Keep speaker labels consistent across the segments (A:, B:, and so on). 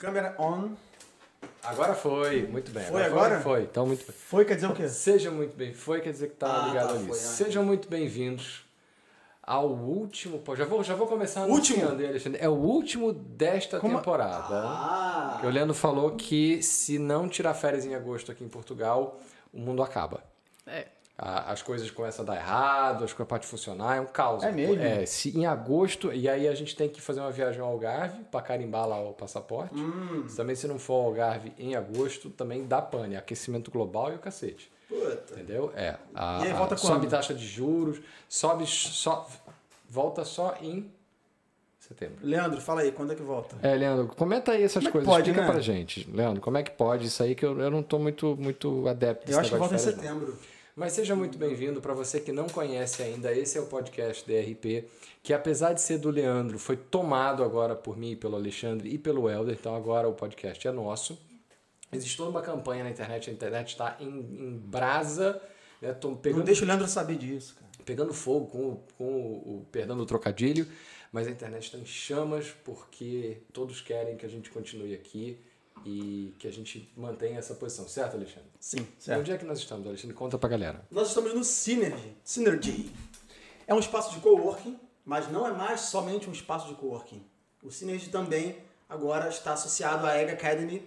A: Câmera on.
B: Agora foi, muito bem.
A: Foi agora?
B: Foi, então muito bem.
A: Foi, quer dizer o quê?
B: Seja muito bem, foi quer dizer que tá
A: Ah,
B: ligado
A: tá,
B: ali.
A: foi, ah,
B: Sejam muito bem-vindos ao último, pô, já vou, já vou começar
A: Último?
B: Alexandre. É o último desta
A: Como-
B: temporada.
A: Ah!
B: Que o Leandro falou que se não tirar férias em agosto aqui em Portugal, o mundo acaba.
C: É.
B: A- As coisas começam a dar errado, as coisas podem funcionar, é um caos.
A: É mesmo?
B: É, se em agosto, e aí a gente tem que fazer uma viagem ao Algarve para carimbar lá o passaporte.
A: Hum.
B: Também se não for ao Algarve em agosto, também dá pane, aquecimento global e o cacete.
A: Puta.
B: Entendeu? É. A,
A: E aí volta
B: a- sobe taxa de juros, sobe só volta só em setembro.
A: Leandro, fala aí, quando é que volta?
B: É, Leandro, comenta aí essas
A: Como é
B: coisas,
A: pode,
B: explica
A: né?
B: pra gente. Leandro, como é que pode isso aí que eu, eu não tô muito, muito adepto
A: Eu acho que volta em
B: de férias, não. Mas seja muito bem-vindo. Para você que não conhece ainda, esse é o podcast DRP, que apesar de ser do Leandro, foi tomado agora por mim, pelo Alexandre e pelo Helder. Então agora o podcast é nosso. Existe toda uma campanha na internet, a internet está em, em brasa, né? Tô
A: Não
B: pegando,
A: deixa o Leandro saber disso, cara.
B: pegando fogo com, o- com o, o perdão do trocadilho, mas a internet está em chamas porque todos querem que a gente continue aqui e que a gente mantenha essa posição, certo, Alexandre?
A: Sim, certo.
B: Onde é que nós estamos, Alexandre? Conta pra galera.
A: Nós estamos no Synergy. Synergy. É um espaço de coworking, mas não é mais somente um espaço de coworking. O Synergy também agora está associado à Egg Academy.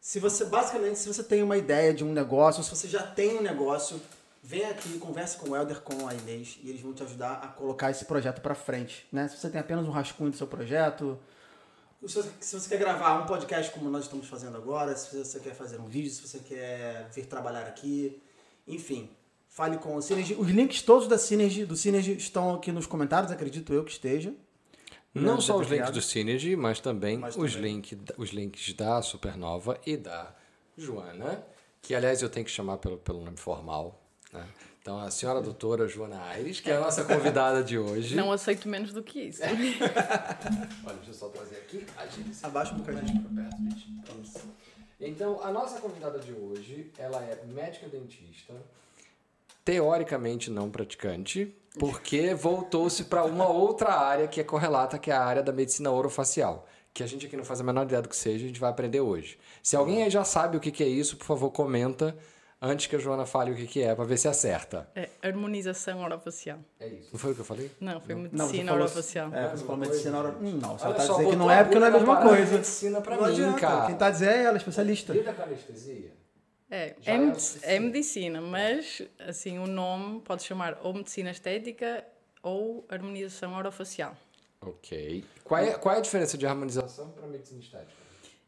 A: Se você, basicamente, se você tem uma ideia de um negócio, se você já tem um negócio, vem aqui, converse com o Helder, com a Inês, e eles vão te ajudar a colocar esse projeto para frente. Né? Se você tem apenas um rascunho do seu projeto, se você, se você quer gravar um podcast como nós estamos fazendo agora, se você quer fazer um vídeo, se você quer vir trabalhar aqui, enfim, fale com o Synergy. Os links todos da Synergy, do Synergy estão aqui nos comentários, acredito eu que esteja.
B: Não só os links do Synergy, mas também,
A: Mas
B: os,
A: também.
B: link, os links da Supernova e da Joana, que aliás eu tenho que chamar pelo, pelo nome formal. Né? Então, a senhora doutora Joana Aires, que é a nossa convidada de hoje.
C: Não aceito menos do que isso.
B: Olha, deixa eu só trazer aqui.
A: Abaixa um bocadinho.
B: pra perto, gente. Isso. Então, a nossa convidada de hoje, ela é médica dentista, teoricamente não praticante, porque voltou-se para uma outra área que é correlata, que é a área da medicina orofacial, que a gente aqui não faz a menor ideia do que seja, a gente vai aprender hoje. Se alguém aí já sabe o que que é isso, por favor, comenta antes que a Joana fale o que que é, para ver se acerta.
C: É harmonização orofacial.
B: É isso. Não foi o que eu falei?
C: Não, foi medicina orofacial.
A: É, você falou medicina hora. Hum, Não, você tá
B: só,
A: dizendo que não
B: a
A: é porque não é a mesma coisa.
B: medicina
A: não
B: mim,
A: adianta.
B: cara.
A: Quem tá dizendo é ela, especialista.
B: Lida com anestesia.
C: É, é,
B: é
C: é medicina, mas assim o nome pode chamar ou medicina estética ou harmonização orofacial.
B: Ok. Qual é, qual é a diferença de harmonização para medicina estética?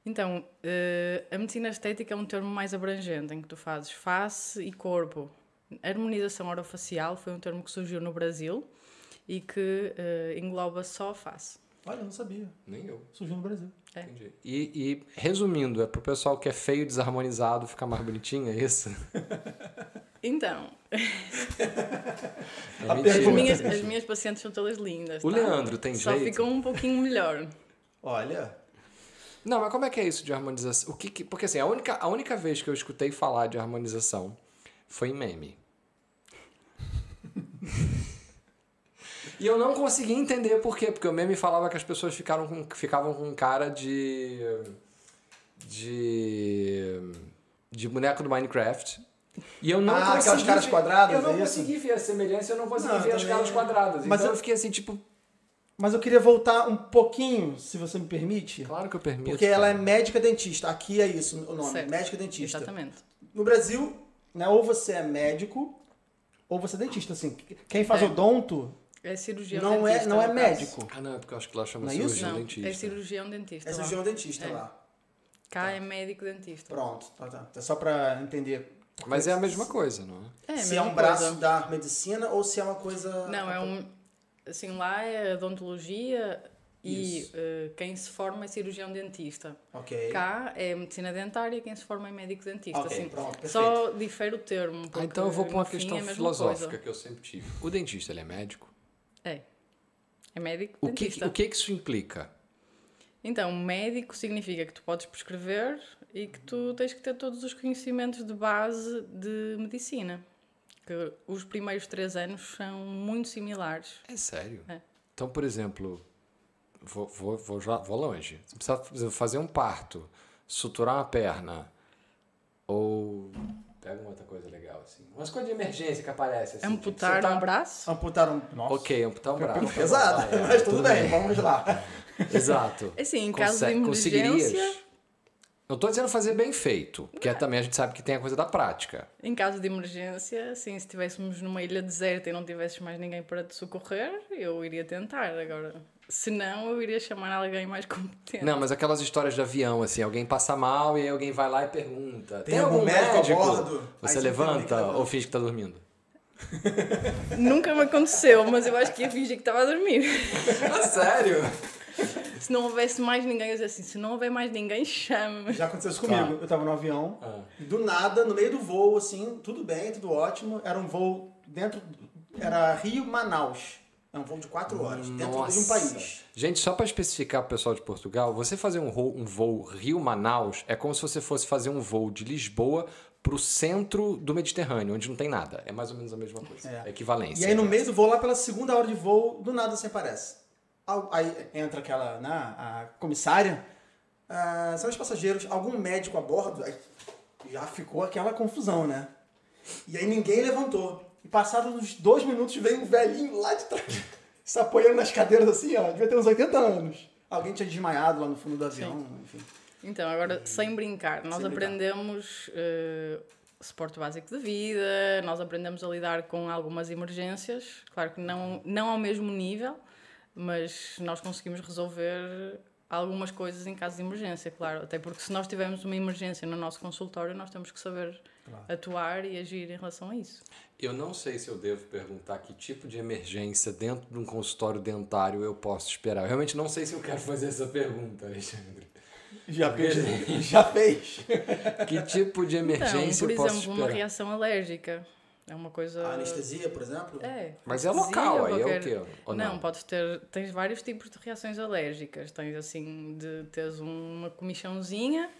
C: Então, eh, a medicina estética é um termo mais abrangente, em que tu fazes face e corpo. Harmonização orofacial foi um termo que surgiu no Brasil e que eh, engloba só a face.
A: Olha, eu não sabia.
B: Nem eu.
A: Surgiu no Brasil.
C: É.
B: Entendi. E, e, resumindo, é pro pessoal que é feio e desarmonizado ficar mais bonitinho, é isso?
C: Então,
B: É mentira.
C: as minhas, as minhas pacientes são todas lindas.
B: O
C: tá?
B: Leandro tem
C: Só
B: jeito?
C: ficam um pouquinho melhor.
A: Olha,
B: Não, mas como é que é isso de harmonização? O que que- porque assim, a única, a única vez que eu escutei falar de harmonização foi em meme. e eu não consegui entender por quê, porque o meme falava que as pessoas ficaram com, ficavam com cara de. de. de boneco do Minecraft. E eu não
A: Ah,
B: consegui.
A: aquelas caras
B: ver-
A: quadradas,
B: Eu não
A: é
B: consegui ver a semelhança, eu não consegui
A: Não,
B: ver as
A: também-
B: caras quadradas.
A: Mas
B: então
A: eu-
B: eu fiquei assim, tipo,
A: mas eu queria voltar um pouquinho, se você me permite.
B: claro que eu permito.
A: Porque ela é médica dentista. Aqui é isso o nome,
C: Certo.
A: médica dentista.
C: Exatamente.
A: No Brasil, né, ou você é médico, ou você é dentista. Assim, quem faz
C: É.
A: odonto
C: É cirurgião
A: não é,
C: dentista.
A: não é
C: no caso.
A: médico.
B: Ah, não, é porque eu acho que lá chama
A: Não é isso?
B: cirurgião
C: Não,
B: dentista.
C: é cirurgião dentista.
A: É
C: lá.
A: cirurgião dentista
C: É.
A: lá.
C: Cá é médico dentista.
A: Pronto, tá, tá. É só pra entender.
B: Mas é a mesma coisa, não é?
C: É, a
A: se é um braço
C: coisa.
A: da medicina ou se é uma coisa.
C: Não, é um. Assim, lá é odontologia e eh, quem se forma é cirurgião dentista.
A: Ok.
C: Cá é medicina dentária e quem se forma é médico dentista.
A: Ok,
C: assim.
A: pronto.
C: Só difere o termo.
B: Ah, então eu vou para uma questão
C: é
B: filosófica
C: coisa.
B: que eu sempre tive. O dentista, ele é médico?
C: É. É médico
B: O que,
C: dentista.
B: o que que isso implica?
C: Então, médico significa que tu podes prescrever e que tu tens que ter todos os conhecimentos de base de medicina. Que os primeiros três anos são muito similares.
B: É sério?
C: É.
B: Então, por exemplo, vou, vou, vou, já, vou longe. Você precisa fazer um parto, suturar uma perna, ou. Pega uma outra coisa legal, assim. Umas coisas de emergência que aparecem. Assim,
C: Amputar
B: tipo, você
C: um braço?
A: Amputar um. Nossa.
B: Ok, amputar um braço.
A: Pesado,
B: é,
A: mas tudo bem, vamos lá.
B: Exato.
C: Assim, em caso de
B: Conse-
C: emergência.
B: Não tô dizendo fazer bem feito, porque também a gente sabe que tem a coisa da prática.
C: Em caso de emergência, assim, se estivéssemos numa ilha deserta e não tivesses mais ninguém para te socorrer, eu iria tentar. Agora, se não, eu iria chamar alguém mais competente.
B: Não, mas aquelas histórias de avião, assim, alguém passa mal e aí alguém vai lá e pergunta:
A: Tem algum médico a bordo? Aí
B: Você
A: você
B: levanta
A: tem
B: ou finge que tá dormindo?
C: Nunca me aconteceu, mas eu acho que ia fingir que estava a dormir.
B: Ah, sério?
C: Se não houvesse mais ninguém, eu dizia assim: se não houver mais ninguém, chame-me.
A: Já aconteceu isso comigo. Eu tava no avião,
B: Ah.
A: e do nada, no meio do voo, assim, tudo bem, tudo ótimo. Era um voo dentro. Era Rio-Manaus. É um voo de quatro horas, dentro de um
B: Nossa.
A: país.
B: Gente, só para especificar pro pessoal de Portugal, você fazer um voo, um voo Rio-Manaus é como se você fosse fazer um voo de Lisboa pro centro do Mediterrâneo, onde não tem nada. É mais ou menos a mesma coisa.
A: É.
B: É. Equivalência.
A: E aí no meio do voo, lá pela segunda hora de voo, do nada você aparece. Aí entra aquela, né, a comissária, ah, são os passageiros, algum médico a bordo, aí já ficou aquela confusão, né? E aí ninguém levantou. E passados uns dois minutos veio um velhinho lá de trás, se apoiando nas cadeiras assim, ó, devia ter uns 80 anos. Alguém tinha desmaiado lá no fundo do avião, enfim.
C: Então, agora, sem brincar, nós
A: Sem
C: aprendemos eh, suporte básico de vida, nós aprendemos a lidar com algumas emergências, claro que não, não ao mesmo nível, mas nós conseguimos resolver algumas coisas em caso de emergência, claro, até porque se nós tivermos uma emergência no nosso consultório, nós temos que saber atuar e agir em relação a isso.
B: Eu não sei se eu devo perguntar que tipo de emergência dentro de um consultório dentário eu posso esperar. Eu realmente não sei se eu quero fazer essa pergunta, Alexandre.
A: Já fez? Já fez?
B: Que tipo de emergência
C: então, por
B: eu posso
C: exemplo, uma reação alérgica. É uma coisa.
A: A anestesia, por exemplo?
C: É.
B: Mas é local, aí é o
C: qualquer-
B: quê? Ou não?
C: não, podes ter. Tens vários tipos de reações alérgicas. Tens assim de teres uma comichãozinha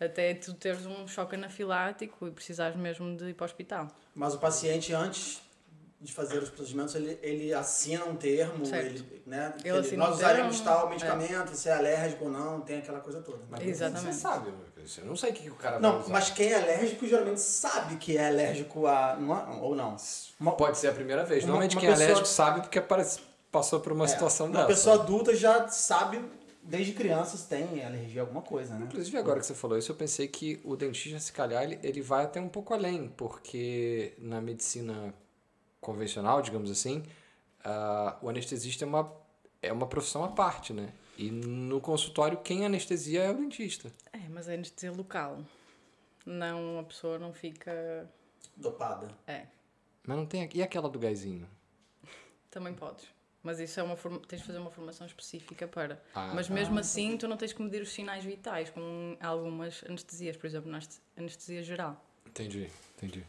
C: até tu teres um choque anafilático e precisares mesmo de ir para o hospital.
A: Mas o paciente, antes de fazer os procedimentos, ele, ele assina um termo,
C: Certo.
A: ele, né?
C: Ele
A: ele-
C: assina
A: nós
C: um
A: usaremos
C: termo,
A: tal medicamento, se é alérgico ou não, tem aquela coisa toda.
B: Mas
C: Exatamente.
B: Você sabe, eu não sei o que o cara vai
A: Não,
B: usar.
A: mas quem é alérgico geralmente sabe que é alérgico a. Não é- ou não. Uma,
B: Pode ser a primeira vez.
A: Uma-
B: Normalmente
A: uma
B: quem é
A: pessoa-
B: alérgico sabe porque passou por uma
A: é,
B: situação
A: uma
B: dessa.
A: pessoa adulta já sabe, desde criança, se tem alergia a alguma coisa, né?
B: Inclusive, agora que você falou isso, eu pensei que o dentista, se calhar, ele, ele vai até um pouco além, porque na medicina convencional, digamos assim, ah, o anestesista é uma, é uma profissão à parte, né? E no consultório, quem anestesia é o dentista.
C: É, mas é anestesia local. Não, a pessoa não fica.
A: Dopada.
C: É,
B: Mas não tem. E aquela do gásinho?
C: também podes. Mas isso é uma forma, tens de fazer uma formação específica para.
B: Ah,
C: Mas
B: tá.
C: mesmo assim, tu não tens que medir os sinais vitais com algumas anestesias, por exemplo, na aneste- anestesia geral.
B: Entendi, entendi.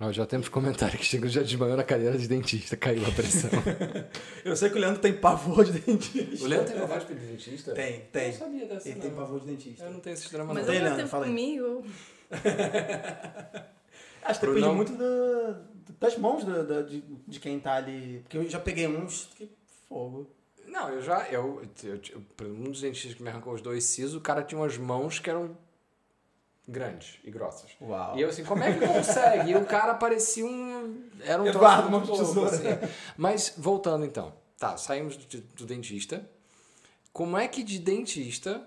B: Ó, já temos comentário que chegou já desmaiou na cadeira de dentista, caiu a pressão.
A: Eu sei que o Leandro tem pavor de dentista.
B: o Leandro tem vontade de dentista?
A: Tem,
B: Eu
A: tem.
B: não sabia dessa,
A: Ele
B: não.
A: tem pavor de dentista.
B: Eu não tenho esse drama,
C: Mas
B: não.
A: tem,
C: ele
A: Leandro, fala
C: comigo.
A: Acho que
B: Pro
A: depende
B: não-
A: muito da- das mãos da- da- de, de quem tá ali. Porque eu já peguei uns que fogo.
B: Não, eu já. Eu, eu, eu, um dos dentistas que me arrancou os dois sisos, o cara tinha umas mãos que eram grandes e grossas.
A: Uau.
B: E eu assim, como é que consegue? E o cara parecia um. Era um
A: Eduardo
B: troço
A: Mão de Tesoura.
B: assim. Mas, voltando então. Tá, saímos do, do dentista. Como é que de dentista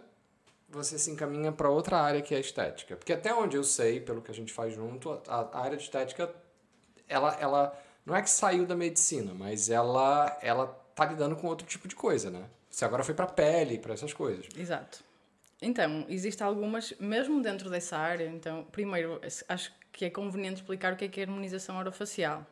B: você se encaminha para outra área que é a estética? Porque até onde eu sei, pelo que a gente faz junto, a, a área de estética, ela, ela não é que saiu da medicina, mas ela, ela tá lidando com outro tipo de coisa, né? Você agora foi para pele, para essas coisas.
C: Exato. Então, existem algumas, mesmo dentro dessa área, então, primeiro, acho que é conveniente explicar o que é que é harmonização orofacial.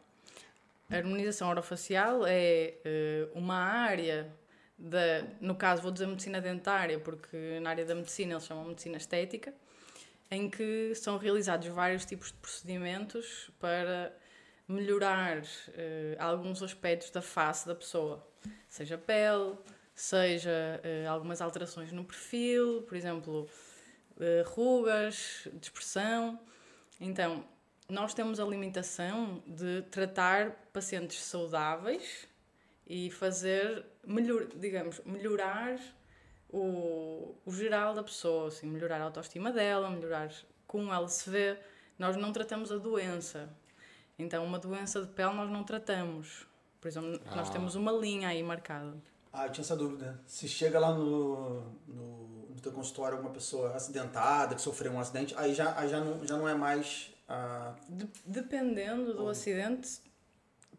C: A harmonização orofacial é eh, uma área da, no caso vou dizer medicina dentária, porque na área da medicina eles chamam medicina estética, em que são realizados vários tipos de procedimentos para melhorar eh, alguns aspectos da face da pessoa, seja pele, seja eh, algumas alterações no perfil, por exemplo, eh, rugas, dispersão. Então, nós temos a limitação de tratar pacientes saudáveis e fazer, melhor, digamos, melhorar o, o geral da pessoa, assim, melhorar a autoestima dela, melhorar como ela se vê. Nós não tratamos a doença. Então, uma doença de pele nós não tratamos. Por exemplo, ah. nós temos uma linha aí marcada.
A: Ah, eu tinha essa dúvida. Se chega lá no, no, no teu consultório alguma pessoa acidentada, que sofreu um acidente, aí já, aí já, não, já não é mais. Ah...
C: De, dependendo do acidente,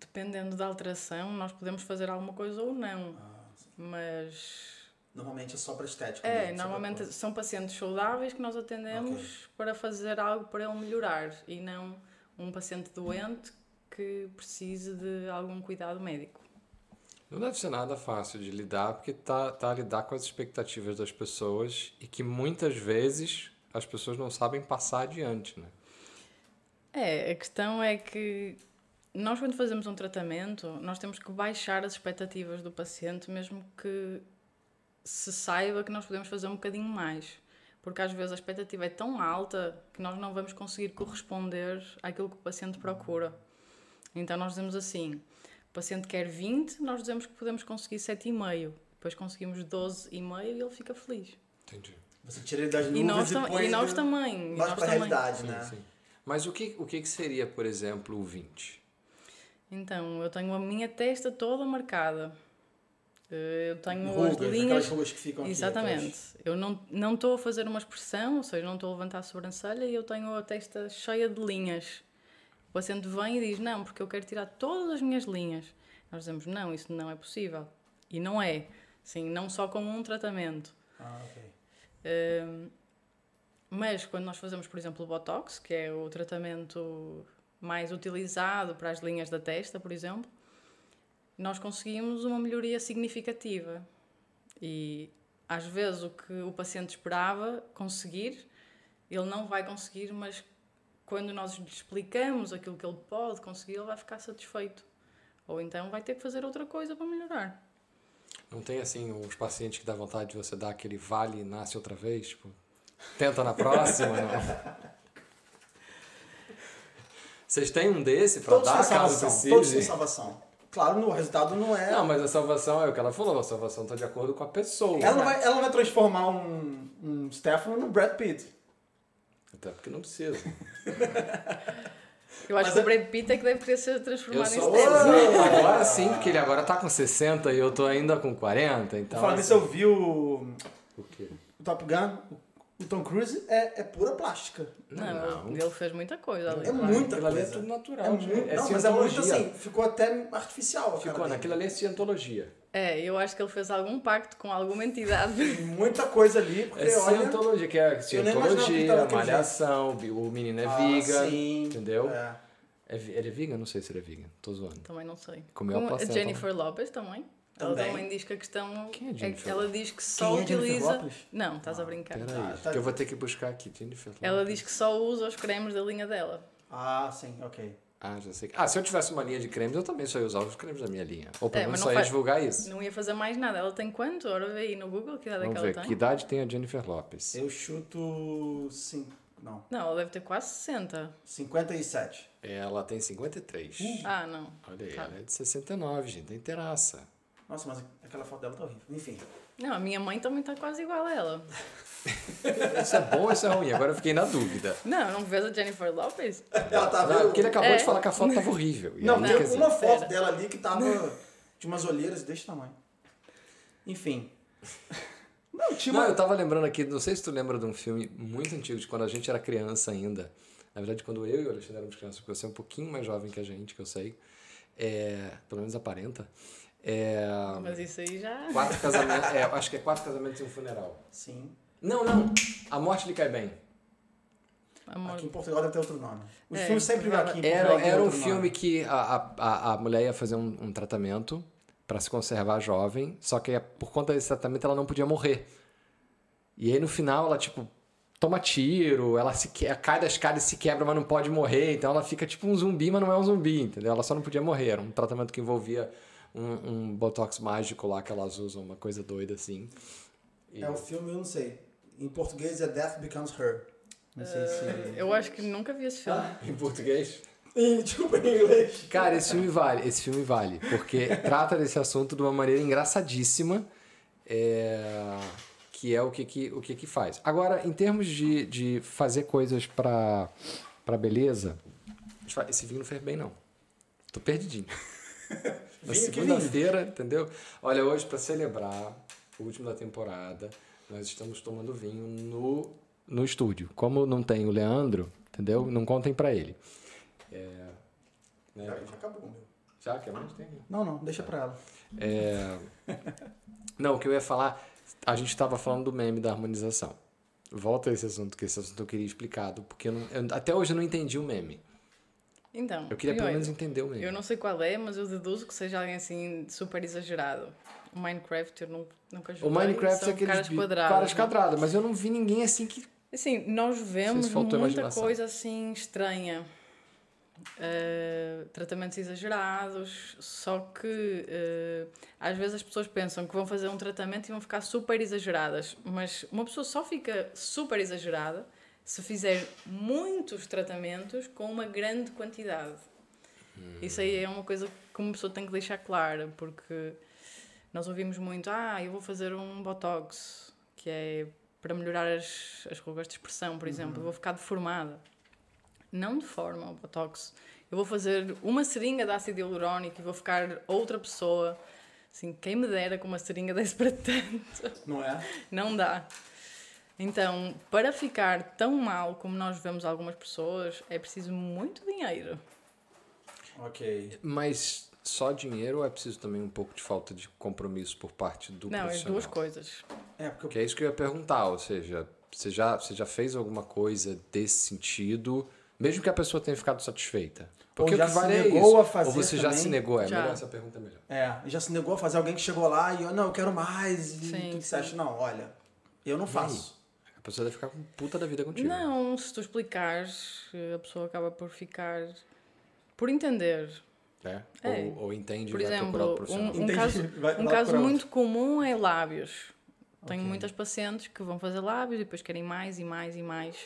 C: dependendo da alteração, nós podemos fazer alguma coisa ou não. Ah, Mas.
A: Normalmente é só para estética.
C: É, mesmo, normalmente são pacientes saudáveis que nós atendemos okay. para fazer algo para ele melhorar e não um paciente doente que precise de algum cuidado médico.
B: Não deve ser nada fácil de lidar, porque tá, tá a lidar com as expectativas das pessoas e que muitas vezes as pessoas não sabem passar adiante, né?
C: É, a questão é que nós quando fazemos um tratamento, nós temos que baixar as expectativas do paciente, mesmo que se saiba que nós podemos fazer um bocadinho mais. Porque às vezes a expectativa é tão alta que nós não vamos conseguir corresponder àquilo que o paciente procura. Então nós dizemos assim, paciente quer 20, nós dizemos que podemos conseguir 7,5. Depois conseguimos 12,5 e ele fica feliz.
B: Entendi.
A: Você tira ele das nuvens
C: e nós, e, e nós também.
A: Mais para a realidade,
B: né? Sim, sim. Mas o que, o que seria, por exemplo, o 20?
C: Então, eu tenho a minha testa toda marcada. Eh, eu tenho
A: rugas,
C: as linhas.
A: rugas que ficam
C: Exatamente.
A: Aqui,
C: eu não não estou a fazer uma expressão, ou seja, não estou a levantar a sobrancelha e eu tenho a testa cheia de linhas paciente vem e diz: Não, porque eu quero tirar todas as minhas linhas. Nós dizemos: Não, isso não é possível. E não é. Sim, não só com um tratamento.
A: Ah, ok.
C: Uh, mas quando nós fazemos, por exemplo, o Botox, que é o tratamento mais utilizado para as linhas da testa, por exemplo, nós conseguimos uma melhoria significativa. E às vezes o que o paciente esperava conseguir, ele não vai conseguir, mas quando nós lhe explicamos aquilo que ele pode conseguir, ele vai ficar satisfeito. Ou então vai ter que fazer outra coisa para melhorar.
B: Não tem assim os pacientes que dá vontade de você dar aquele vale e nasce outra vez? Tipo, tenta na próxima, não? Vocês têm um desse para dar caso precise?
A: Todos têm salvação. Claro, no resultado não é.
B: Não, mas a salvação é o que ela falou, a salvação está de acordo com a pessoa.
A: Ela, vai, ela vai transformar um, um Stefano no Brad Pitt.
B: Até porque não precisa.
C: Eu acho Mas que é... o Brad Pitt é que deve ter sido transformado
B: em Steve. Agora sim, porque ele agora tá com 60 e eu tô ainda com 40, então...
A: Falando
B: assim...
A: eu vi o...
B: O quê?
A: O Top Gun, o Tom Cruise é, é pura plástica.
C: Não, não, ele fez muita coisa ali.
A: É muita
B: coisa.
A: Ali
B: é tudo natural.
A: É muito, é não, mas é muito assim, ficou até artificial.
B: Ficou, naquilo ali é cientologia.
C: É, eu acho que ele fez algum pacto com alguma entidade.
A: Muita coisa ali, porque
B: é
A: olha...
B: cientologia, que é cientologia, malhação, o menino é ah, vegan,
A: sim,
B: entendeu?
A: É.
B: É, ele é vegan? Não sei se ele é vegan, tô zoando.
C: Também não sei.
B: Comeu
C: com
B: a placenta.
C: A Jennifer Lopez também.
A: Também.
C: Ela também diz que a questão.
B: Quem é Jennifer?
C: ela diz que só
A: Quem é
C: utiliza. não, estás
B: ah,
C: a brincar.
B: Peraí,
A: ah, tá...
B: que eu vou ter que buscar aqui. Jennifer Lopez.
C: Ela diz que só usa os cremes da linha dela.
A: Ah, sim, ok.
B: Ah, já sei. Ah, se eu tivesse uma linha de cremes, eu também só ia usar os cremes da minha linha. Ou pelo
C: é,
B: menos só ia divulgar isso.
C: Não ia fazer mais nada. Ela tem quanto? Ora, vê aí no Google que idade Vamos é que
B: ver,
C: ela tem.
B: Que idade tem a Jennifer Lopes?
A: Eu chuto 5. Não.
C: Não, ela deve ter quase 60.
A: 57.
B: Ela tem 53.
C: Uh. Ah, não.
B: Olha aí, tá. ela é de 69, gente. Tem terraça.
A: Nossa, mas aquela foto dela tá horrível. Enfim.
C: Não, a minha mãe também tá quase igual a ela.
B: isso é bom ou isso é ruim? Agora eu fiquei na dúvida.
C: Não, não vês a Jennifer Lopez?
A: Ela tá
B: vendo? Porque ele acabou é. de falar que a foto tava horrível.
A: Não, tem dizer, uma foto pera. dela ali que tava de umas olheiras desse tamanho. Enfim.
B: Não, tinha uma... não, eu tava lembrando aqui, não sei se tu lembra de um filme muito antigo, de quando a gente era criança ainda. Na verdade, quando eu e o Alexandre éramos crianças, porque você é um pouquinho mais jovem que a gente, que eu sei. É, pelo menos aparenta. É,
C: Mas isso aí já.
B: Quatro casamentos. É, acho que é quatro casamentos e um funeral.
A: Sim.
B: Não, não. A morte lhe cai bem.
A: Amor. Aqui em Portugal deve ter outro nome. Os é, filmes sempre aqui em
B: Era, era um filme nome. que a, a, a mulher ia fazer um, um tratamento para se conservar jovem, só que por conta desse tratamento ela não podia morrer. E aí no final ela, tipo, toma tiro, ela se que... cai da escada e se quebra, mas não pode morrer. Então ela fica tipo um zumbi, mas não é um zumbi, entendeu? Ela só não podia morrer. Era um tratamento que envolvia um, um botox mágico lá que elas usam, uma coisa doida assim.
A: E... É o filme, eu não sei. Em português é Death Becomes Her. Não sei uh, se.
C: Eu acho que nunca vi esse filme. Ah,
B: em português?
A: Desculpa em inglês.
B: Cara, esse filme vale, esse filme vale, porque trata desse assunto de uma maneira engraçadíssima, é, que é o que que, o que que faz. Agora, em termos de, de fazer coisas pra, pra beleza, esse vinho não fez bem, não. Tô perdidinho. Na segunda-feira, entendeu? Olha, hoje, pra celebrar o último da temporada, nós estamos tomando vinho no, no estúdio. Como não tem o Leandro, entendeu? Não contem pra ele. É, né?
A: Já acabou, meu.
B: Já que mais tem?
A: Não, não, deixa pra ela.
B: É... Não, o que eu ia falar, a gente estava falando do meme da harmonização. Volta a esse assunto, que esse assunto eu queria explicado, porque eu não- eu- até hoje eu não entendi o meme.
C: Então,
B: Eu queria pelo menos entender o meme.
C: Eu não sei qual é, mas eu deduzo que seja alguém assim super exagerado. O Minecraft eu nu- nunca joguei.
B: O Minecraft
C: são
B: é aqueles
C: caras quadradas.
B: caras
C: né?
B: quadradas, mas eu não vi ninguém assim que.
C: Assim, nós vemos
B: faltou
C: muita coisa assim estranha. Uh, tratamentos exagerados, só que uh, às vezes as pessoas pensam que vão fazer um tratamento e vão ficar super exageradas, mas uma pessoa só fica super exagerada se fizer muitos tratamentos com uma grande quantidade. Isso aí é uma coisa que uma pessoa tem que deixar clara, porque nós ouvimos muito, ah, eu vou fazer um botox, que é para melhorar as, as rugas de expressão, por exemplo, eu vou ficar deformada. Não deforma o botox. Eu vou fazer uma seringa de ácido hialurónico e vou ficar outra pessoa. Assim, quem me dera que uma seringa desse para tanto.
A: Não é?
C: Não dá. Então, para ficar tão mal como nós vemos algumas pessoas, é preciso muito dinheiro.
A: Ok.
B: Mas só dinheiro ou é preciso também um pouco de falta de compromisso por parte do
C: Não, é
B: profissional?
C: duas coisas.
A: É, porque
B: Que é isso que eu ia perguntar, ou seja, você já, você já fez alguma coisa desse sentido, mesmo que a pessoa tenha ficado satisfeita? Porque
A: Ou já
B: o que
A: se
B: vale é
A: negou
B: isso.
A: a fazer
B: ou você já
A: também?
B: se negou, é
C: Já.
B: melhor essa pergunta é melhor.
A: É, e já se negou a fazer alguém que chegou lá e eu, não, eu quero mais. E
C: Sim,
A: o que, que
C: sim.
A: você acha? Não, olha, eu não faço.
B: A pessoa deve ficar com puta da vida contigo.
C: Não, se tu explicares, a pessoa acaba por ficar. por entender.
B: né?
C: É.
B: Ou, ou entende
C: Por
B: e vai procurar o
C: exemplo,
B: profissional.
C: um, um caso,
A: Vai
C: um caso muito comum é lábios. Tenho
A: Ok.
C: muitas pacientes que vão fazer lábios e depois querem mais e mais e mais.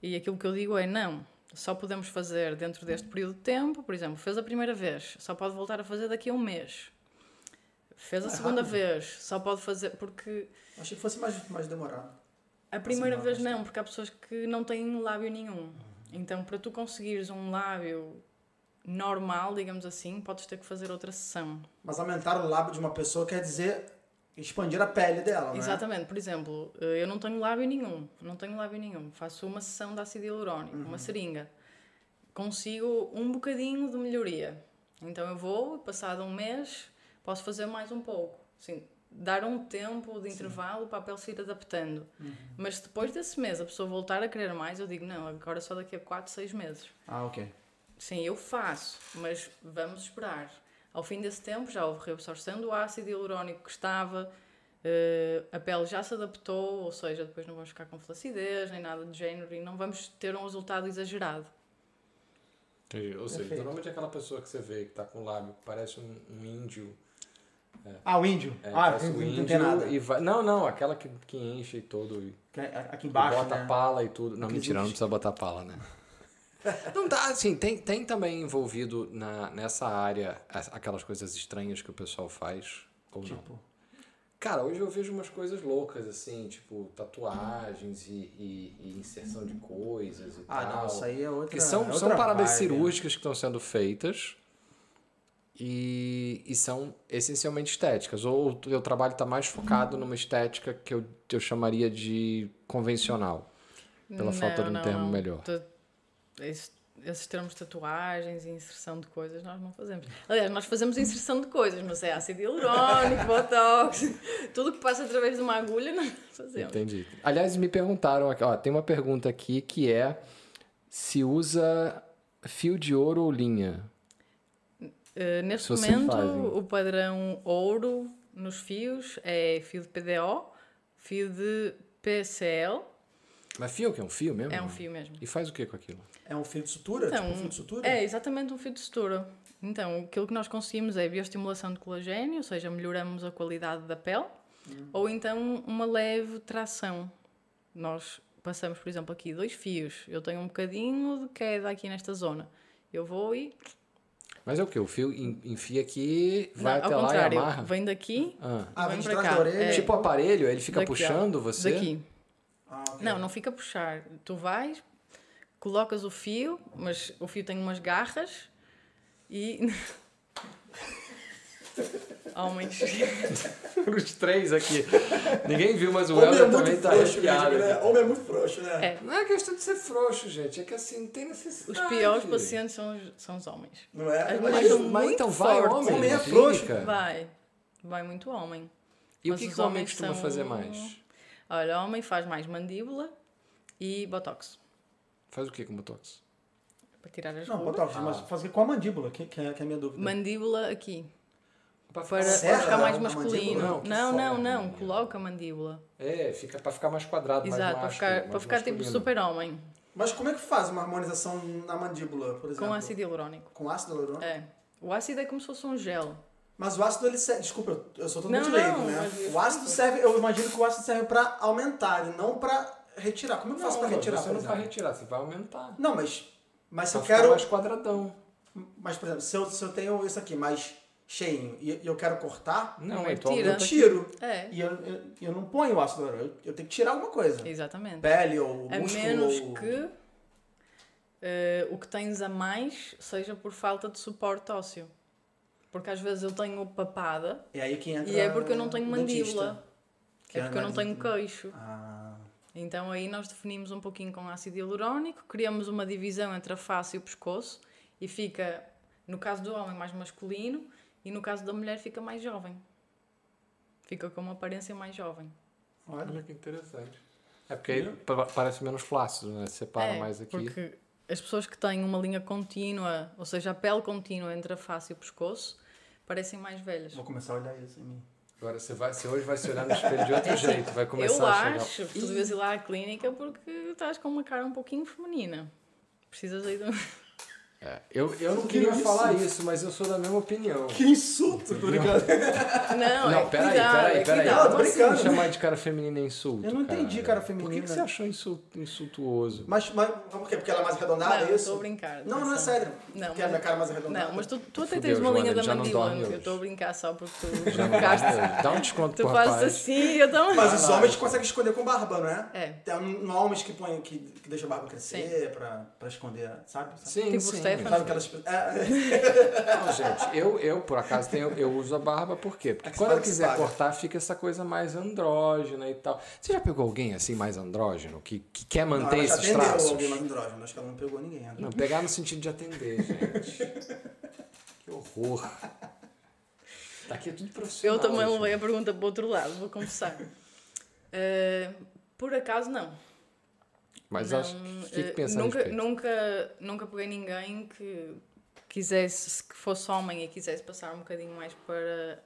C: E aquilo que eu digo é: não, só podemos fazer dentro deste período de tempo. Por exemplo, fez a primeira vez, só pode voltar a fazer daqui a um mês. Fez a
A: É
C: segunda
A: rápido.
C: vez, só pode fazer. Porque
A: Achei que fosse mais, mais demorado.
C: A primeira
A: Assim,
C: vez não, porque há pessoas que não têm lábio nenhum. Então, para tu conseguires um lábio normal, digamos assim, podes ter que fazer outra sessão.
A: Mas aumentar o lábio de uma pessoa quer dizer expandir a pele dela, não é?
C: Exatamente, por exemplo, eh, eu não tenho lábio nenhum, não tenho lábio nenhum, faço uma sessão de ácido hialurónico,
A: Uhum.
C: uma seringa, consigo um bocadinho de melhoria. Então eu vou, passado um mês, posso fazer mais um pouco, assim, dar um tempo de intervalo para a pele se ir adaptando.
A: Uhum.
C: Mas se depois desse mês a pessoa voltar a querer mais, eu digo, não, agora só daqui a 4, 6 meses.
A: Ah, ok.
C: Sim, eu faço, mas vamos esperar. Ao fim desse tempo já houve reabsorção do ácido hialurónico que estava, eh, a pele já se adaptou, ou seja, depois não vamos ficar com flacidez nem nada do género e não vamos ter um resultado exagerado.
B: Entendi. Ou seja,
A: Perfeito.
B: normalmente é aquela pessoa que você vê que tá com o lábio que parece um, um índio.
A: Ah, o índio.
B: É,
A: ah, não,
B: um
A: não
B: índio
A: tem nada.
B: E vai... Não, não, aquela que, que enche e todo. E
A: Que é Aqui embaixo,
B: bota
A: né?
B: pala e tudo. Não, mentira, não
A: índios.
B: precisa botar pala, né? Não dá, assim, tem, tem também envolvido na, nessa área as- aquelas coisas estranhas que o pessoal faz, ou não?
A: Tipo,
B: Cara, hoje eu vejo umas coisas loucas, assim, tipo tatuagens e, e- e inserção de coisas e
A: ah,
B: tal.
A: não, isso aí é outra
B: Porque são,
A: é
B: são
A: outra
B: paradas
A: vibe.
B: cirúrgicas que estão sendo feitas e, e são essencialmente estéticas. Ou o teu trabalho está mais focado numa estética que eu, eu chamaria de convencional. Pela falta de um termo melhor.
C: Tu- esse- esses termos tatuagens e inserção de coisas nós não fazemos. Aliás, nós fazemos inserção de coisas, mas é ácido hialurónico, botox, tudo que passa através de uma agulha nós fazemos.
B: Entendi. Aliás, me perguntaram aqui, ó, tem uma pergunta aqui que é se usa fio de ouro ou linha.
C: Uh, neste momento, o padrão ouro nos fios é fio de PDO, fio de PCL,
B: Mas fio que é um fio mesmo?
C: é um fio mesmo.
B: E faz o que com aquilo?
A: É um fio de sutura?
C: Então,
A: tipo um fio de sutura?
C: É exatamente um fio de sutura. Então, aquilo que nós conseguimos é bioestimulação de colagênio, ou seja, melhoramos a qualidade da pele, ou então uma leve tração. Nós passamos, por exemplo, aqui dois fios. Eu tenho um bocadinho de queda aqui nesta zona. Eu vou e.
B: Mas é o que? O fio en- enfia aqui, vai
C: Não,
B: até lá e amarra?
C: vem daqui.
B: Ah.
A: Ah,
C: vem
A: vem de trás
C: cá.
A: da orelha.
C: É.
B: Tipo aparelho, ele fica
C: daqui, ó.
B: puxando você?
C: Daqui.
A: Ah, ok.
C: Não, não fica a puxar. Tu vais, colocas o fio, mas o fio tem umas garras e. Homens.
B: Os três aqui. Ninguém viu, mas o
A: Homem é
B: Helder
A: muito
B: também tá
A: frouxo,
B: arrepiado.
A: né?
B: aqui.
A: Homem é muito frouxo, né?
C: É.
B: Não é questão de ser frouxo, gente. É que assim, não tem
C: Os
B: necessidade.
C: piores pacientes são os, são os homens.
A: Não é?
C: As
A: Mas
C: mulheres são
B: Mas
C: muito
B: então vai
C: fortes.
B: homem,
A: Homem é frouxo.
C: Vai. Vai muito homem.
B: E o
C: Mas
B: que,
C: os
B: que o homem
C: homens
B: costuma
C: são-
B: fazer mais?
C: Olha, homem faz mais mandíbula e botox.
B: Faz o que com botox?
C: Para tirar as
A: Não,
C: rugas.
A: botox, mas fazer com a mandíbula, que, que, é, que é a minha dúvida.
C: Mandíbula aqui.
B: Pra
C: Para,
A: Serra
C: para ficar mais masculino. Não,
B: Não,
C: não, não,
B: serra,
C: não. Coloca a mandíbula.
B: É, fica pra ficar mais quadrado, mais
C: Exato, para
B: másculo,
C: ficar,
B: mais
C: para ficar tipo super-homem.
A: Mas como é que faz uma harmonização na mandíbula, por exemplo?
C: Com ácido hialurônico.
A: Com ácido hialurônico?
C: É. O ácido é como se fosse um gel.
A: Mas o ácido, ele serve... Desculpa, eu- sou totalmente
C: Não,
A: leigo,
C: não,
A: né?
C: mas-
A: O ácido serve... Eu imagino que o ácido serve pra aumentar e não pra retirar. Como é que eu faço pra retirar,
B: você não vai retirar, você vai aumentar.
A: Não, mas... Mas se eu
B: ficar
A: quero...
B: mais quadradão.
A: Mas, por exemplo, se eu, se eu tenho isso aqui mais cheinho e, e eu quero cortar,
B: Não,
C: Não,
B: é
C: tira.
A: eu
B: aumenta.
A: tiro.
C: É.
A: E eu, eu, eu não ponho o ácido hialurônico. Eu, eu tenho que tirar alguma coisa.
C: Exatamente.
A: Pele ou
C: A
A: músculo
C: menos
A: ou...
C: que eh, o que tens a mais seja por falta de suporte ósseo. Porque às vezes eu tenho papada
A: É aí que entra
C: e é porque eu não tenho mandíbula.
A: que
C: É porque eu não tenho queixo.
A: Ah,
C: Então aí nós definimos um pouquinho com ácido hialurônico, criamos uma divisão entre a face e o pescoço e fica, no caso do homem, mais masculino e no caso da mulher fica mais jovem. Fica com uma aparência mais jovem.
A: olha.
B: Que interessante. É porque aí pa- parece menos flácido, né? Separa
C: é,
B: mais aqui.
C: porque as pessoas que têm uma linha contínua, ou seja, a pele contínua entre a face e o pescoço, parecem mais velhas.
A: Vou começar a olhar isso em mim.
B: Agora você, vai, você hoje vai se olhar no espelho de outro jeito, vai começar
C: Eu
B: a chegar.
C: acho que tu devias ir lá à clínica porque estás com uma cara um pouquinho feminina. Precisas aí de um...
B: É, eu, eu não
A: Que
B: queria
A: isso?
B: falar isso, mas eu sou da mesma opinião.
A: Que insulto, tô brincando.
C: Não,
B: Não,
C: é
B: peraí,
C: cuidado,
B: peraí,
C: é
B: peraí.
A: Tô
B: Como assim
A: brincando.
B: chamar de cara feminina é insulto?
A: Eu não entendi cara
B: Por
A: feminina.
B: que, que você achou insulto, insultuoso?
A: Mas, mas por quê? Porque ela é mais arredondada,
C: Não,
A: é isso?
C: estou a brincar.
A: Não, não é sério.
C: Não,
A: Porque a
C: mas-
A: minha cara é mais arredondada.
C: Não, mas tu, tu até tens uma linha da
B: não
C: mandíbula. Eu estou a brincar só porque tu
B: Já não
C: ficaste.
B: dá, um desconto
C: Tu
B: pro
C: fazes
B: rapaz.
C: assim, eu também.
A: Mas os homens conseguem esconder com barba, não é?
C: É.
A: Tem um- não há homens que põem, que, que deixam a barba crescer pra, pra esconder, sabe?
B: Sim,
C: Tipo
B: sim.
C: Stefan.
A: Sabe aquelas... É,
B: Não, gente, eu, eu por acaso tenho, eu uso a barba por quê? Porque
A: É
B: quando
A: que
B: quiser
A: paga.
B: cortar, fica essa coisa mais andrógena e tal. Você já pegou alguém assim mais andrógeno que, que quer
A: não,
B: manter
A: ela já
B: esses traços?
A: alguém mais andrógeno, acho que ela não pegou ninguém ainda.
B: Não, pegar no sentido de atender, gente. que horror. Daqui é tudo profissional.
C: Eu também levei a pergunta para o outro lado, vou confessar. Eh, por acaso, não.
B: Mas
C: não,
B: acho que fique
C: eh,
B: pensando
C: nunca, nunca, nunca peguei ninguém que quisesse, que fosse homem e quisesse passar um bocadinho mais para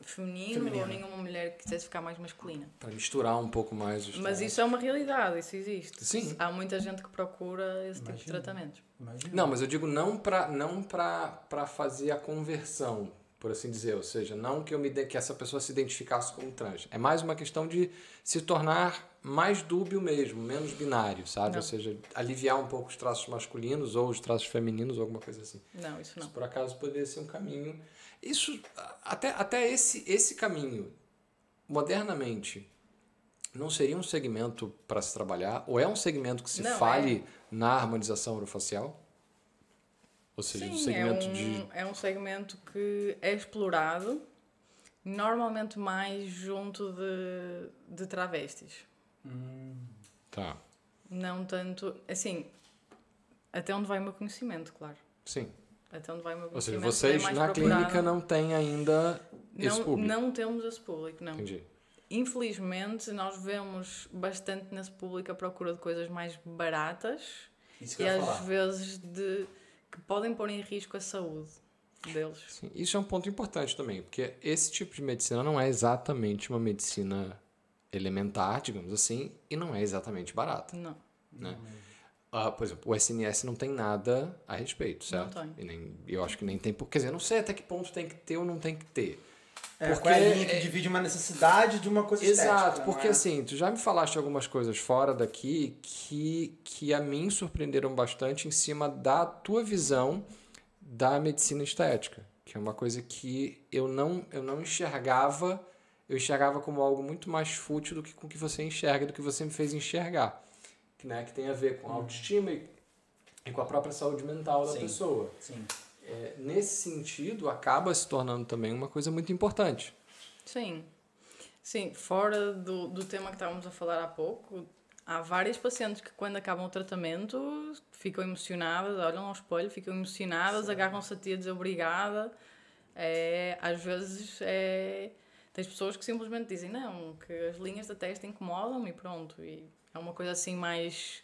C: feminino,
A: Feminino.
C: ou nenhuma mulher que quisesse ficar mais masculina.
B: Para misturar um pouco mais os
C: Mas isso é uma realidade, isso existe.
B: Sim.
C: Há muita gente que procura esse tipo de tratamentos.
A: Imagina.
B: Não, mas eu digo não para não pra fazer a conversão, por assim dizer. Ou seja, não que, eu me de- que essa pessoa se identificasse como trans. É mais uma questão de se tornar mais dúbio mesmo, menos binário, sabe?
C: Não.
B: Ou seja, aliviar um pouco os traços masculinos ou os traços femininos ou alguma coisa assim.
C: Não, isso não.
B: Isso por acaso poderia ser um caminho. Isso, até, até esse, esse caminho, modernamente, não seria um segmento para se trabalhar? Ou é um segmento que se
C: Não,
B: fale na harmonização orofacial? Ou seja, um
C: Sim,
B: segmento
C: é um,
B: de.
C: é um segmento que é explorado, normalmente mais junto de, de travestis.
B: Tá.
C: Não tanto. Assim, até onde vai o meu conhecimento, claro.
B: Sim.
C: Até onde vai o meu
B: Ou seja,
C: conhecimento.
B: vocês
C: é
B: na
C: procurado.
B: clínica não têm ainda esse
C: não,
B: público.
C: não temos esse público, não.
B: Entendi.
C: Infelizmente, nós vemos bastante nesse público a procura de coisas mais baratas
A: Isso que
C: e às
A: falar.
C: vezes de que podem pôr em risco a saúde deles.
B: Sim, isso é um ponto importante também, porque esse tipo de medicina não é exatamente uma medicina elementar, digamos assim, e não é exatamente barata.
C: Não.
B: Né? Ah, por exemplo, o SNS não tem nada a respeito, certo?
C: tem.
B: E nem, eu acho que nem tem. por- Quer dizer, eu não sei até que ponto tem que ter ou não tem que ter.
A: É,
B: Porque
A: qual é a linha que
B: é-
A: divide uma necessidade de uma coisa
B: Exato,
A: estética, não
B: porque
A: é?
B: assim, tu já me falaste algumas coisas fora daqui que, que a mim surpreenderam bastante em cima da tua visão da medicina estética, que é uma coisa que eu não, eu não enxergava, eu enxergava como algo muito mais fútil do que com o que você enxerga, do que você me fez enxergar, que, né, que tem a ver com a autoestima e, e com a própria saúde mental da
A: Sim.
B: pessoa.
A: Sim.
B: É, nesse sentido, acaba se tornando também uma coisa muito importante.
C: Sim. Sim, fora do, do tema que estávamos a falar há pouco, há várias pacientes que quando acabam o tratamento ficam emocionadas, olham ao espelho, ficam emocionadas, agarram-se a ti a dizer obrigada. É, às vezes é, tens pessoas que simplesmente dizem não, que as linhas da testa incomodam e pronto. E é uma coisa assim mais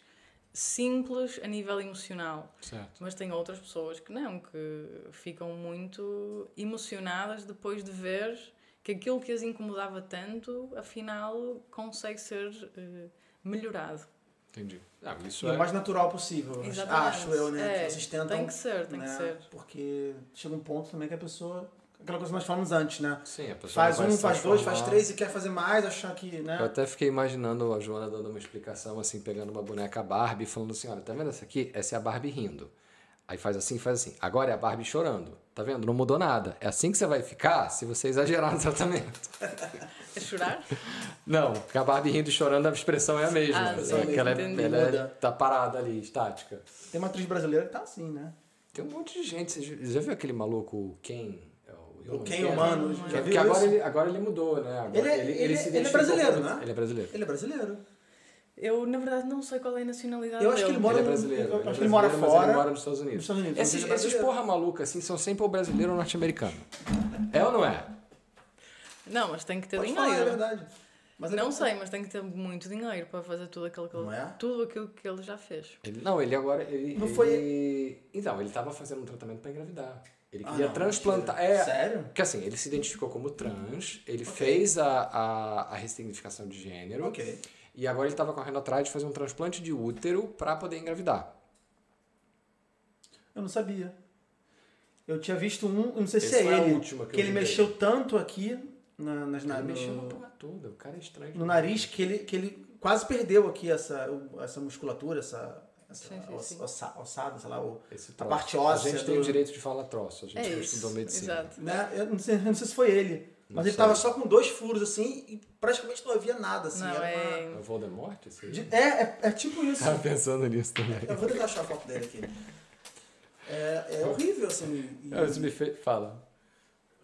C: simples a nível emocional.
B: Certo.
C: Mas tem outras pessoas que não, que ficam muito emocionadas depois de ver que aquilo que as incomodava tanto, afinal, consegue ser eh, melhorado.
B: Entendi. Ah, isso é...
A: o mais natural possível,
C: Exatamente.
A: acho eu, né?
C: É,
A: que vocês tentam.
C: tem que ser, tem que
A: né?
C: ser.
A: Porque chega um ponto também que a pessoa. Aquela coisa que nós falamos antes, né?
B: Sim, a pessoa
A: Faz um, faz dois, faz três e quer fazer mais, achar que,
B: Eu
A: né?
B: até fiquei imaginando a Joana dando uma explicação, assim, pegando uma boneca Barbie e falando assim, olha, tá vendo essa aqui? Essa é a Barbie rindo. Aí faz assim, faz assim. Agora é a Barbie chorando. Tá vendo? Não mudou nada. É assim que você vai ficar se você exagerar no tratamento.
C: É chorar?
B: Não, porque a Barbie rindo e chorando, a expressão é a mesma.
C: Ah,
B: É ela, é- ela é- tá parada ali, estática.
A: Tem uma atriz brasileira que tá assim, né?
B: Tem um monte de gente. Você já- viu aquele maluco, Ken? É o
A: O Ken humano, já viu
B: agora
A: isso?
B: ele, agora ele mudou, né? Agora
A: Ele é- ele- ele é
B: identificou
A: brasileiro,
B: como-
A: né?
B: Ele é brasileiro.
A: Ele é brasileiro.
C: Eu, na verdade, não sei qual é a nacionalidade
A: Eu acho que
C: dele.
A: ele mora
B: ele é brasileiro. ele
A: acho
B: é
A: que ele mora
B: brasileiro, mas
A: fora.
B: Ele mora nos Estados Unidos.
A: Nos Estados Unidos,
B: Esses,
A: ele é
B: esses
A: brasileiro.
B: porra maluca assim são sempre ou brasileiro ou norte-americano. É ou não é?
C: Não, mas tem que ter
A: Pode falar, é
C: dinheiro.
A: verdade. Mas ele-
C: não sei, mas tem que ter muito dinheiro para fazer tudo aquilo que ele,
A: é?
C: tudo aquilo que ele já fez.
B: Ele, não, ele agora. Ele,
A: Não
B: ele-
A: foi-
B: Então, ele tava fazendo um tratamento para engravidar. Ele
A: Ah,
B: queria
A: não,
B: transplantar. É,
A: Sério?
B: Porque assim, ele se identificou como trans, ele
A: Ok.
B: fez a, a, a ressignificação de gênero.
A: Ok.
B: E agora ele estava correndo atrás de fazer um transplante de útero para poder engravidar.
A: Eu não sabia. Eu tinha visto um, eu não sei se
B: Esse
A: é
B: foi a
A: ele,
B: que
A: que ele mexeu tanto aqui na, nas, na,
B: ele mexeu na porra toda, o cara é estranho.
A: no nariz que ele, que ele quase perdeu aqui essa, essa musculatura, essa, essa
C: Sim, sim,
A: oss-
C: sim.
A: ossa- ossada, sei lá, o, a parte óssea.
B: A gente tem o
A: do-
B: direito de falar troço, a gente
C: É
B: não
C: isso.
B: estudou medicina.
C: Exato.
A: né? Eu não sei, eu não sei se foi ele, mas
B: Não
A: ele
B: sei.
A: tava só com dois furos assim e praticamente não havia nada assim.
C: Não,
A: era
C: é.
B: É o Voldemort? Esse aí?
A: uma- de- é, é, é tipo isso.
B: Tava pensando nisso também.
A: Eu vou tentar achar a foto dele aqui. É, é horrível, assim. e-
B: Ah, Isso me fez... Fala.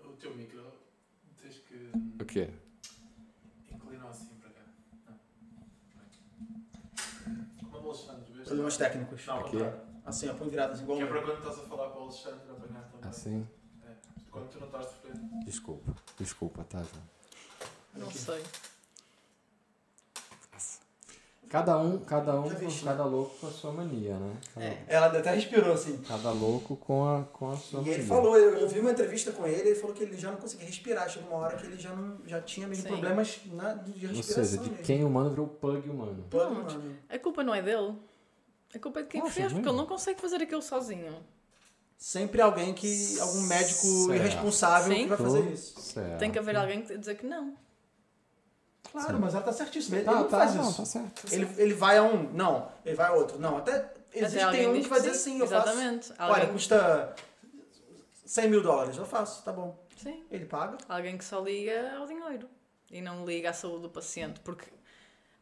D: O teu micro, tens que
B: O quê?
D: inclinar assim para cá. Não. Como o Alexandre, vês?
A: Problemas técnicos.
D: Não,
B: Aqui?
D: contrário.
A: Assim, ó, põe virado assim, igual
D: Que é
A: o
D: para quando estás a falar com o Alexandre apanhar também.
B: Assim?
D: É. Quando tu não estás de frente.
B: Desculpa. Desculpa, tá, João?
C: Não
A: Aqui.
C: sei.
B: Cada um, cada um,
A: vi,
B: com- cada louco com a sua mania, né? Cada,
C: É.
A: Ela até respirou assim.
B: cada louco com a, com a sua
A: E
B: mania.
A: ele falou, eu, eu vi uma entrevista com ele, ele falou que ele já não conseguia respirar. Chegou uma hora que ele já, não, já tinha mesmo
C: Sim.
A: problemas na, de
B: Ou
A: respiração.
B: seja, de
A: mesmo.
B: quem humano virou pug humano.
C: Não,
A: humano.
C: A culpa não é dele. A culpa é de quem
B: Nossa,
C: fez, porque
B: mesmo?
C: ele não consegue fazer aquilo sozinho.
A: Sempre alguém que. algum médico
B: Certo.
A: irresponsável
C: Sim.
A: que vai fazer isso.
B: Certo.
C: Tem que haver alguém que dizer que não.
A: Claro, mas ela tá certíssima. Ele,
B: Tá,
A: não
B: tá,
A: faz
B: não,
A: isso.
B: tá certo.
A: Ele, ele vai a um, não. Ele vai a outro, não. Até existe um que vai dizer
C: sim,
A: eu faço.
C: exatamente.
A: Olha,
C: Alguém-
A: custa 100 mil dólares. Eu faço, tá bom.
C: Sim.
A: Ele paga.
C: Alguém que só liga ao dinheiro e não liga à saúde do paciente. Porque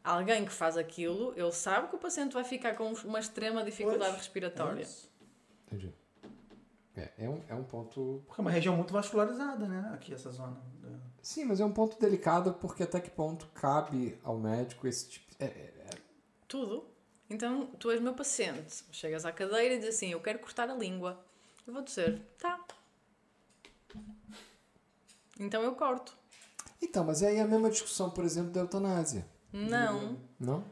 C: alguém que faz aquilo, ele sabe que o paciente vai ficar com uma extrema dificuldade
A: Pois,
C: respiratória.
A: É isso.
B: Entendi. É, é, um, é um ponto.
A: Porque é uma região muito vascularizada, né? Aqui, essa zona.
B: Sim, mas é um ponto delicado porque até que ponto cabe ao médico esse tipo. É, é, é-
C: Tudo. Então, tu és meu paciente. Chegas à cadeira e dizes assim: Eu quero cortar a língua. Eu vou dizer: Tá. Então eu corto.
B: Então, mas aí é a mesma discussão, por exemplo, da eutanásia.
C: Não.
B: Não?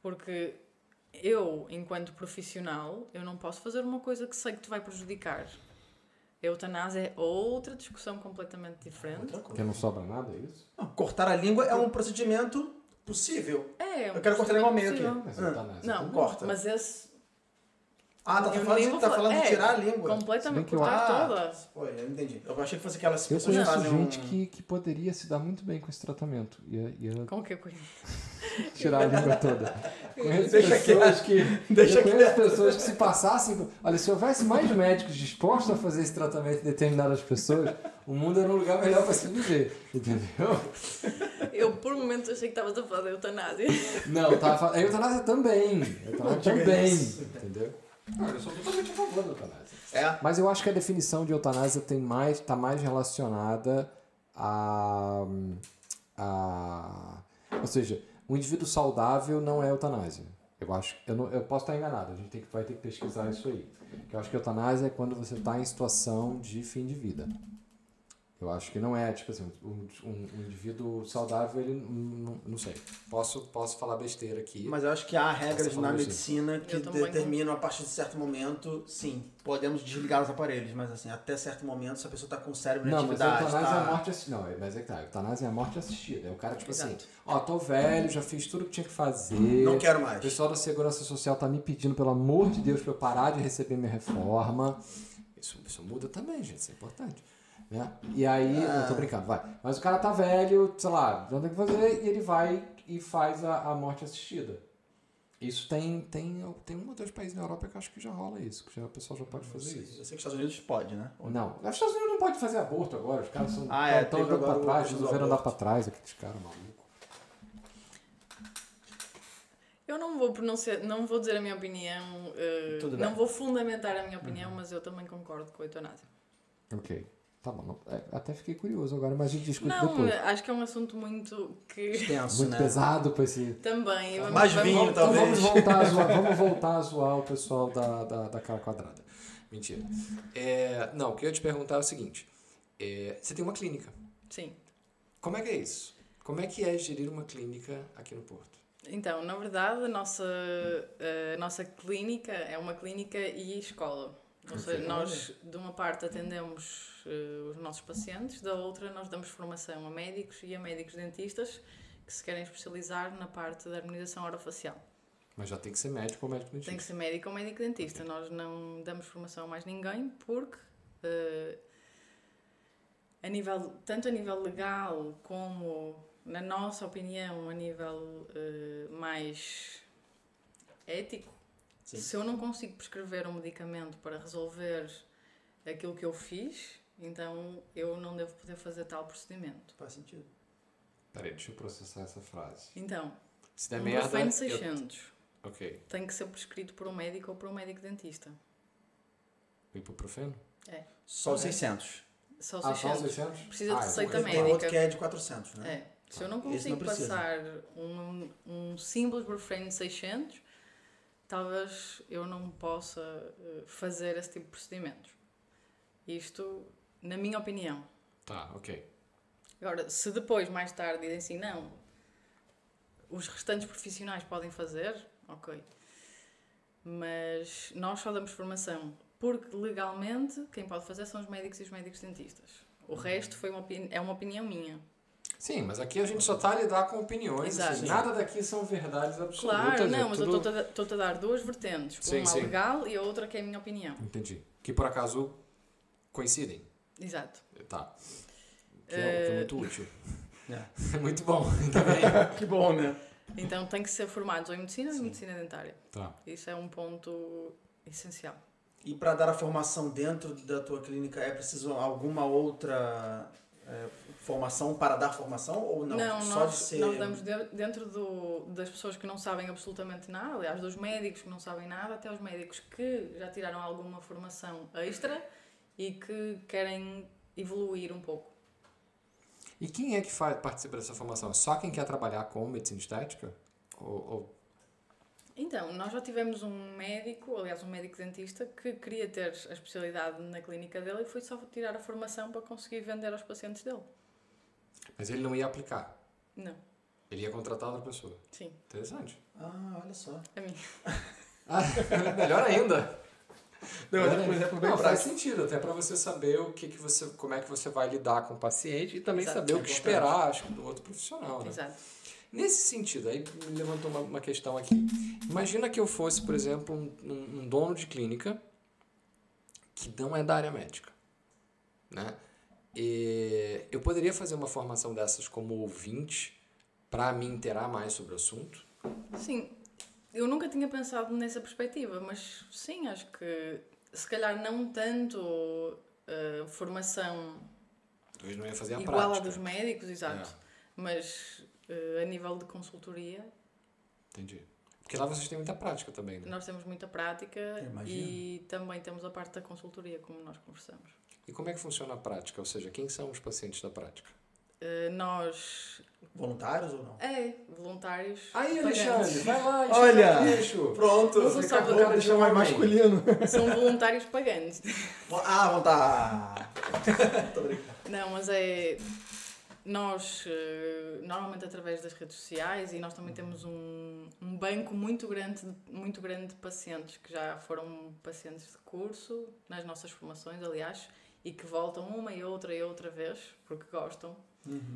C: Porque eu, enquanto profissional, eu não posso fazer uma coisa que sei que te vai prejudicar. A eutanásia é outra discussão completamente diferente.
B: Porque não sobra nada, é isso?
A: Não, cortar a língua é um procedimento possível.
C: É,
A: Eu quero cortar a língua ao meio aqui.
B: Mas
A: Ah,
B: eutanásia.
C: Não,
B: também.
A: corta.
C: mas esse
A: Ah, tá,
C: Eu
A: falando, de,
C: vou
A: tá falando de
C: é,
A: tirar a língua.
C: Completamente,
B: que eu-
C: cortar
A: Ah. Pô, eu entendi. Eu achei que fosse aquelas
B: Eu
A: pessoas que
B: conheço
A: fazem
B: gente
A: um...
B: que, que poderia se dar muito bem com esse tratamento. Ia, ia
C: Com que coisa?
B: tirar a língua toda. Conheço
A: Deixa
B: pessoas que.
A: Deixa
B: eu conheço pessoas que se passassem. Olha, se houvesse mais médicos dispostos a fazer esse tratamento em determinadas pessoas, o mundo era um lugar melhor para se viver. Entendeu?
C: Eu, por um momento, achei que estavas a falar da eutanásia.
B: Não, eu tava falando. A eutanásia também. A eutanásia também. Entendeu? Não, eu sou totalmente a favor da eutanásia.
A: É.
B: Mas eu acho que a definição de eutanásia tem mais, tá mais relacionada a, a. Ou seja, um indivíduo saudável não é eutanásia. Eu acho. Eu, não, eu posso estar enganado, a gente tem que, vai ter que pesquisar isso aí. Eu acho que eutanásia é quando você está em situação de fim de vida. Eu acho que não é, tipo assim, um, um, um indivíduo saudável, ele não, não sei. Posso, posso falar besteira aqui.
A: Mas eu acho que há regras na
B: assim.
A: medicina que
C: Eu também
A: determinam a partir de certo momento, sim, podemos desligar os aparelhos, mas assim, até certo momento, se a pessoa está com o cérebro em
B: Não, mas a eutanásia é a
A: tá...
B: morte assistida. Não, mas é que tá. A eutanásia é a morte assistida. É o cara, tipo assim,
C: Exato.
B: ó, tô velho, já fiz tudo que tinha que fazer.
A: não quero
B: O
A: mais.
B: pessoal da Segurança Social tá me pedindo, pelo amor de Deus, pra eu parar de receber minha reforma. Isso, isso muda também, gente, isso é importante. Né? E aí,
A: Ah.
B: não tô brincando, vai. Mas o cara tá velho, sei lá, não tem o que fazer, e ele vai e faz a, a morte assistida. Isso tem, tem, tem um ou dois países na Europa que eu acho que já rola isso, que já, o pessoal já pode fazer isso.
A: Eu sei que os Estados Unidos pode, né? Ou
B: Não, os Estados Unidos não pode fazer aborto agora, os caras são
A: Ah, é,
B: tão andando pra trás, resolveram andar pra trás, aqueles caras malucos.
C: Eu não vou pronunciar, não vou dizer a minha opinião,
A: Tudo
C: não vou fundamentar a minha opinião, mas eu também concordo com a eutanásia.
B: Ok. Tá bom. é, até fiquei curioso agora, mas a gente discute
C: Não,
B: depois.
C: acho que é um assunto muito que
A: extenso,
B: Muito
A: né?
B: pesado pra esse.
C: também. vamos-
A: Mais
C: vamos-
A: vinho,
B: Então
A: talvez.
B: vamos voltar, a zoar, vamos voltar a zoar o pessoal da, da, da cara quadrada. Mentira. É, não, o que eu ia te perguntar é o seguinte: é, você tem uma clínica.
C: Sim.
B: Como é que é isso? Como é que é gerir uma clínica aqui no Porto?
C: Então, na verdade, a nossa, a nossa clínica é uma clínica e escola. Ou seja, nós, de uma parte, atendemos eh, os nossos pacientes, da outra, nós damos formação a médicos e a médicos dentistas que se querem especializar na parte da harmonização orofacial.
B: Mas já tem que ser médico ou médico dentista.
C: Tem que ser médico ou médico dentista. Nós não damos formação a mais ninguém porque, eh, a nível, tanto a nível legal como, na nossa opinião, a nível eh, mais ético,
A: Sim.
C: se eu não consigo prescrever um medicamento para resolver aquilo que eu fiz, então eu não devo poder fazer tal procedimento.
A: Faz sentido.
B: Peraí, deixa eu processar essa frase.
C: Então,
B: Se der
C: um
B: merda.
C: Brufen
B: eu-
C: 600
B: Ok.
C: tem que ser prescrito por um médico ou por um médico dentista.
B: O ibuprofeno?
A: Só os 600.
C: Só
B: Ah, só os
C: 600.
B: 600?
C: Precisa de
B: Ah,
C: receita
B: então-
A: Tem outro
C: médica.
A: que é de 400, né?
C: É. Se eu não
A: Esse não
C: consigo
A: precisa.
C: passar um, um simples Brufen 600, talvez eu não possa eh, fazer esse tipo de procedimentos. Isto, na minha opinião.
B: Tá, ok.
C: Agora, se depois, mais tarde, dizem assim, não, os restantes profissionais podem fazer, ok. Mas nós só damos formação porque legalmente quem pode fazer são os médicos e os médicos dentistas. O resto foi uma é uma opinião minha.
B: Sim, mas aqui a gente só tá a lidar com opiniões.
C: Exato.
B: assim, nada daqui são verdades absolutas.
C: Claro,
B: é
C: não, mas eu
B: tudo-
C: estou-te a dar duas vertentes.
B: Sim,
C: uma
B: sim.
C: legal e a outra que é a minha opinião.
B: Entendi. Que por acaso coincidem.
C: Exato.
B: Tá. Que é, que é
C: Eh,
B: muito útil.
A: É.
B: Muito bom.
A: Que bom, né?
C: Então tem que ser formados ou em medicina ou em medicina dentária.
B: Tá.
C: Isso é um ponto essencial.
A: E para dar a formação dentro da tua clínica, é preciso alguma outra é, formação para dar formação ou não? Só
C: nós,
A: de ser...
C: nós damos de- dentro do, das pessoas que não sabem absolutamente nada, aliás, dos médicos que não sabem nada, até os médicos que já tiraram alguma formação extra e que querem evoluir um pouco.
B: E quem é que faz, participa dessa formação? Só quem quer trabalhar com medicina estética? Ou, ou-
C: Então, nós já tivemos um médico, aliás, um médico dentista, que queria ter a especialidade na clínica dele e foi só tirar a formação para conseguir vender aos pacientes dele.
B: Mas ele não ia aplicar.
C: Não,
B: Ele ia contratar outra pessoa.
C: sim,
B: Interessante.
A: Ah, olha só.
C: a mim.
B: Ah, melhor ainda.
A: Não,
B: Melhor
A: mas é, por
B: ainda.
A: exemplo, bem
B: Não, faz sentido, até para você saber o que, que você, como é que você vai lidar com o paciente e também
C: Exato.
B: saber o
A: É
B: que
A: importante.
B: esperar acho, do outro profissional. Né?
C: Exato.
B: Nesse sentido, aí me levantou uma, uma questão aqui. Imagina que eu fosse, por exemplo, um, um, dono de clínica que não é da área médica, né? E eu poderia fazer uma formação dessas como ouvinte para me inteirar mais sobre o assunto?
C: Sim, eu nunca tinha pensado nessa perspectiva, mas sim, acho que se calhar não tanto uh, formação
B: Talvez não ia fazer a
C: igual à
B: prática.
C: dos médicos, exato,
B: É.
C: mas uh, a nível de consultoria
B: Entendi. Porque lá vocês têm muita prática também, né?
C: nós temos muita prática e também temos a parte da consultoria, como nós conversamos.
B: E como é que funciona a prática? Ou seja, quem são os pacientes da prática?
C: Uh, nós,
A: Voluntários ou não?
C: é, voluntários.
B: Aí. Alexandre, vai lá,
A: Olha!
B: bicho.
A: Pronto,
C: Não só
A: acabou
C: do cara
A: de
B: de
A: chamar
B: homem.
A: masculino.
C: São voluntários pagantes.
A: Ah, vão tá. Tô brincando.
C: Não, mas é. Nós, eh, normalmente através das redes sociais, e nós também temos um, um banco muito grande, muito grande de pacientes que já foram pacientes de curso, nas nossas formações, aliás, e que voltam uma e outra e outra vez, porque gostam.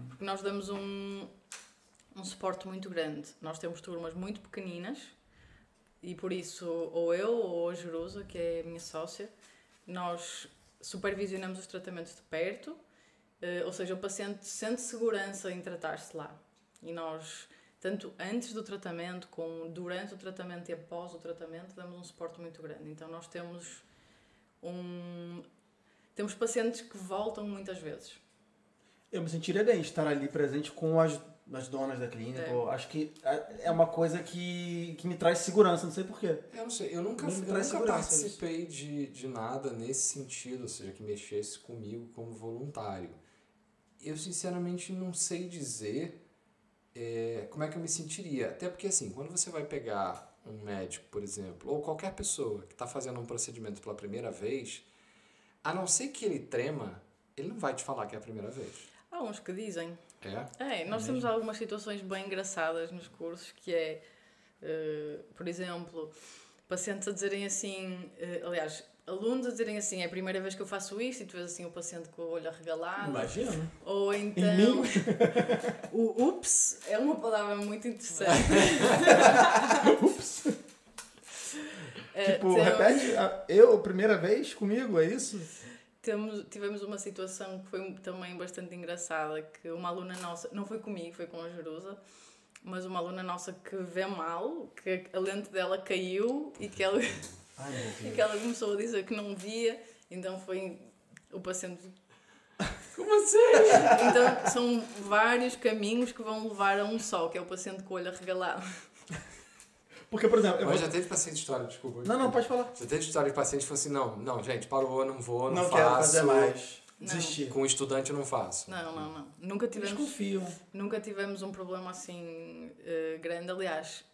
C: Porque nós damos um, um suporte muito grande. Nós temos turmas muito pequeninas, e por isso, ou eu ou a Jerusa, que é a minha sócia, nós supervisionamos os tratamentos de perto, eh, ou seja, o paciente sente segurança em tratar-se lá. E nós, tanto antes do tratamento, como durante o tratamento e após o tratamento, damos um suporte muito grande. Então nós temos um temos pacientes que voltam muitas vezes.
A: Eu me sentiria bem estar ali presente com as, as donas da clínica.
C: É.
A: Acho que é é uma coisa que, que me traz segurança, não sei porquê.
B: Eu não sei, eu nunca, eu nunca participei de, de nada nesse sentido, ou seja, que mexesse comigo como voluntário. Eu sinceramente não sei dizer é, como é que eu me sentiria. Até porque, assim, quando você vai pegar um médico, por exemplo, ou qualquer pessoa que está fazendo um procedimento pela primeira vez, a não ser que ele trema, ele não vai te falar que é a primeira vez.
C: Há uns que dizem.
B: É?
C: É, nós temos algumas situações bem engraçadas nos cursos que é, eh, por exemplo, pacientes a dizerem assim, eh, aliás, alunos a dizerem assim, é a primeira vez que eu faço isto e tu vês assim o paciente com o olho arregalado.
A: Imagina.
C: Ou então. o ups é uma palavra muito interessante.
A: Ups.
C: Eh,
A: tipo, repete. Eu, primeira vez comigo, é isso?
C: Temos, tivemos uma situação que foi também bastante engraçada, que uma aluna nossa, não foi comigo, foi com a Jerusa, mas uma aluna nossa que vê mal, que a lente dela caiu e que ela,
A: Ai,
C: e que ela começou a dizer que não via, então foi o paciente.
B: Como assim?
C: Então são vários caminhos que vão levar a um só, que é o paciente com o olho arregalado.
A: Porque, por exemplo, eu
B: Mas
A: vou...
B: já teve paciente história, desculpa.
A: Não, não, pode falar.
B: Já teve história de paciente que falou assim, não, não, gente, parou, não vou, não,
A: Não,
B: faço.
A: quero fazer mais.
C: Não.
A: Desistir.
B: Com estudante eu não faço.
C: Não, não, não. Nunca tivemos.
A: confiam.
C: Nunca tivemos um problema assim eh, grande. Aliás,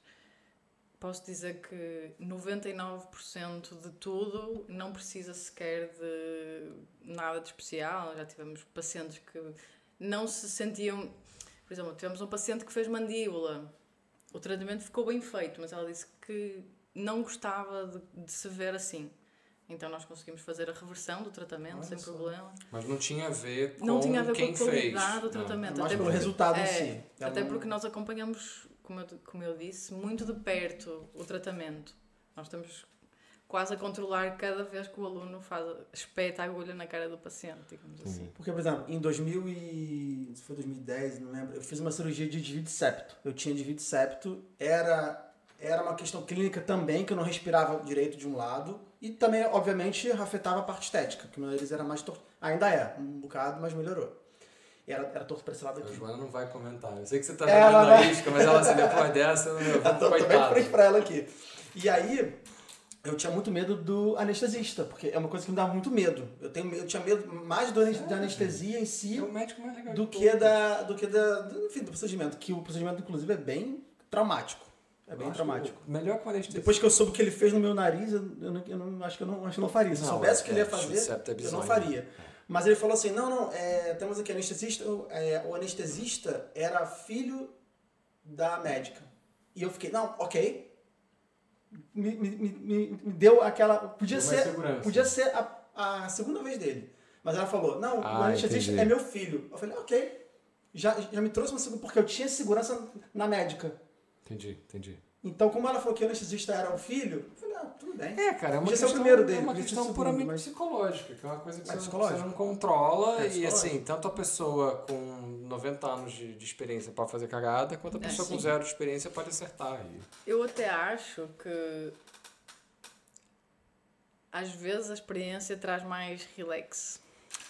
C: posso dizer que 99% de tudo não precisa sequer de nada de especial. Já tivemos pacientes que não se sentiam. Por exemplo, tivemos um paciente que fez mandíbula. O tratamento ficou bem feito, mas ela disse que não gostava de, de se ver assim. Então nós conseguimos fazer a reversão do tratamento
A: Olha
C: sem
A: só.
C: problema.
B: Mas não tinha a ver com
C: Não tinha a ver
B: quem
C: com a
B: fez.
C: qualidade do
B: Não.
C: tratamento.
A: Mais
C: até
A: pelo
C: porque-
A: resultado em
C: é,
A: si. É
C: Até
A: um-
C: porque nós acompanhamos, como eu, como eu disse, muito de perto o tratamento. Nós estamos quase a controlar cada vez que o aluno faz, espeta a agulha na cara do paciente, digamos assim.
A: Porque, por exemplo, em 2000 e... foi 2010, não lembro, eu fiz uma cirurgia de desvio de septo. Eu tinha desvio de septo, era, era uma questão clínica também, que eu não respirava direito de um lado. E também, obviamente, afetava a parte estética, que o meu nariz era mais torto. Ainda é, um bocado, mas melhorou. Era, era torto para esse lado
B: A
A: aqui.
B: Joana não vai comentar. Eu sei que você tá
A: Ela vai-
B: a isca, mas ela assim, depois dessa, eu
A: Eu
B: vou
A: tô, tô bem frente pra ela aqui. E aí, eu tinha muito medo do anestesista, porque é uma coisa que me dava muito medo. Eu, tenho, eu tinha medo mais do, da anestesia em si
B: É
A: do
B: de
A: que da do que da do, enfim, do procedimento que o procedimento inclusive é bem traumático é bem traumático
B: que o Melhor com anestesia.
A: depois que eu soube o que ele fez no meu nariz eu, eu não, eu não- acho que eu não acho que não faria se eu
B: Não,
A: soubesse o que ele ia
B: é,
A: fazer
B: é
A: eu não faria mas ele falou assim não não é, temos aqui anestesista o- é, o anestesista era filho da médica e eu fiquei não ok me, me, me, me- deu aquela podia
B: Deu
A: ser podia ser a, a segunda vez dele mas ela falou não o
B: Ah,
A: anestesista
B: entendi.
A: é meu filho eu falei ok já, já me trouxe uma segurança, porque eu tinha segurança na médica.
B: Entendi, entendi.
A: Então, como ela falou que o anestesista era o filho, eu falei, ah, tudo bem.
B: É, cara, é uma questão,
A: primeiro dele,
B: é uma questão
A: segundo,
B: puramente
A: mas-
B: psicológica, que é uma coisa que
A: É
B: você, você não controla
A: É
B: e assim, tanto a pessoa com 90 anos de, de experiência pode fazer cagada, quanto a
C: É,
B: pessoa com zero de experiência pode acertar. E...
C: Eu até acho que às vezes a experiência traz mais relax.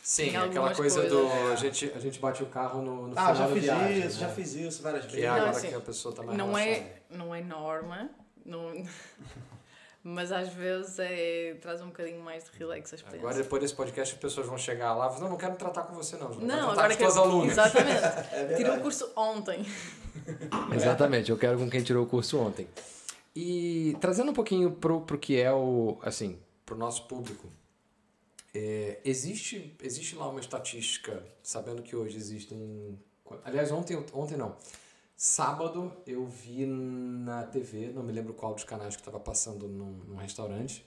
B: Sim, aquela coisa
C: coisas,
B: do.
A: é.
B: A, gente, a gente bate o carro no, no
A: Ah,
B: final
A: já fiz
B: viagem,
A: isso,
B: né?
A: já fiz isso várias
B: Que
A: vezes.
B: é
C: Não,
B: agora
C: assim,
B: que a pessoa tá mais
C: Não
B: relaxada.
C: é, não é norma, não, mas às vezes é, traz um bocadinho mais de relax a experiência.
B: Agora, depois desse podcast, as pessoas vão chegar lá e falar: Não, não quero me tratar com você, não.
C: Não,
B: Vai
C: agora
B: com os teus alunos.
C: Exatamente.
A: É.
C: Tirei o curso ontem.
B: Exatamente, eu quero com quem tirou o curso ontem. E trazendo um pouquinho pro, pro que é o, assim, pro nosso público, é, existe, existe lá uma estatística, sabendo que hoje existem, aliás, ontem, ontem não, sábado eu vi na TV, não me lembro qual dos canais que estava passando num, num restaurante,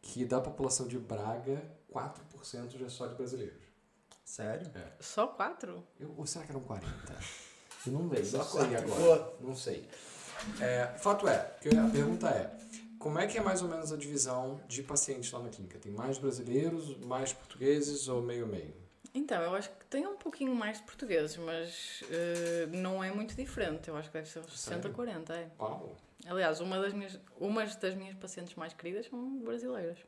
B: que da população de Braga, 4% já é só de brasileiros.
A: Sério?
C: Só quatro?
B: Eu, ou será que eram 40? Eu não lembro,
A: Só
B: não sei
A: quatro.
B: agora.
A: Boa.
B: Não sei. É, fato é, que a pergunta é, como é que é mais ou menos a divisão de pacientes lá na clínica? Tem mais brasileiros, mais portugueses ou meio-meio?
C: Então, eu acho que tem um pouquinho mais de portugueses, mas eh, não é muito diferente. Eu acho que deve ser uns
B: Sério?
C: 60, 40, é.
B: Uau,
C: Aliás, uma das minhas, umas das minhas pacientes mais queridas são brasileiras.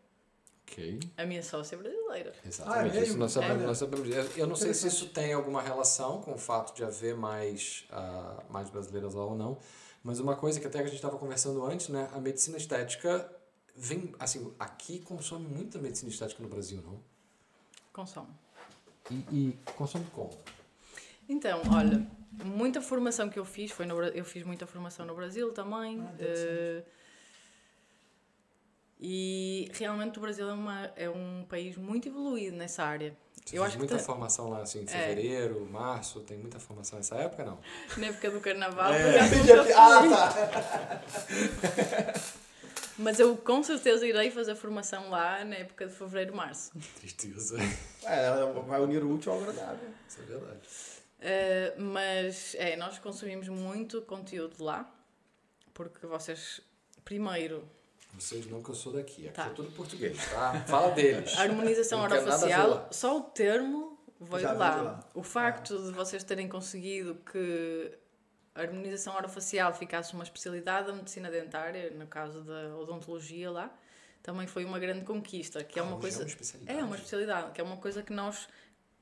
B: ok.
C: A minha sócia é brasileira.
B: Exatamente,
A: Ah, é
B: isso nós sabemos,
A: É.
B: nós sabemos. Eu- Eu não sei se isso tem alguma relação com o fato de haver mais, ah, mais brasileiras lá ou não, mas uma coisa que até a gente estava conversando antes, né? A medicina estética vem, assim, aqui consome muita medicina estética no Brasil, não?
C: Consome.
B: E, e consome como?
C: Então, olha, muita formação que eu fiz foi no eu fiz muita formação no Brasil também.
A: Ah, interessante.
C: eh, e realmente o Brasil é, uma, é um país muito evoluído nessa área.
B: Você
C: Eu
B: fez
C: acho que
B: muita
C: tem-
B: formação lá, assim, em
C: É.
B: fevereiro, março, tem muita formação nessa época, não?
C: Na época do carnaval,
A: É.
C: fui.
A: Ah, tá.
C: Mas eu com certeza irei fazer formação lá na época de fevereiro, março.
B: Tristeza.
A: É, vai unir o útil ao agradável.
B: Isso é verdade.
C: Eh, mas é, nós consumimos muito conteúdo lá, porque vocês, primeiro,
B: Vocês não que eu sou daqui, aqui
C: Tá.
B: é tudo português, tá? Fala deles.
C: Harmonização orofacial, só o termo veio
A: Já
C: lá.
A: lá.
C: O facto de vocês terem conseguido que a harmonização orofacial ficasse uma especialidade da medicina dentária, no caso da odontologia lá, também foi uma grande conquista, que é uma
B: Ah,
C: coisa...
B: é uma.
C: É uma especialidade, que é uma coisa que nós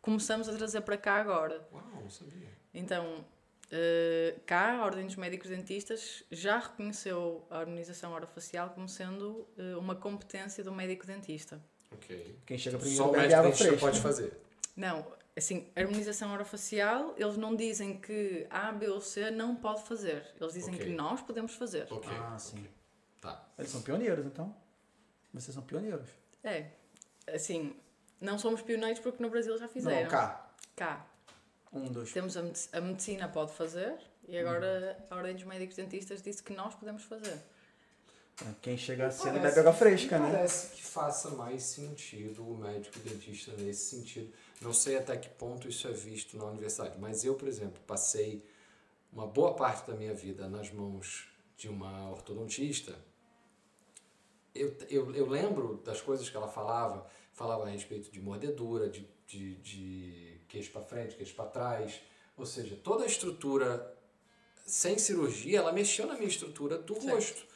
C: começamos a trazer para cá agora.
B: Uau, não sabia.
C: Então, eh, cá, a Ordem dos Médicos Dentistas já reconheceu a harmonização orofacial como sendo eh, uma competência do médico dentista.
B: Ok.
A: Quem chega primeiro
B: Só o
A: bebe
B: médico dentista
A: fresca.
B: pode fazer.
C: Não, assim, harmonização orofacial, eles não dizem que A, B ou C não pode fazer. Eles dizem
B: Ok.
C: que nós podemos fazer.
B: Ok.
A: Ah, sim.
B: ok. Tá.
A: Eles são pioneiros, então. Vocês são pioneiros.
C: É, assim, não somos pioneiros porque no Brasil já fizeram.
A: Não, cá.
C: Cá.
A: Um, dois.
C: Temos a, a medicina pode fazer e agora a Ordem dos Médicos Dentistas disse que nós podemos fazer.
A: Quem chega cedo bebe água fresca, né?
B: Parece que faça mais sentido o médico dentista nesse sentido. Não sei até que ponto isso é visto na universidade, mas eu, por exemplo, passei uma boa parte da minha vida nas mãos de uma ortodontista. Eu, eu, eu lembro das coisas que ela falava, falava a respeito de mordedura, de, de, de queixo para frente, queixo para trás, ou seja, toda a estrutura sem cirurgia, ela mexeu na minha estrutura do
C: Certo.
B: rosto.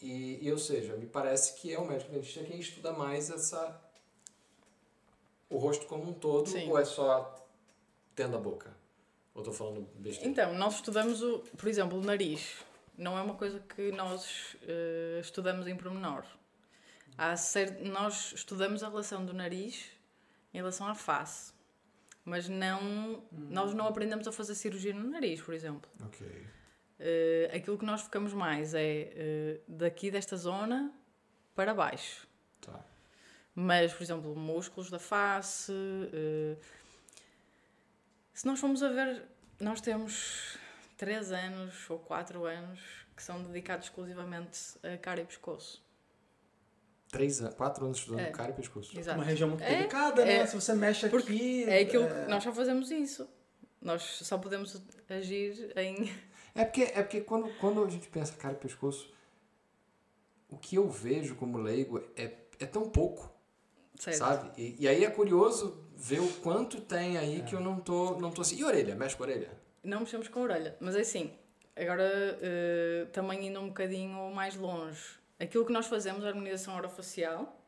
B: E, e, ou seja, me parece que é o médico dentista quem estuda mais essa o rosto como um todo
C: Sim.
B: ou é só dentro da boca? Ou estou falando besteira?
C: Então, nós estudamos, o, por exemplo, o nariz. Não é uma coisa que nós eh, estudamos em pormenor. Há cer- nós estudamos a relação do nariz em relação à face. Mas não, nós não aprendemos a fazer cirurgia no nariz, por exemplo.
B: Ok.
C: Eh, aquilo que nós ficamos mais é eh, daqui desta zona para baixo.
B: Tá.
C: Mas, por exemplo, músculos da face. eh, se nós formos a ver, nós temos 3 anos ou 4 anos que são dedicados exclusivamente a cara e pescoço.
B: Três, quatro anos estudando
C: É.
B: cara e pescoço.
C: Exato.
A: Uma região muito
C: É,
A: delicada, né?
C: é.
A: Se você mexe
C: Porque
A: aqui.
C: É aquilo que nós só fazemos isso. Nós só podemos agir em.
B: É porque, é porque quando, quando a gente pensa cara e pescoço, o que eu vejo como leigo é, é tão pouco,
C: Certo.
B: sabe? E, e aí é curioso ver o quanto tem aí que eu não tô, não tô assim. E orelha? Mexe com a orelha?
C: Não mexemos com a orelha. Mas é assim, agora eh, também indo um bocadinho mais longe. Aquilo que nós fazemos, a harmonização orofacial,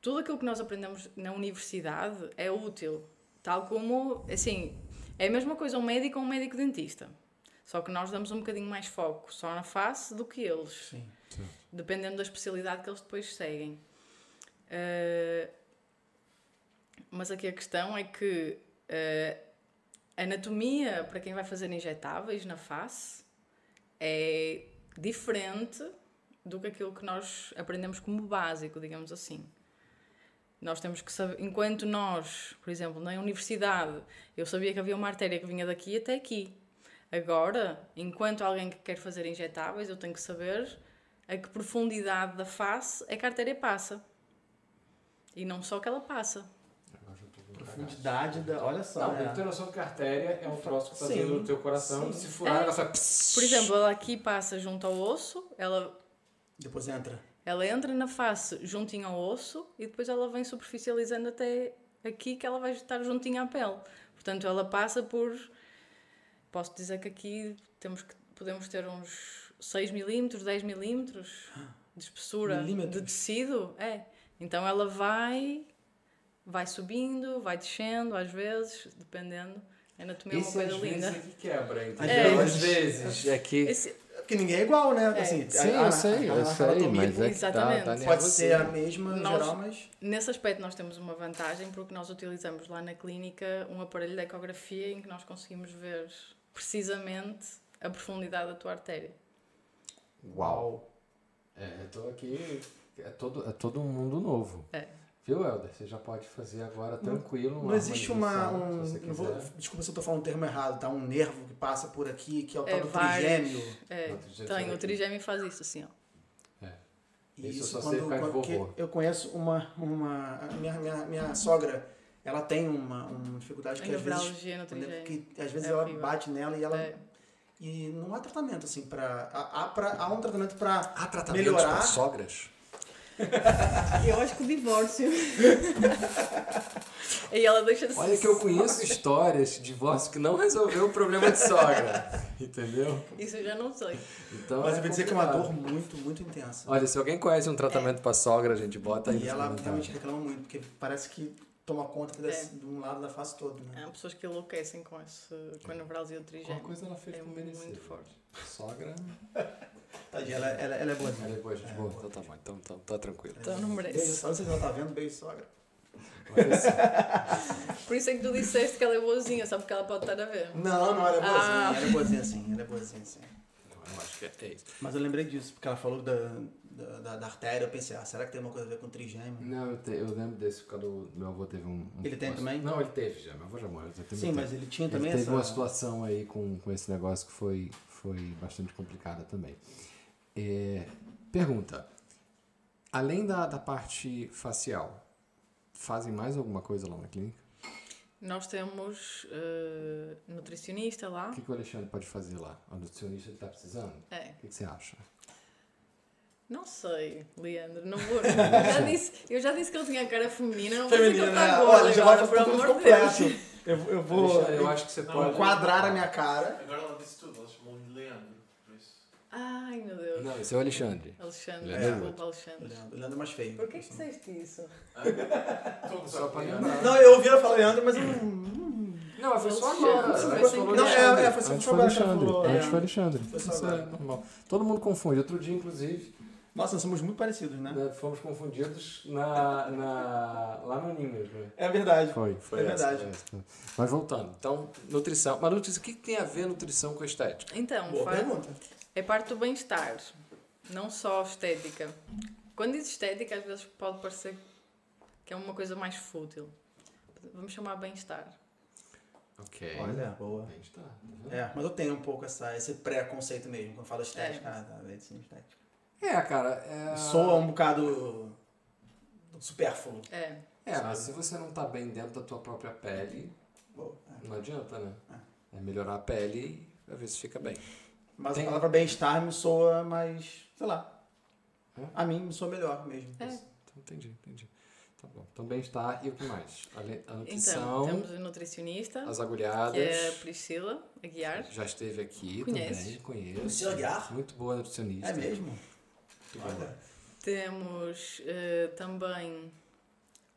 C: tudo aquilo que nós aprendemos na universidade é útil. Tal como, assim, é a mesma coisa um médico ou um médico dentista. Só que nós damos um bocadinho mais foco só na face do que eles.
A: Sim.
C: Dependendo da especialidade que eles depois seguem. Eh, mas aqui a questão é que a anatomia para quem vai fazer injetáveis na face é diferente do que aquilo que nós aprendemos como básico, digamos assim. Nós temos que saber, enquanto nós, por exemplo, na universidade, eu sabia que havia uma artéria que vinha daqui até aqui. Agora, enquanto alguém que quer fazer injetáveis, eu tenho que saber a que profundidade da face é que a artéria passa. E não só que ela passa.
A: Profundidade da. Olha só.
B: Não,
A: é.
B: tem noção que a artéria é um troço que está dentro do teu coração e
A: sim.
B: se furar,
C: É.
B: ela faz... pss.
C: Por exemplo, ela aqui passa junto ao osso, ela
A: Depois entra.
C: Ela entra na face juntinho ao osso e depois ela vem superficializando até aqui que ela vai estar juntinho à pele. Portanto, ela passa por. Posso dizer que aqui temos que, podemos ter uns 6 milímetros, 10 milímetros de espessura
A: Milímetros?
C: de tecido. É. Então ela vai. Vai subindo, vai descendo, às vezes, dependendo. A anatomia é uma coisa
B: às
C: linda.
B: vezes é que quebra,
A: Às
B: entendeu?
A: vezes.
B: Às vezes. É que...
C: Esse-
A: Porque ninguém é igual, né? Assim,
B: Sim,
A: a-
B: eu sei,
A: a-
B: eu
A: a
B: sei,
A: anatomia
B: mas é que tá,
C: Exatamente.
B: tá
A: Pode ser a mesma
C: Nós-
A: geral, mas.
C: Nesse aspecto nós temos uma vantagem porque nós utilizamos lá na clínica um aparelho de ecografia em que nós conseguimos ver precisamente a profundidade da tua artéria.
B: Uau! É, eu tô aqui... É todo, é todo um mundo novo.
C: É.
B: Viu, Helder? Você já pode fazer agora tranquilo.
A: Não existe uma. Um,
B: se
A: não vou- desculpa se eu tô falando o termo errado, tá? Um nervo que passa por aqui, que é o tal
C: É,
A: do
C: vários.
A: trigêmeo.
C: É,
B: Não, trigêmeo
C: tem,
B: é
C: o trigêmeo faz isso assim, ó.
A: E
B: Isso
A: isso quando, quando eu conheço uma. uma a minha, minha, minha sogra, ela tem uma, uma dificuldade que às vezes.
C: no trigêmeo.
A: Que às vezes
C: É
A: ela
C: horrível.
A: bate nela e ela.
C: É.
A: E não há tratamento, assim, pra. Há, há, pra, há um tratamento pra.
B: Há tratamentos
A: Melhorar.
B: para sogras?
C: Eu acho que o divórcio. e ela deixa de
B: Olha que eu conheço histórias de divórcio que não resolveu o problema de sogra. Entendeu?
C: Isso eu já não sei.
B: Então
A: Mas
B: é
A: eu vou dizer que é uma dor muito, muito intensa.
B: Olha, se alguém conhece um tratamento para sogra, a gente bota aí
A: E ela realmente reclama muito, porque parece que toma conta desse,
C: É.
A: de um lado da face todo, né?
C: Há pessoas que enlouquecem com, esse, com a nevralgia do
B: Uma
C: trigêmeo.
B: coisa ela fez
C: É
B: com
C: muito forte.
B: Sogra.
A: Tadinha, ela, ela, ela é boazinha.
B: Ela é boa, gente boa. Então tá bom, então, então tá tranquilo.
C: Então não
A: Beijo,
C: merece.
A: só não sei se ela tá vendo, beijo, sogra.
C: Por isso é que tu disseste que ela é boazinha, só porque ela pode estar a ver.
A: Não, não, ela é boazinha,
C: Ah.
A: ela é boazinha sim, ela é boazinha sim.
B: Eu acho que é isso.
A: Mas eu lembrei disso, porque ela falou da, da, da, da artéria, eu pensei, ah, será que tem alguma coisa a ver com trigêmeo?
B: Não, eu, te- eu lembro desse, quando o meu avô teve um. um-
A: Ele tem
B: uma-
A: também?
B: Não, ele teve já. Meu avô já morreu.
A: Sim,
B: muito
A: mas ele tinha
B: Ele
A: também
B: teve
A: essa...
B: uma situação aí com, com esse negócio que foi, foi bastante complicada também. É, pergunta: além da, da parte facial, fazem mais alguma coisa lá na clínica?
C: Nós temos eh, nutricionista lá.
B: O que, que o Alexandre pode fazer lá? O nutricionista está precisando?
C: É.
B: O que, que você acha?
C: Não sei, Leandro, não vou. Eu já disse, eu já disse que ele tinha a cara feminina, não vou dizer que ele está
A: né?
C: gordo
A: Olha, já vai fazer tudo
C: Deus.
A: completo. Eu, eu vou
B: eu acho que você
D: Não,
B: pode.
A: enquadrar a minha cara.
D: Agora ela disse tudo, ela chamou-me de Leandro, por isso.
C: Ai, meu Deus.
B: Não, esse é o Alexandre.
C: Alexandre,
B: Leandro.
C: desculpa,
A: O
C: Alexandre.
A: Leandro, Leandro é mais feio.
C: Por que que disseste isso?
D: Estou
B: Só para
D: Leandro.
B: lembrar.
A: Não, eu ouvi ela falar Leandro, mas eu não...
B: Não, foi só agora.
C: foi
B: Antes
A: Não, é, é, foi só
B: Antes
A: agora
B: foi
A: que ela
B: Alexandre. Antes
A: é.
B: foi Alexandre.
A: Foi só
B: Isso é
A: agora.
B: normal. Todo mundo confunde. Outro dia, inclusive,
A: Nossa, nós somos muito parecidos, né?
B: né, fomos confundidos na, na, lá no Ninhas, né?
A: É verdade.
B: Foi, foi
A: É
B: essa,
A: verdade.
B: essa. Mas voltando, então, nutrição. Mas nutrição, o que, tem a ver nutrição com estética?
C: Então,
A: Boa
C: faz-
A: pergunta.
C: é parte do bem-estar, não só estética. Quando diz estética, às vezes pode parecer que é uma coisa mais fútil. Vamos chamar bem-estar.
B: Ok.
A: Olha, boa.
B: Bem-estar, tá?
A: É, mas eu tenho um pouco essa, esse preconceito mesmo, quando falo estética, ah, tá, medicina estética.
B: É, cara. É...
A: Soa um bocado supérfluo.
C: É.
B: É, mas se você não tá bem dentro da tua própria pele,
A: Boa, é.
B: Não adianta, né? É melhorar a pele e pra ver se fica bem.
A: Mas
B: Tem-
A: a palavra bem-estar me soa mais, sei lá.
B: É?
A: A mim me soa melhor mesmo.
C: É.
B: Então, entendi, entendi. Tá bom. Então, bem-estar e o que mais? A
C: Então,
B: nutrição,
C: temos a nutricionista,
B: as
C: que
B: agulhadas.
C: é a Priscila Aguiar.
B: Já esteve aqui
C: Conheces?
B: também, conheço.
A: Priscila Aguiar?
B: Muito boa nutricionista.
A: É mesmo? Olha.
C: Temos eh, também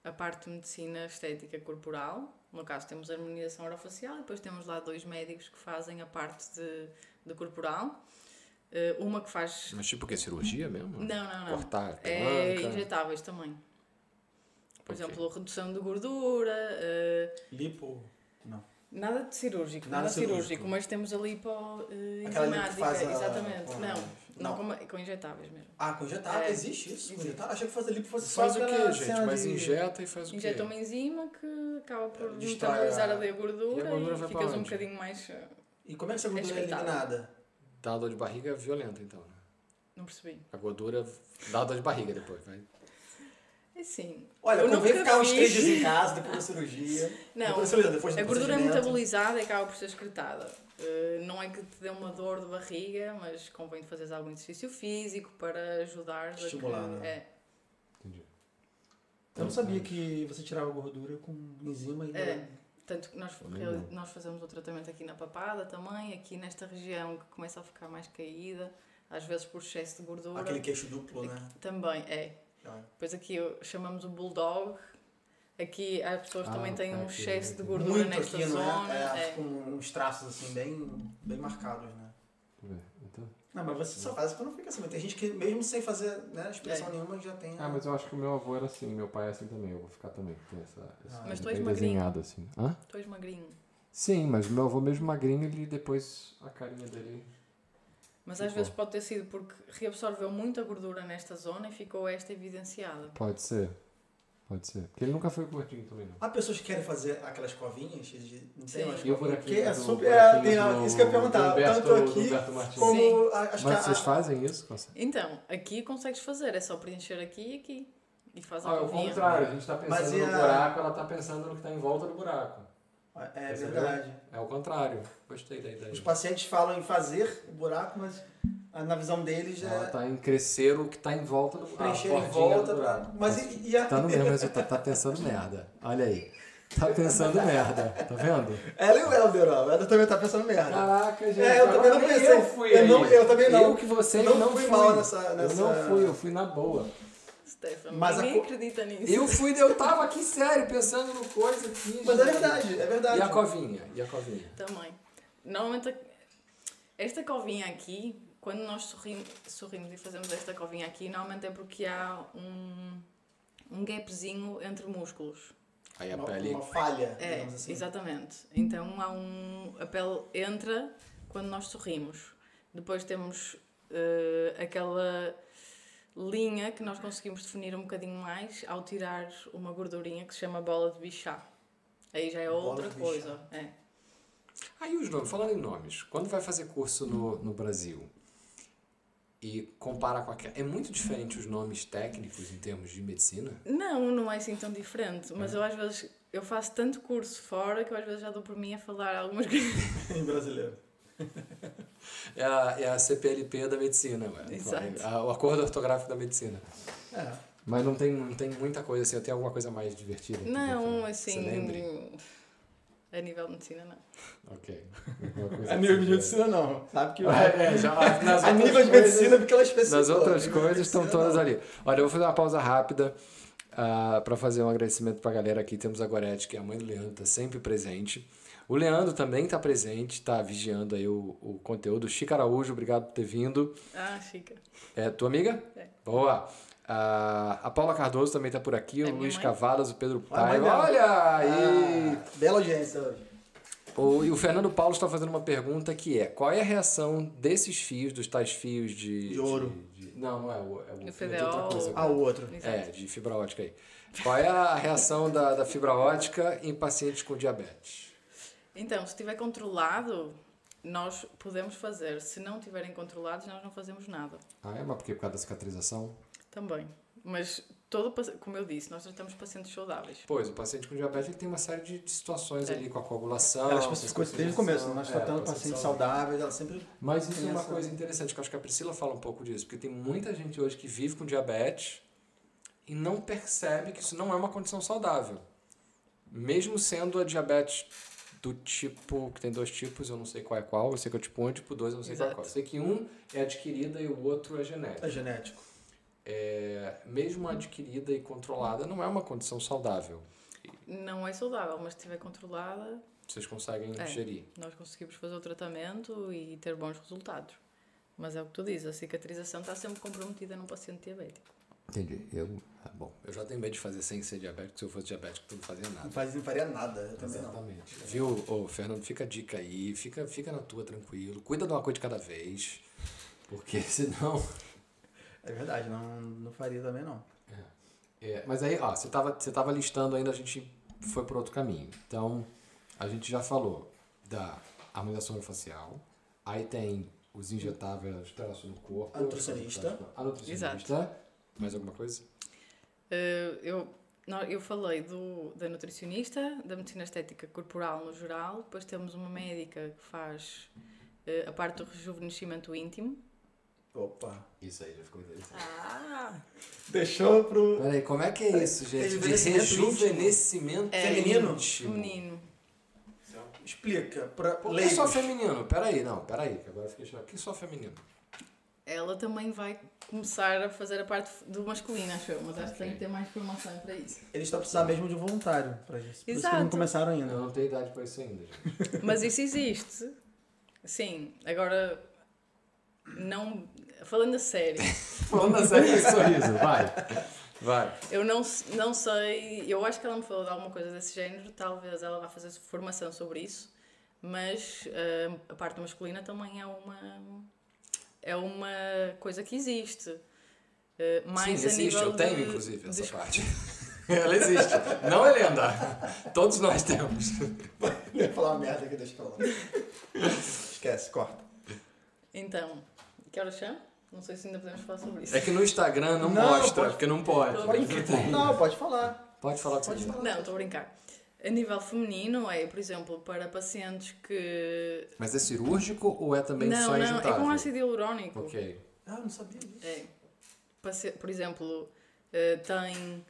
C: a parte de medicina estética corporal. No caso, temos a harmonização orofacial e depois temos lá dois médicos que fazem a parte de, de corporal. Eh, uma que faz.
B: Mas tipo que? Cirurgia mesmo?
C: Não, não, não.
B: Cortar
C: É injetáveis também. Por
B: Ok.
C: exemplo, redução de gordura. eh,
A: Lipo. Não.
C: nada de cirúrgico,
A: Nada
C: nada, cirúrgico,
A: cirúrgico.
C: mas temos a lipo uh,
A: Aquela lipo que
C: enzimática,
A: faz a-
C: exatamente.
A: a-
C: Não, não,
A: não.
C: Com, com injetáveis mesmo.
A: Ah, com injetável.
C: É.
A: Existe isso?
C: Existe.
A: injetável? Achei que fazer lipo fosse
B: Faz
A: só
B: o
A: aquela
B: quê, gente?
A: cena
B: Mas
A: de-
B: injeta e faz o quê?
C: Injeta uma enzima que acaba por metabolizar
A: a-
C: ali a gordura
B: E
C: e,
B: a gordura pra
C: ficas um bocadinho mais.
A: E como é que essa gordura é eliminada?
B: Dá dor de barriga violenta, então. né?
C: Não percebi.
B: A gordura dá dor de barriga depois, vai.
C: É assim.
A: Olha,
C: eu
A: convém ficar uns três dias em casa depois da cirurgia.
C: Não,
A: depois da cirurgia, depois do
C: a gordura é metabolizada e acaba por ser excretada. Uh, não é que te dê uma dor de barriga, mas convém fazeres algum exercício físico para ajudar a que-
A: né?
C: É.
B: Entendi.
A: Eu não sabia que você tirava gordura com enzima e...
C: É. Tanto que nós, nós fazemos o tratamento aqui na papada também, aqui nesta região que começa a ficar mais caída, às vezes por excesso de gordura.
A: Aquele queixo duplo, né?
C: Também, é.
A: Ah.
C: Depois aqui chamamos o bulldog. Aqui as pessoas
B: Ah,
C: também têm um
B: aqui,
C: excesso de gordura
A: Muito
C: nesta
A: aqui, não
C: zona.
A: é? É,
C: é.
A: com uns traços assim bem, bem marcados, né?
B: Então...
A: Não, mas você só faz quando fica assim. mas Tem gente que mesmo sem fazer né, expressão
C: É.
A: nenhuma já tem...
B: Ah, mas eu acho que o meu avô era assim, meu pai é assim também, eu vou ficar também. Tem essa, essa
A: Ah.
C: Mas tu
B: bem
C: és magrinho.
B: assim. Hã?
C: Tu és magrinho.
B: Sim, mas o meu avô mesmo magrinho, ele depois a carinha dele.
C: Mas às
B: Ficou.
C: vezes pode ter sido porque reabsorveu muita gordura nesta zona e ficou esta evidenciada.
B: Pode ser. Pode ser. Porque ele nunca foi gordinho também, não.
A: Há pessoas que querem fazer aquelas covinhas, de- não tem
C: Sim.
A: umas
B: E o
A: covinhas?
B: buraquinho
A: Que é
B: do-
A: super... É, tem, a-
B: do-
A: isso que eu ia perguntar.
B: Humberto-
A: Tanto aqui como...
C: Sim.
A: a- Acho
B: Mas
A: que
B: vocês
A: a-
B: fazem isso? Consegue?
C: Então, aqui consegues fazer, é só preencher aqui e aqui. E faz a
B: Ah, é o
C: covinha.
B: contrário, a gente tá
A: Mas
B: pensando
A: e
B: no
A: a-
B: buraco, ela tá pensando no que tá em volta do buraco.
A: É
B: Percebeu?
A: verdade.
B: É o contrário. Gostei da ideia.
A: Os pacientes falam em fazer o buraco, mas na visão deles
B: Ela
A: é
B: tá em crescer o que tá em volta do
A: preencher
B: a
A: em volta
B: do
A: pra...
B: buraco.
A: Mas e, e a...
B: Tá no mesmo resultado, tá pensando merda. Olha aí. Tá pensando merda, tá vendo?
A: Ela e o Helder, ó. O Helder também tá pensando merda.
B: Caraca, gente.
A: É, eu também não pensei.
B: Eu, fui
A: Eu não- eu também não.
B: Eu que vocês
A: Não
B: não,
A: fui
B: fui.
A: mal nessa-
B: Eu
A: nessa-
B: não fui, eu fui na boa.
C: Stefan,
A: Mas a
C: ninguém
A: co-
C: acredita nisso.
B: Eu fui, eu tava aqui sério, pensando no coisa aqui.
A: Mas é
B: gente.
A: verdade, é verdade.
B: E a covinha? E a covinha?
C: Também. Normalmente, a- esta covinha aqui, quando nós sorrimos, sorrimos e fazemos esta covinha aqui, normalmente é porque há um, um gapzinho entre músculos.
B: Aí a
A: uma,
B: pele.
A: uma falha,
C: É,
A: digamos assim.
C: exatamente. Então há um. A pele entra quando nós sorrimos. Depois temos eh, aquela linha que nós conseguimos definir um bocadinho mais ao tirar uma gordurinha que se chama bola de bichá. Aí já é
A: Bola
C: outra coisa. É.
B: Aí os nomes, falando em nomes, quando vai fazer curso no, no Brasil e compara com aquela. É muito diferente os nomes técnicos em termos de medicina?
C: Não, não é assim tão diferente, mas
A: É.
C: eu às vezes eu faço tanto curso fora que eu às vezes já dou por mim a falar algumas coisas.
A: em brasileiro.
B: É a, é a CPLP da medicina, ué.
C: Exato.
B: A- o acordo ortográfico da medicina.
A: É.
B: Mas não tem, não tem muita coisa assim, tem alguma coisa mais divertida?
C: Não, assim.
B: Você lembre?
C: A nível de medicina, não.
B: Ok.
A: A nível de medicina, não. Sabe que
B: É, é, já, nas
A: a
B: outras
A: nível de
B: coisas-
A: medicina, porque ela é específica.
B: Nas outras coisas estão todas
A: não.
B: ali. Olha, eu vou fazer uma pausa rápida para fazer um agradecimento para a galera aqui. Temos a Gorete, que é a mãe do Leandro, tá sempre presente. O Leandro também está presente, está vigiando aí o, o conteúdo. Chica Araújo, obrigado por ter vindo.
C: Ah, chica.
B: É tua amiga?
C: É.
B: Boa. A, a Paula Cardoso também está por aqui,
C: É
B: o Luiz
C: mãe.
B: Cavalas, o Pedro
A: Olha
B: Paiva.
A: dela.
B: Olha aí!
A: Ah, bela audiência hoje.
B: O, e o Fernando Paulo está fazendo uma pergunta que é: qual é a reação desses fios, dos tais fios de.
A: De ouro.
B: de- de- não, não é o. É o
C: Do
B: fio de outra coisa.
A: Ah, o outro.
B: É, de fibra ótica aí. Qual é a reação da, da fibra ótica em pacientes com diabetes?
C: Então, se estiver controlado, nós podemos fazer. Se não estiverem controlados, nós não fazemos nada.
B: Ah, é? Mas por quê? Por causa da cicatrização?
C: Também. Mas todo, como eu disse, nós tratamos pacientes saudáveis.
B: Pois, o paciente com diabetes ele tem uma série de de situações
C: É.
B: ali com a coagulação.
A: Ela
B: com
A: especificou isso
B: a
A: desde o começo, nós
B: É,
A: tratando
B: paciente
A: pacientes saudáveis, ela sempre.
B: Mas isso é
A: Tem
B: uma
A: essa-
B: coisa interessante, que eu acho que a Priscila fala um pouco disso, porque tem muita gente hoje que vive com diabetes e não percebe que isso não é uma condição saudável. Mesmo sendo a diabetes do tipo, que tem dois tipos, eu não sei qual é qual, eu sei que é o tipo 1 e o tipo 2, eu não sei qual é
C: Exato.
B: qual. Eu sei que um é adquirida e o outro é genético.
A: É genético.
B: É, mesmo adquirida e controlada, não é uma condição saudável.
C: Não é saudável, mas se estiver controlada,
B: Vocês conseguem
C: É.
B: gerir.
C: nós conseguimos fazer o tratamento e ter bons resultados. Mas é o que tu dizes, a cicatrização está sempre comprometida num paciente diabético.
B: Entendi. Eu, ah, bom, eu já tenho medo de fazer sem ser diabético. Se eu fosse diabético, eu não fazia nada.
A: Não, faz, não faria nada, eu também não.
B: Exatamente. Viu, ô, Fernando? Fica a dica aí, fica, fica na tua tranquilo, cuida de uma coisa de cada vez, porque senão.
A: É verdade, não, não faria também não.
B: É, mas aí, ó, você tava, você tava listando ainda, a gente foi por outro caminho. Então, a gente já falou da harmonização facial, aí tem os injetáveis traço no corpo,
A: A nutricionista.
B: a nutricionista. Mais alguma coisa?
C: Eh, eu, nó- eu falei do, da nutricionista, da medicina estética corporal no geral, depois temos uma médica que faz eh, a parte do rejuvenescimento íntimo.
A: Opa.
B: Isso aí já ficou interessante.
C: Ah!
A: Deixou pro.
B: Peraí, como é que é isso, gente? De
A: Rejuvenescimento
C: É,
A: feminino?
C: Feminino.
A: Explica pra
B: Por que só feminino? Peraí, não, peraí, que agora fiquei chocado. Por que só feminino?
C: Ela também vai começar a fazer a parte do masculino, acho eu, mas acho que tem que ter mais informação para isso.
A: Eles estão precisando mesmo de um voluntário pra isso. Por isso que
C: Exato.
A: não começaram
B: Eu
A: ainda.
B: não tenho idade pra isso ainda, gente.
C: Mas isso existe. Sim, agora não. Falando a sério,
B: Falando a sério, esse sorriso, vai. Vai.
C: eu não, não sei. Eu acho que ela me falou de alguma coisa desse género, talvez ela vá fazer formação sobre isso, mas ah, a parte masculina também é uma. É uma coisa que existe. Ah, mais
B: Sim,
C: a
B: existe,
C: nível
B: eu tenho
C: de-
B: inclusive
C: de
B: essa
C: esco-
B: parte. Ela existe. Não é lenda. Todos nós temos.
A: Eu ia falar uma merda aqui, deixa eu falar. Esquece, corta.
C: Então, que horas são? Não sei se ainda podemos falar sobre isso.
B: É que no Instagram não,
A: Não,
B: mostra,
A: pode-
B: porque não pode. Não
A: pode falar.
B: Pode falar o que você
A: Pode falar.
C: Não, estou a brincar. A nível feminino é, por exemplo, para pacientes que.
B: Mas é cirúrgico ou é também
C: não,
B: só
C: não, é
B: injetável?
C: com ácido hialurónico.
B: Ok.
A: Ah, não sabia disso.
C: É. Paci- Por exemplo, eh, tem.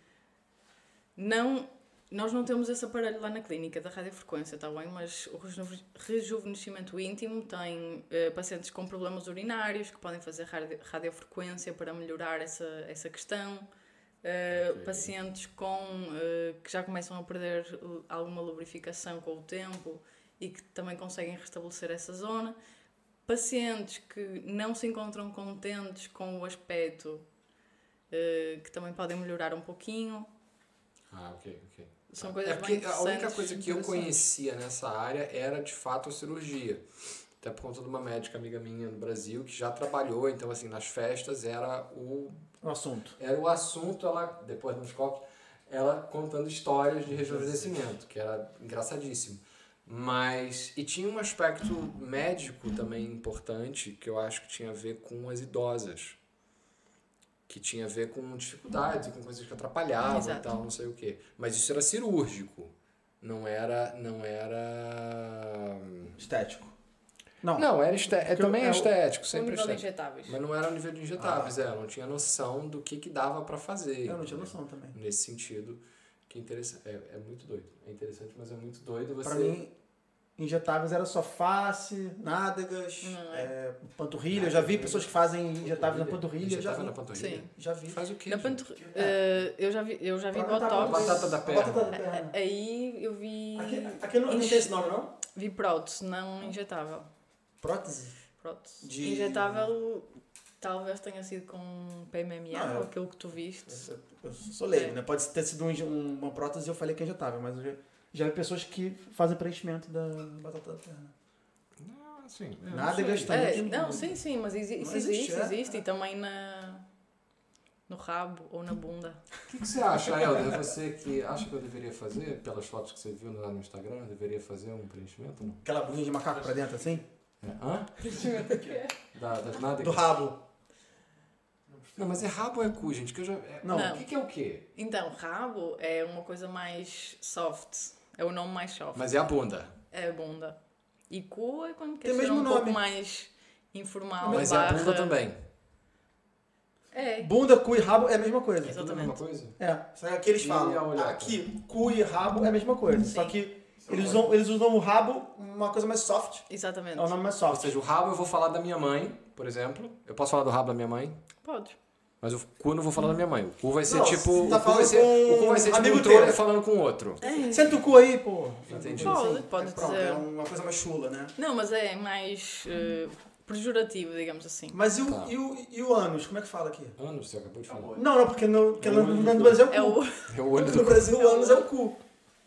C: Não. Nós não temos esse aparelho lá na clínica da radiofrequência, está bem? Mas o rejuve- rejuvenescimento íntimo tem eh, pacientes com problemas urinários que podem fazer radi- radiofrequência para melhorar essa, essa questão. Eh. Pacientes com, eh, que já começam a perder alguma lubrificação com o tempo e que também conseguem restabelecer essa zona. Pacientes que não se encontram contentes com o aspecto, eh, que também podem melhorar um pouquinho.
B: Ah, ok, ok.
C: São
B: É
C: coisas bem
B: porque a única coisa que eu conhecia nessa área era de fato a cirurgia. Até por conta de uma médica amiga minha no Brasil que já trabalhou, então assim, nas festas era o,
A: O assunto.
B: era o assunto, ela, depois nos copos, ela contando histórias de rejuvenescimento, que era engraçadíssimo. Mas, e tinha um aspecto médico também importante, que eu acho que tinha a ver com as idosas. Que tinha a ver com dificuldades, com coisas que atrapalhavam e
C: Exato.
B: tal, não sei o quê. Mas isso era cirúrgico. Não era. Não era.
A: Estético. Não.
B: Não, era esté é, também é
A: é
B: estético, sempre
C: nível
B: estético.
C: injetáveis.
B: Mas não era o nível de injetáveis, é, eu não tinha noção do que, que dava pra fazer.
A: Eu não tinha noção também.
B: Nesse sentido, que interessante. É, é muito doido. É interessante, mas é muito doido você.
A: Pra mim, injetáveis era só face, nádegas,
C: Não,
A: é, panturrilha. Eu já vi pessoas que fazem injetáveis na panturrilha. Já
B: Injetável
A: vi.
B: na panturrilha?
C: Sim.
A: Já vi.
B: Faz o quê?
C: Na
B: gente?
C: pantur... eh, eu já vi, eu já vi
A: a
C: botox.
B: batata da perna.
A: Batata da perna.
C: Aí eu vi.
A: Aqui, aqui não, não tem esse nome, não?
C: Vi prótese, não injetável.
A: Prótese?
C: Prótese.
A: De-
C: Injetável talvez tenha sido com PMMA,
A: Não,
C: ou aquilo que tu viste.
A: Eu, eu sou leigo,
C: É.
A: né? Pode ter sido um um- uma prótese e eu falei que é injetável, mas já, já vi pessoas que fazem preenchimento da batata da perna.
B: Não, assim. sei.
A: também
C: É, não, sim, sim, mas exi- isso
A: existe,
C: existe,
A: é.
C: existe. E também na, no rabo ou na bunda.
B: O que, que você acha, Helder? Você que acha que eu deveria fazer, pelas fotos que você viu lá no Instagram, eu deveria fazer um preenchimento não?
A: Aquela bunda de macaco pra dentro assim?
B: É. Hã? Da, das nádegas?
A: Do rabo.
B: Não, mas é rabo ou é cu, gente? Que eu já... é-
A: Não.
B: O que, que é o quê?
C: Então, rabo é uma coisa mais soft. É o nome mais soft.
B: Mas é a bunda.
C: É a bunda. E cu é quando quer ser
A: mesmo
C: um
A: nome.
C: pouco mais informal.
B: Mas é a
C: barra-
B: bunda também.
C: É,
A: Bunda, cu e rabo é a mesma coisa.
C: Exato.
B: Tudo a mesma coisa?
A: É, só que aqui eles falam. Aqui, cu e rabo é a mesma coisa. Só
C: Sim.
A: que eles usam, eles usam o rabo uma coisa mais soft.
C: exatamente.
A: É o nome mais
B: Ou
A: soft.
B: seja, o rabo eu vou falar da minha mãe, por exemplo. Eu posso falar do rabo da minha mãe,
C: Podes.
B: mas o cu eu não vou falar da minha mãe. O cu vai ser
A: Não,
B: tipo.
A: você tá
B: o cu vai
A: falando
B: ser,
A: com
B: o cu vai ser tipo
A: amigo
B: um troller
A: teu.
B: falando com o outro.
C: É.
A: Senta o cu aí, pô.
B: Entendi.
C: Pode, pode
A: Pronto,
C: dizer.
A: É uma coisa mais chula, né?
C: Não, mas é mais eh, pejorativo, digamos assim.
A: Mas e o,
B: Tá.
A: e, o, e o ânus? Como é que fala aqui?
B: Anos, você acabou de falar.
D: Acabou.
A: Não, não, porque no, porque
B: É
A: no, no, Brasil é o cu.
C: É o,
B: É o olho
A: No
B: do cu.
A: Brasil o ânus é o cu.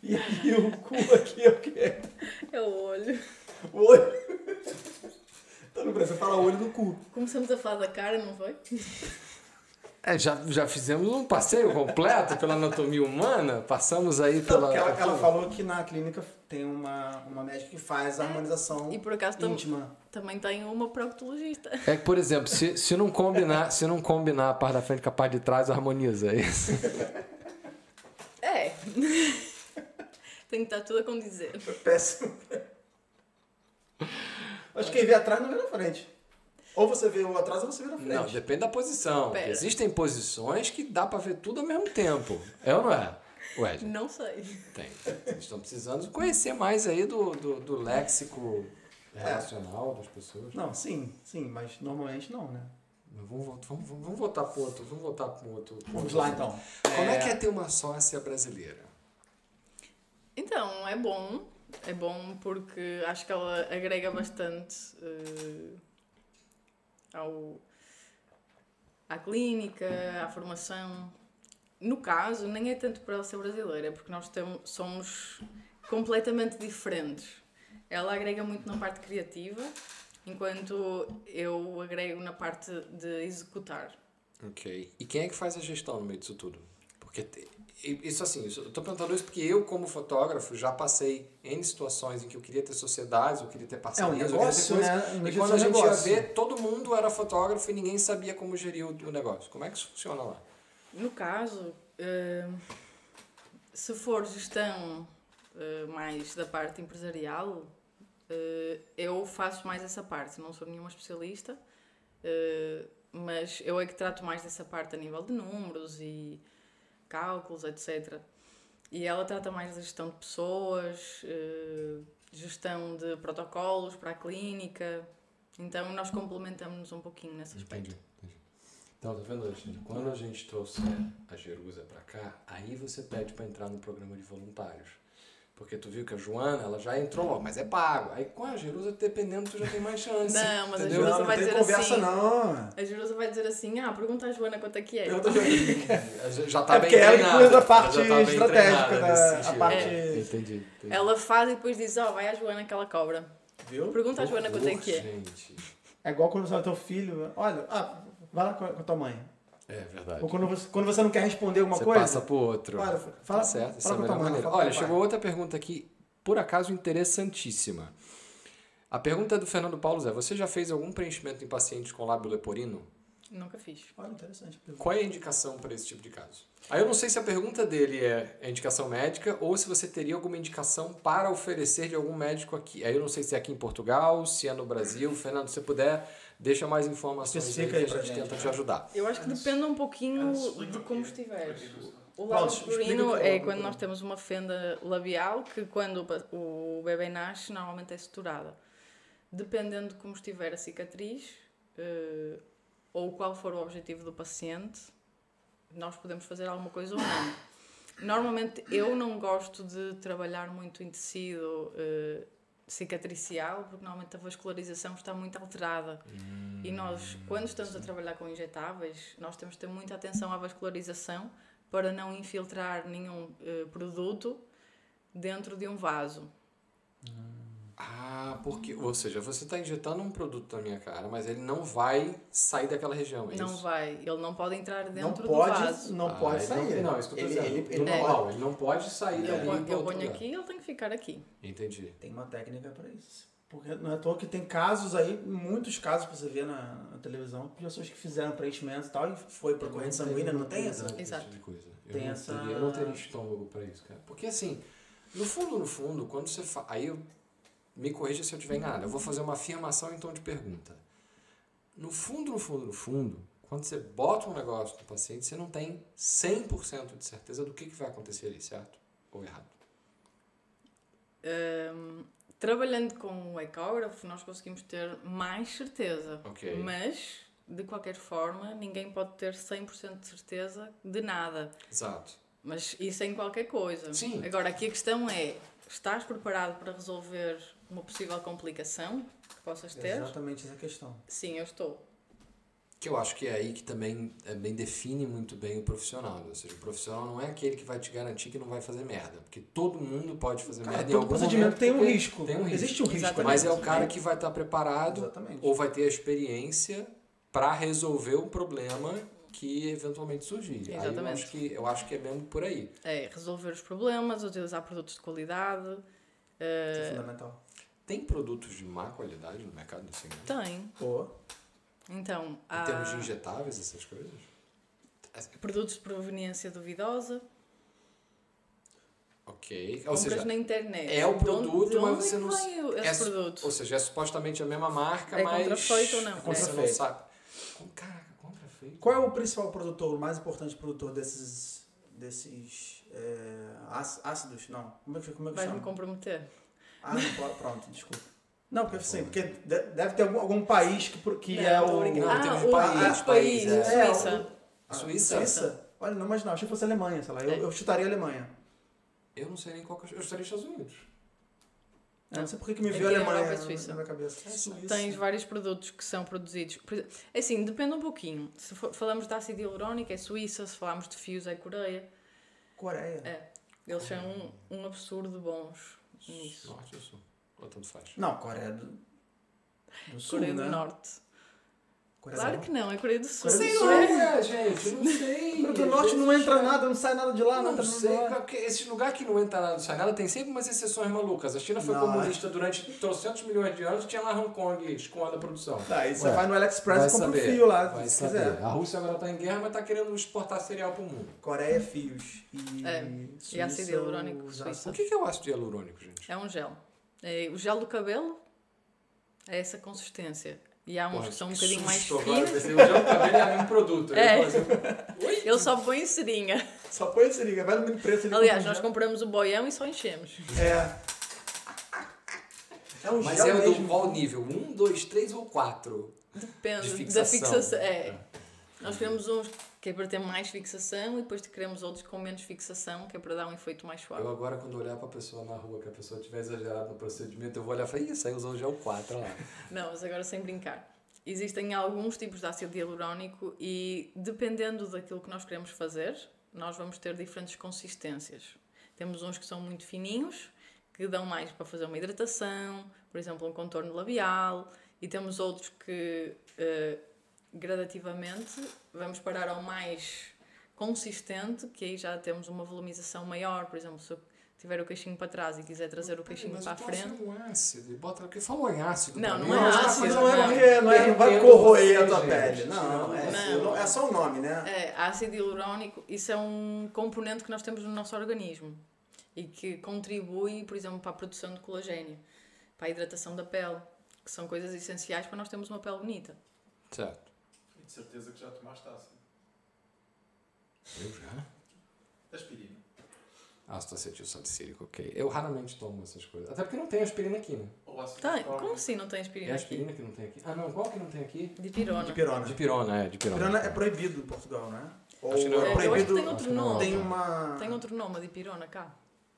A: E aí o cu aqui é o quê?
C: é o olho.
A: O olho. Então no Brasil fala olho do cu.
C: Começamos a falar da cara, não foi?
B: É, já, já fizemos um passeio completo pela anatomia humana. Passamos aí
A: Não,
B: pela.
A: porque ela, ela falou que na clínica tem uma, uma médica que faz a harmonização
C: E por acaso tam-
A: íntima.
C: também tem uma proctologista.
B: É que, por exemplo, se, se, não combinar, se não combinar a parte da frente com a parte de trás, harmoniza. É isso.
C: É. tem que estar tudo a condizer.
A: Péssimo. Acho que quem vê atrás não vê na frente. Ou você vê o atrás ou você vê na frente.
B: Não, depende da posição.
C: Pera.
B: Existem posições que dá pra ver tudo ao mesmo tempo. É ou não é? Ué,
C: Não sei.
B: tem. Vocês estão precisando conhecer mais aí do, do, do léxico relacional das pessoas.
A: Não, sim, sim, mas normalmente não, né?
B: Vamos, vamos, vamos, vamos voltar para outro. Vamos voltar para outro.
A: Vamos lá então.
B: Como é que é ter uma sócia brasileira?
C: Então, é bom. É bom porque acho que ela agrega bastante eh, ao, à clínica, à formação. No caso, nem é tanto por ela ser brasileira, porque nós temos, somos completamente diferentes. Ela agrega muito na parte criativa, enquanto eu agrego na parte de executar.
B: Ok. E quem é que faz a gestão no meio disso tudo? Porque isso assim, isso- eu tô perguntando isso porque eu, como fotógrafo, já passei em situações em que eu queria ter sociedades, eu queria ter
A: É um
B: parcerias, eu
A: negócio,
B: queria ter coisas.
A: né?
B: E quando a gente ia
A: negócio.
B: ver, todo mundo era fotógrafo e ninguém sabia como gerir o, o negócio. Como é que isso funciona lá?
C: No caso, eh, se for gestão eh, mais da parte empresarial, eh, eu faço mais essa parte. Não sou nenhuma especialista, mas eu é que trato mais dessa parte a nível de números e cálculos, etc. E ela trata mais da gestão de pessoas, eh, gestão de protocolos para a clínica. Então nós complementamos-nos um pouquinho nesse aspecto.
B: Então, tá vendo, Alexandre? Quando a gente trouxer a Jerusa pra cá, aí você pede pra entrar no programa de voluntários. Porque tu viu que a Joana, ela já entrou logo, mas é pago. Aí com a Jerusa, dependendo, tu já tem mais chance.
C: Não, mas a
B: entendeu?
C: Jerusa
A: Não, não
C: vai
A: tem
C: dizer
A: conversa
C: assim.
A: não.
C: A Jerusa vai dizer assim: ah, pergunta à Joana quanto é que é.
A: Pergunta a Joana.
B: Já- Já tá
A: É
B: bem
A: porque ela que
B: treinada.
A: cuida da
B: Ela
A: parte
B: já tá
A: estratégica, da- a parte-
B: É, Entendi, entendi.
C: Ela faz e depois diz: ó, vai à Joana que ela cobra.
A: Viu?
C: Pergunta à Joana quanto é que é.
B: Gente.
A: É igual quando você fala teu filho, olha, ah, vai lá com a, com a tua mãe.
B: É verdade.
A: Ou quando você, quando você não quer responder alguma
B: Você
A: coisa.
B: passa pro outro.
A: Olha, fala,
B: Tá certo, essa é
A: fala
B: a
A: com a
B: maneira.
A: fala
B: Olha, chegou
A: pai.
B: outra pergunta aqui, por acaso interessantíssima. A pergunta é do Fernando Paulo Zé. Você já fez algum preenchimento em pacientes com lábio leporino?
C: Nunca fiz.
A: Olha, interessante.
B: Qual é a indicação para esse tipo de caso? Aí eu não sei se a pergunta dele é a indicação médica ou se você teria alguma indicação para oferecer de algum médico aqui. Aí eu não sei se é aqui em Portugal, se é no Brasil. Fernando, se você puder, deixa mais informações aí que a gente
A: gente,
B: tenta
A: né?
B: te ajudar.
C: Eu acho que depende um pouquinho de como estiveres. O lábio
A: explica
C: leporino
A: o que é
C: quando nós temos uma fenda labial que quando o bebê nasce normalmente é suturada. Dependendo de como estiver a cicatriz eh, ou qual for o objetivo do paciente, nós podemos fazer alguma coisa ou não. Normalmente eu não gosto de trabalhar muito em tecido eh, cicatricial porque normalmente a vascularização está muito alterada. E nós, quando estamos a trabalhar com injetáveis, nós temos de ter muita atenção à vascularização para não infiltrar nenhum eh, produto dentro de um vaso.
B: Ah, porque, ou seja, você está injetando um produto na minha cara, mas ele não vai sair daquela região, é
C: não
B: isso?
C: vai, ele não pode entrar
A: Não
C: dentro do
A: pode,
C: vaso.
A: não
B: Ah,
A: pode
B: ele
A: sair.
B: Não, não, isso que eu tô
A: Ele-
B: dizendo.
A: ele- ele-
B: normal, ele não pode sair
C: Eu,
B: dali
C: eu ponho aqui, ele tem que ficar aqui.
B: Entendi.
A: Tem uma técnica para isso. Porque não é à toa que tem casos aí, muitos casos pra você ver na, na televisão, de pessoas que fizeram preenchimento e tal, e foi pra corrente sanguínea, não tem essa?
B: esse
C: Exato.
B: tipo de coisa. Eu
A: Tem
B: não
A: essa-
B: Teria, eu não teria estômago pra isso, cara. Porque assim, no fundo, no fundo, quando você fa... Aí eu me corrija se eu estiver enganado. Eu vou fazer uma afirmação em tom de pergunta. No fundo, no fundo, no fundo, quando você bota um negócio no paciente, você não tem 100% de certeza do que, que vai acontecer ali, certo? Ou errado?
C: Hum, trabalhando com o ecógrafo, nós conseguimos ter mais certeza. Mas, de qualquer forma, ninguém pode ter 100% de certeza de nada.
B: Exato.
C: Mas isso é em qualquer coisa.
B: Sim.
C: Agora, aqui a questão é: estás preparado para resolver uma possível complicação que possas ter?
A: Exatamente essa questão.
C: Sim, eu estou.
B: Que eu acho que é aí que também, é, bem define muito bem o profissional. Ou seja, o profissional não é aquele que vai te garantir que não vai fazer merda. Porque todo mundo pode fazer
A: Cara,
B: merda em
A: todo
B: algum
A: procedimento
B: momento,
A: tem um risco.
B: Tem um risco.
A: Existe um risco.
C: Exatamente.
B: Mas é o cara que vai estar preparado
A: Exatamente.
B: ou vai ter a experiência para resolver o problema que eventualmente surgir. Aí eu
C: Exatamente.
B: acho, que, eu acho que é mesmo por aí.
C: É resolver os problemas, utilizar produtos de qualidade. Eh,
A: é fundamental.
B: Tem produtos de má qualidade no mercado assim, né?
C: tem.
A: Pô,
C: Então,
B: Em
C: há
B: termos de injetáveis, essas coisas?
C: produtos de proveniência duvidosa,
B: Ok. Ou
C: compras
B: seja,
C: na internet.
B: é o
C: onde-
B: produto, mas você não
C: que
B: s-
C: vem o-
B: é
C: produto?
B: ou seja, é supostamente a mesma marca,
C: É
B: mas
C: contrafeito ou não?
A: É
B: você não
A: contrafeito.
B: sabe. Caraca, contrafeito.
A: qual é o principal produtor, o mais importante produtor desses, desses é, áci- ácidos? Não. Como é que, como é que
C: Vais-me
A: chama?
C: comprometer.
A: Ah, não, pronto, desculpa. Não, porque sim, porque de- deve ter algum, algum país que, que
C: Não,
A: é o...
C: ah,
B: tem países,
C: país, país,
B: países, é.
C: Suíça.
A: Ah,
B: Suíça?
A: Suíça? Olha, não, mas não, achei que fosse Alemanha, sei lá. Eu,
C: É.
A: eu chutaria Alemanha.
B: Eu não sei nem qual que eu eu estaria nos Estados Unidos.
A: Eu não sei porque que me veio
C: é
A: Alemanha
C: Europa Suíça.
A: na minha cabeça. É Suíça.
C: Tens vários produtos que são produzidos. é Assim, depende um pouquinho. Se for- falamos de ácido hialurónico, é Suíça. Se falarmos de fios, é Coreia.
A: Coreia.
C: É. Eles são um, um absurdo bons nisso.
B: Norte ou sul? Ou tanto faz?
A: Não, Coreia do, do Sul,
C: Coreia
A: né?
C: do Norte.
A: Coreia
C: Claro que não, é Coreia do Sul.
A: Coreia do
B: Sei
A: Sul.
B: lá, gente, não sei.
A: Coreia do Norte não entra nada, não sai nada de lá, não,
B: Não
A: entra
B: sei, esse lugar que não entra nada, não sai nada, tem sempre umas exceções malucas. A China foi
A: Não,
B: comunista durante trocentos milhões de anos e tinha lá Hong Kong escoando a produção.
A: Tá, aí você
B: Ué,
A: vai no AliExpress
B: Vai
A: e compra um fio lá,
B: vai
A: se
B: saber.
A: quiser.
B: A Rússia agora tá em guerra, mas tá querendo exportar cereal pro mundo.
A: Coreia é fios. E,
C: É,
A: Suíça,
C: e ácido hialurônico, Suíça.
B: O que que é o ácido hialurônico, gente?
C: É um gel. É, o gel do cabelo é essa consistência. E há uns
B: Porra,
C: que são um bocadinho mais finos.
B: pensei, O gel cabelo é o mesmo produto.
C: É.
B: Eu?
C: Ele só põe seringa.
A: Só põe esse liga, vai no mini preço ali.
C: Aliás, nós compramos o boião e só enchemos.
A: É. É um
B: Mas é o do
A: mesmo.
B: qual nível? Um, dois, três ou quatro?
C: Depende
B: De
C: da
B: fixação.
C: fixação. É. Nós queremos uns que é para ter mais fixação e depois queremos outros com menos fixação, que é para dar um efeito mais suave.
B: Eu agora, quando olhar pra pessoa na rua, que a pessoa tiver exagerado no procedimento, eu vou olhar e falar, ih, saiu usou o gel 4 olha lá.
C: Não, mas agora sem brincar. Existem alguns tipos de ácido hialurônico e dependendo daquilo que nós queremos fazer, nós vamos ter diferentes consistências. Temos uns que são muito fininhos, que dão mais para fazer uma hidratação, por exemplo, um contorno labial, e temos outros que eh, gradativamente vamos parar ao mais consistente, que aí já temos uma volumização maior, por exemplo, se eu tiver o queixinho para trás e quiser trazer o queixinho
B: Mas
C: para a frente.
B: é um ácido, bota porque falou em ácido.
C: Não, não
B: mim,
C: é
B: eu acho
C: ácido,
A: Mas não é
C: não.
A: porque não, é, não vai corroer a tua pele. Não, é,
C: Não.
A: não, é só o nome, né?
C: É, ácido hialurônico, isso é um componente que nós temos no nosso organismo e que contribui, por exemplo, para a produção de colagênio, para a hidratação da pele, que são coisas essenciais para nós termos uma pele bonita.
B: Certo.
D: De certeza que já tomaste ácido.
B: Eu já?
D: Aspirina.
B: Ácido acetil salicílico, ok. Eu raramente tomo essas coisas. Até porque não tem aspirina aqui, né?
D: Ou ácido
C: Tá, como assim não tem
B: É
C: aspirina
B: a
C: aqui?
B: aspirina que não tem aqui. Ah, não, qual que não tem aqui?
C: De pirona.
A: De pirona.
B: De pirona, é, de pirona.
A: Pirona é proibido em Portugal, né? Ou
B: Acho que não.
A: é
B: É, eu acho que
A: proibido.
C: tem outro nome.
A: Tem uma.
C: Tem outro nome a de pirona cá?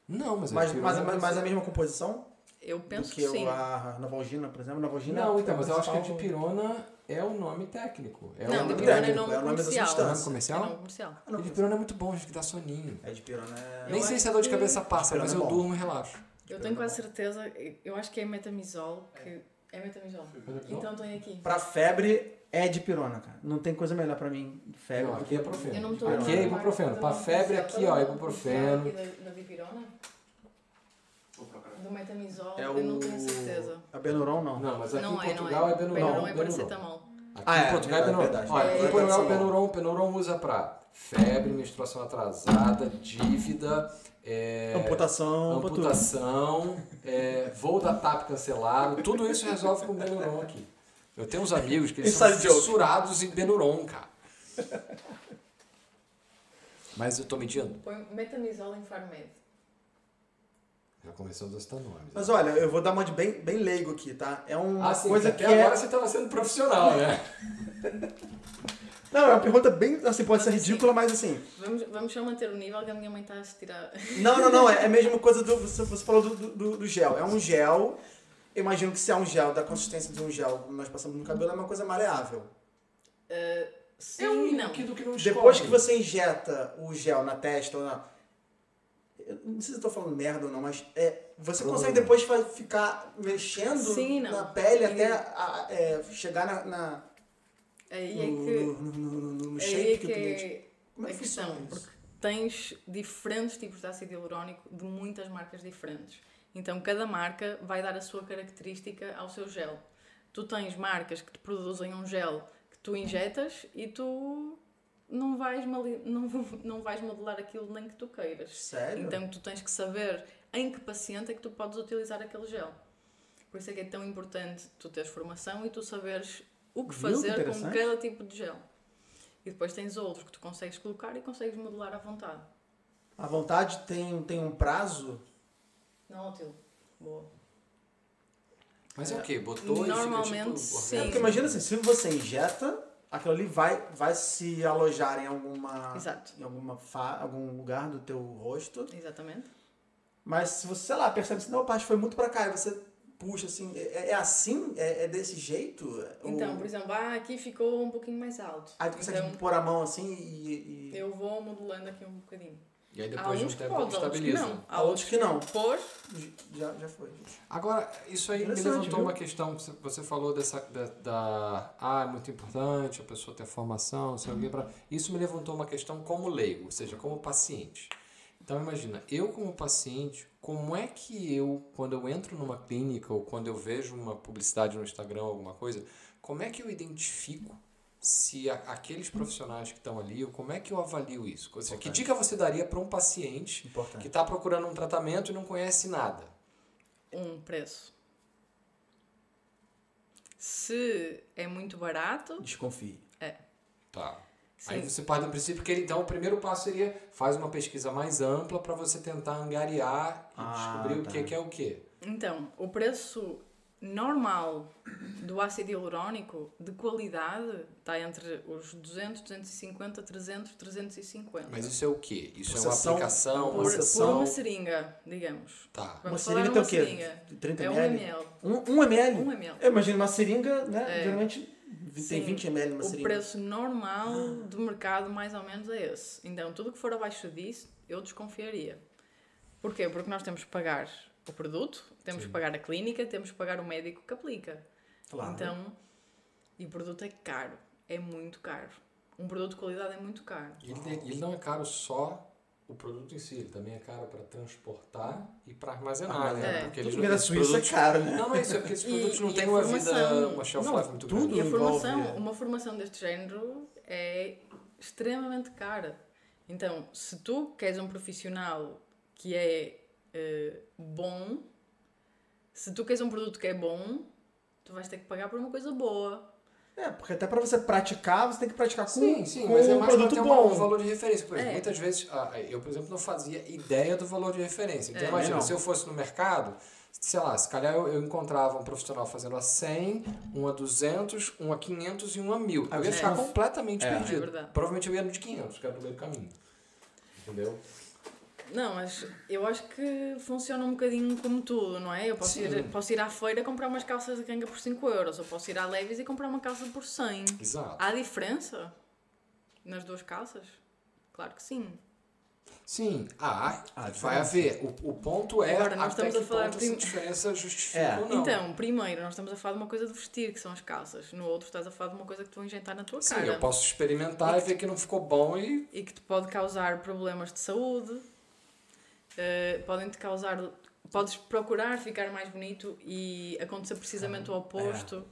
B: Não, mas é
A: Mas,
B: de
A: mas, mas, mas a mesma composição
C: Eu
A: do
C: penso
A: que
C: que sim.
A: a Novalgina, por exemplo. Novalgina
B: Não,
A: é
B: então, mas eu acho que a dipirona é o nome técnico. É
C: Não,
B: o
C: de
A: nome
C: pirona é nome
A: é o nome da
C: comercial.
A: substância.
B: nome
C: É
B: comercial?
C: nome comercial.
A: Ah, não,
B: E dipirona é muito bom, gente, que dá soninho.
A: É de pirona. É...
B: Nem
C: Eu
B: sei
C: acho
B: se é dor de
C: que-
B: cabeça passa,
A: Dipirona
B: mas
A: é
B: eu durmo e relaxo.
C: Eu tenho quase certeza, eu acho que é metamizol, que é metamizol. Então tem aqui.
A: Pra febre é de pirona, cara. Não tem coisa melhor pra mim. Febre.
B: Não, aqui é ibuprofeno.
C: Eu não tô
B: Aqui é ibuprofeno. Pra febre, aqui, ó, ibuprofeno.
C: Aqui da, da dipirona? O metamizol,
A: É
C: eu
A: o...
C: não tenho certeza.
A: A Benuron não.
B: Não, mas aqui
C: Não
B: em
C: é, não
B: Portugal é,
C: é.
B: Benuron.
C: Benuron é paracetamol.
B: Aqui
A: Ah,
B: em
A: é,
B: Portugal é
A: é
B: Benuron.
A: verdade.
B: Olha,
C: É,
B: aqui em
C: é
B: Portugal
A: paracetamol.
B: Benuron, Benuron usa pra febre, menstruação atrasada, dívida, é,
A: Amputação,
B: amputação, é, voo da TAP cancelado, tudo isso resolve com Benuron aqui. Eu tenho uns amigos que eles são
A: joke.
B: fissurados em Benuron, cara. Mas eu tô medindo.
C: Põe metamizol em Farmed.
B: Já começamos a citar nomes.
A: Mas olha, eu vou dar uma de bem, bem leigo aqui, tá? É uma
B: ah, sim,
A: coisa
B: até
A: que é...
B: agora você tava sendo profissional, né?
A: Não, é uma pergunta bem, assim, pode ser ridícula, mas assim...
C: Vamos, vamos só manter o nível que a minha mãe está a se tirar.
A: Não, não, não, é a mesma coisa do... Você, você falou do, do, do gel. É um gel... Eu imagino que se é um gel da consistência de um gel que nós passamos no cabelo, é uma coisa maleável.
C: Sim,
B: É um
C: e não.
B: que não
A: Depois que você injeta o gel na testa ou na. Eu não sei se eu tô falando merda ou não, mas é, você consegue depois ficar mexendo
C: Sim,
A: na pele até a- é, chegar na, na-
C: Aí é
A: no,
C: que,
A: no, no, no- no
C: aí
A: shape
C: é
A: que,
C: que
A: o cliente.
C: é
A: Como é que
C: questão.
A: funciona isso?
C: Porque tens diferentes tipos de ácido hialurónico de muitas marcas diferentes. Então cada marca vai dar a sua característica ao seu gel. Tu tens marcas que te produzem um gel que tu injetas e tu não vais, não, não vais modelar aquilo nem que tu queiras.
A: Sério?
C: Então tu tens que saber em que paciente é que tu podes utilizar aquele gel. Por isso é que é tão importante tu teres formação e tu saberes o que
A: Viu que
C: fazer com
A: interessante?
C: cada tipo de gel. E depois tens outros que tu consegues colocar e consegues modelar à vontade.
A: A vontade tem, tem um prazo.
C: Não, Otil. Boa.
B: Mas é o quê? Botou
C: Normalmente,
B: e fica tipo
C: sim.
A: É, porque imagina assim, se você injeta, aquilo ali vai, vai se alojar em alguma.
C: Exato.
A: Em alguma fa, algum lugar do teu rosto.
C: Exatamente.
A: Mas se você, sei lá, percebe assim, não, parte foi muito pra cá, e você puxa assim, é, é assim? É, é desse jeito?
C: Então,
A: Ou-
C: por exemplo, ah, aqui ficou um pouquinho mais alto.
A: Aí tu consegue
C: Então,
A: pôr a mão assim e. e-
C: eu vou modelando aqui um bocadinho.
B: E aí depois de um
C: que
B: tempo
C: que
B: estabiliza.
C: não.
A: Há outros que não.
C: Pôs,
A: Já, já foi.
B: Agora, isso aí me levantou
A: viu?
B: uma questão. Você- Você falou dessa da, da- ah, é muito importante a pessoa ter formação, sei o quê, pra... Isso me levantou uma questão como leigo, ou seja, como paciente. Então imagina, eu como paciente, como é que eu, quando eu entro numa clínica ou quando eu vejo uma publicidade no Instagram, alguma coisa, como é que eu identifico se a- aqueles profissionais que estão ali, ou como é que eu avalio isso? Ou seja, que dica você daria para um paciente que
A: Importante.
B: está procurando um tratamento e não conhece nada?
C: um preço. Se é muito barato,
A: Desconfie.
B: Tá.
C: Sim.
B: Aí você parte do princípio que ele, então o primeiro passo seria faz uma pesquisa mais ampla para você tentar angariar e
A: Ah,
B: descobrir
A: tá.
B: o que, que é o que.
C: Então, o preço normal do ácido hialurónico de qualidade está entre os 200, 250, 300, 350.
B: Mas isso é o que? Isso é uma aplicação,
C: por,
B: uma
A: por
C: uma seringa, digamos.
B: Tá.
A: Uma
C: Vamos
A: seringa tem o quê?
C: seringa.
A: 30
C: É 1
A: ml?
C: ml.
A: Um, um ml?
C: 1 ml.
A: Eu imagino uma seringa, né?
C: É.
A: Geralmente tem
C: Sim.
A: 20 ml uma
C: O
A: seringa.
C: preço normal do mercado, mais ou menos, é esse. Então, tudo que for abaixo disso, eu desconfiaria. Porquê? Porque nós temos que pagar o produto, temos
B: Sim.
C: que pagar a clínica, temos que pagar o médico que aplica.
A: Claro.
C: Então, e o produto é caro. É muito caro. Um produto de qualidade é muito caro.
B: E ele, ele não é caro só o produto em si, ele também é caro para transportar e para armazenar, né?
C: É.
B: Porque
A: Tudo
B: eles
A: que
B: não
A: da Suíça
B: produtos-
A: é caro, né?
B: Não, não é isso, é porque esses
C: E-
B: produtos não
C: e
B: têm
C: a
B: uma vida, uma shelf
A: Não,
B: life muito
A: tudo.
B: grande.
C: E a
A: envolve-
C: formação, uma formação deste género é extremamente cara. Então, se tu queres um profissional que é eh, bom, se tu queres um produto que é bom, tu vais ter que pagar por uma coisa boa.
A: É, porque até pra você praticar, você tem que praticar com,
B: Sim, sim,
A: com
B: mas é
A: um
B: mais para
A: produto bom.
B: um valor de referência. Por exemplo,
C: É.
B: muitas vezes, ah, eu, por exemplo, não fazia ideia do valor de referência. Então,
C: É.
B: imagina,
A: Não.
B: se eu fosse no mercado, sei lá, se calhar eu, eu encontrava um profissional fazendo a 100, um a 200, um a 500 e um a 1000.
A: Ah,
B: Eu ia ficar
A: conf-
B: completamente
A: É.
B: perdido.
C: É verdade.
B: Provavelmente eu ia no de 500, que era no meio do caminho. Entendeu?
C: Não, mas eu acho que funciona um bocadinho como tudo, não é? Eu posso,
B: Sim.
C: ir, posso ir à feira comprar umas calças de ganga por 5 euros, ou posso ir à Levis e comprar uma calça por 100.
B: Exato.
C: Há diferença nas duas calças? Claro que sim.
B: Sim, há,
A: Ah,
B: vai haver. O, o ponto é
C: Agora, nós estamos a
B: que
C: falar
B: ponto
C: prim-
B: diferença justifica
A: É.
B: ou não.
C: Então, primeiro, nós estamos a falar de uma coisa de vestir, que são as calças. No outro, estás a falar de uma coisa que tu vai injetar na tua
B: Sim,
C: cara.
B: eu posso experimentar e ver que não ficou bom e
C: E que te pode causar problemas de saúde, eh, podem-te causar podes procurar ficar mais bonito e acontecer precisamente o oposto.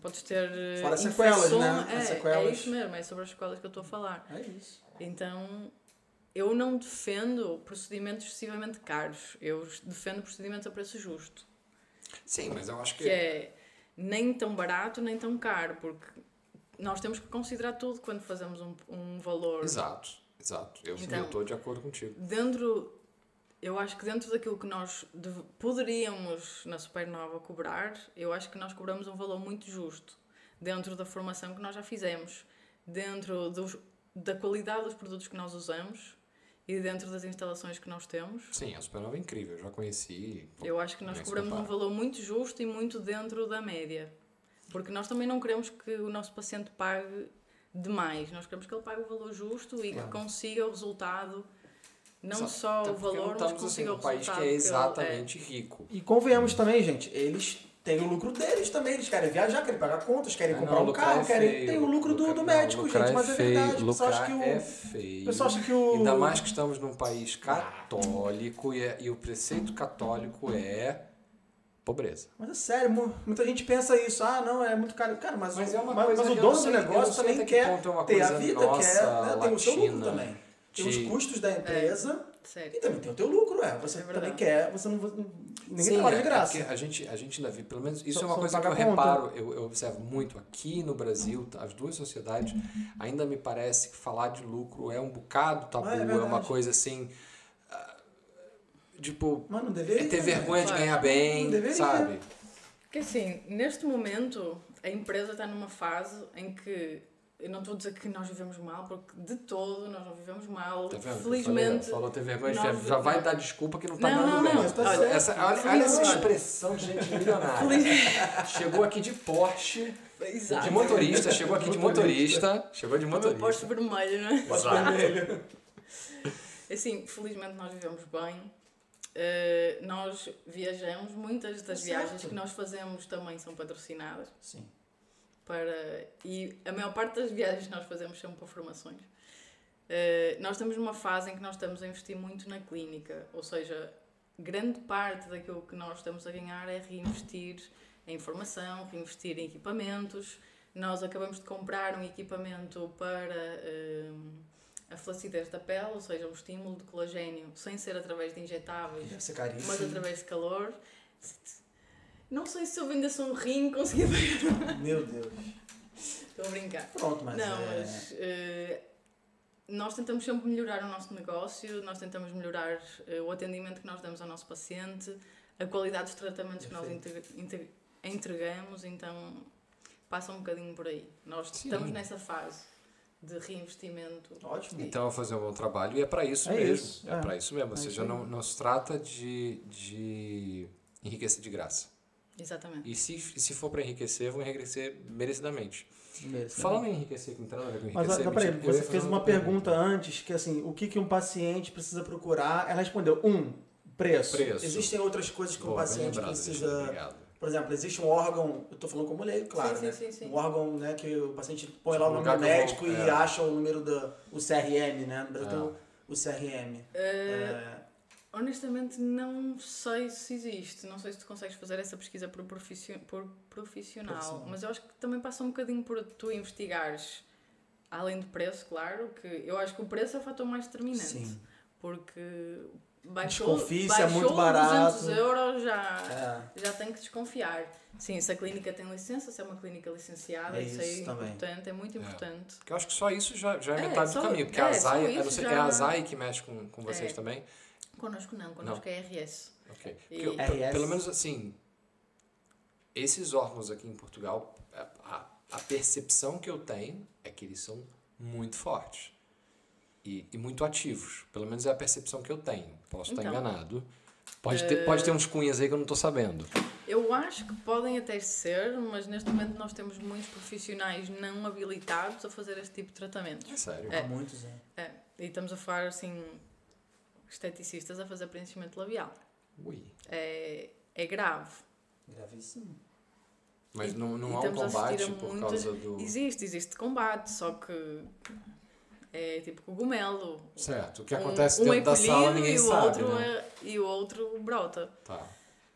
C: Podes ter. eh,
A: Fora sequelas, né?
C: É,
A: As sequelas.
C: é isso mesmo, é sobre as sequelas que eu estou a falar.
A: É isso.
C: Então, eu não defendo procedimentos excessivamente caros. Eu defendo procedimentos a preço justo.
B: Sim, mas eu acho que.
C: Que é nem tão barato, nem tão caro, porque nós temos que considerar tudo quando fazemos um, um valor.
B: Exato, exato. Eu
C: Então-
B: estou de acordo contigo.
C: Dentro, eu acho que dentro daquilo que nós poderíamos na Supernova cobrar, eu acho que nós cobramos um valor muito justo. Dentro da formação que nós já fizemos, dentro dos, da qualidade dos produtos que nós usamos e dentro das instalações que nós temos.
B: Sim, a Supernova é incrível, eu já conheci. pô,
C: Eu acho que nós cobramos um valor muito justo e muito dentro da média. Porque nós também não queremos que o nosso paciente pague demais. Nós queremos que ele pague o valor justo e
A: Claro.
C: que consiga o resultado, não
B: Exato.
C: só
B: Até
C: o valor,
B: não
C: mas
B: assim,
C: consiga o
B: num país que é
C: ele-
B: exatamente rico.
A: E convenhamos também, gente, eles têm o lucro deles também. Eles querem viajar, querem pagar contas, querem
B: Ah,
A: comprar
B: não,
A: um carro,
B: é
A: querem.
B: feio,
A: Tem o lucro do,
B: lucrar-
A: do
B: não,
A: médico, gente,
B: é
A: mas é
B: feio,
A: verdade. O pessoal acha que o.
B: é feio.
A: Pessoal acha que o.
B: Ainda mais que estamos num país católico e, é- e o preceito católico é pobreza.
A: Mas é sério, mu- muita gente pensa isso. Ah, não, é muito caro. Cara, mas,
B: Mas
A: o,
B: é uma
A: mas,
B: coisa-
A: mas o
B: eu
A: dono
B: não
A: do
B: eu
A: negócio
B: sei
A: também
B: que
A: quer
B: é
A: ter a vida,
B: nossa,
A: quer. né, tem o seu lucro também. Tem
B: de-
A: os custos da empresa
C: Sério.
A: e também tem o teu lucro, é. Você
C: É
A: também quer, você não. Ninguém
B: Sim,
A: trabalha
B: é-
A: de
B: é
A: graça.
B: porque a gente, a gente ainda vê, pelo menos, isso
A: Só-
B: é uma coisa que eu
A: conta.
B: reparo, eu, eu observo muito aqui no Brasil, as duas sociedades, ainda me parece que falar de lucro é um bocado tabu,
A: Ah, é
B: é, uma coisa assim, ah, tipo,
A: Mas não
B: é
A: deveria.
B: ter vergonha de
C: Claro.
B: ganhar bem,
A: Não deveria.
B: sabe?
C: Porque assim, neste momento, a empresa está numa fase em que. Eu não estou a dizer que nós vivemos mal, porque de todo nós não vivemos mal.
B: Tá vendo?
C: Felizmente.
B: Falou, falou ter vergonha
C: nós-
B: já vai dar desculpa que não tá
C: Não,
B: dando
C: não,
B: bem.
C: não.
A: Tá
C: Olha.
B: Essa, olha, olha essa expressão de gente milionária. Chegou aqui de Porsche,
C: Exato.
B: de motorista, chegou aqui de motorista, chegou de motorista.
C: Porsche vermelho, não é?
A: Vermelho.
C: Assim, felizmente nós vivemos bem. Eh, nós viajamos, muitas das
A: Tá
C: viagens
A: certo.
C: que nós fazemos também são patrocinadas.
A: Sim.
C: Para, e a maior parte das viagens que nós fazemos são para formações. Eh, nós estamos numa fase em que nós estamos a investir muito na clínica, ou seja, grande parte daquilo que nós estamos a ganhar é reinvestir em formação, reinvestir em equipamentos. Nós acabamos de comprar um equipamento para eh, a flacidez da pele, ou seja, um estímulo de colagênio sem ser através de injetáveis,
A: caríssimo.
C: mas através de calor. Não sei se eu vendesse um rim conseguia pagar.
A: Meu Deus.
C: Estou a brincar.
A: Pronto, mas.
C: não,
A: é...
C: mas eh, nós tentamos sempre melhorar o nosso negócio, nós tentamos melhorar eh, o atendimento que nós damos ao nosso paciente, a qualidade dos tratamentos que nós
A: Perfeito.
C: integra- inte- entregamos, então passa um bocadinho por aí. Nós
B: Sim.
C: estamos nessa fase de reinvestimento.
A: Ótimo.
B: Então, a fazer um bom trabalho e é para isso
A: É
B: mesmo.
A: isso,
B: é
A: é.
B: para isso mesmo. Ou
A: É
B: seja, não, não se trata de, de enriquecer de graça.
C: Exatamente.
B: E se, se for para enriquecer, vão enriquecer merecidamente.
A: Mesmo.
B: Falando em enriquecer, que não tem nada a ver com
A: Mas,
B: enriquecer.
A: peraí,
B: mentira, eu ia
A: você fez uma pergunta antes que assim, o que, que um paciente precisa procurar? Ela respondeu, um, preço.
B: Preço.
A: Existem outras coisas que
B: Boa,
A: um paciente
B: lembrado,
A: precisa. Por exemplo, existe um órgão, eu tô falando como leigo, claro,
C: Sim,
A: né?
C: sim, sim, sim.
A: Um órgão, né, que o paciente põe lá o nome do médico
B: vou-
A: e
B: é.
A: acha o número do o CRM, né? No Brasil tem
B: Ah.
A: o- o CRM. É,
C: Honestamente, não sei se existe. Não sei se tu consegues fazer essa pesquisa por, profissio- por profissional.
A: Profissional.
C: Mas eu acho que também passa um bocadinho por tu investigares, além do preço, claro, que eu acho que o preço é o fator mais determinante.
A: sim.
C: Porque baixou,
A: Desconfie se é
C: baixou
A: muito barato.
C: 200 euros, já,
A: É.
C: já tem que desconfiar. Sim, se a clínica tem licença, se é uma clínica licenciada,
A: É
C: isso, é
A: isso também.
C: importante, é muito
B: É.
C: importante.
B: Porque eu acho que só isso já, já é,
C: É,
B: metade
C: só-
B: do caminho. Porque
C: é,
B: a não
C: isso
B: sei,
C: já-
B: é a Azai que mexe com, com vocês
C: É.
B: também?
C: Connosco não, connosco é RS.
B: Ok.
C: E-
B: Porque
A: RS.
B: pelo menos assim, esses órgãos aqui em Portugal, a, a- percepção que eu tenho é que eles são muito fortes e, e muito ativos. Pelo menos é a percepção que eu tenho. Posso estar
C: Então.
B: enganado. Pode ter, pode ter uns cunhas aí que eu não estou sabendo.
C: Eu acho que podem até ser, mas neste momento nós temos muitos profissionais não habilitados a fazer este tipo de tratamentos.
B: É sério.
C: É.
A: Há muitos, é.
C: É, e estamos a falar assim, esteticistas a fazer preenchimento labial.
B: Ui.
C: É, é grave.
A: Gravíssimo.
B: Mas
C: E-
B: não, não
C: e
B: há um combate por
C: muitas-
B: causa do.
C: Existe, existe combate, só que É tipo cogumelo.
B: Certo. O que
C: Um-
B: acontece
C: um,
B: dentro
C: é
B: da sala ninguém
C: e o
B: sabe,
C: outro
B: né?
C: é- e o outro brota.
B: Tá.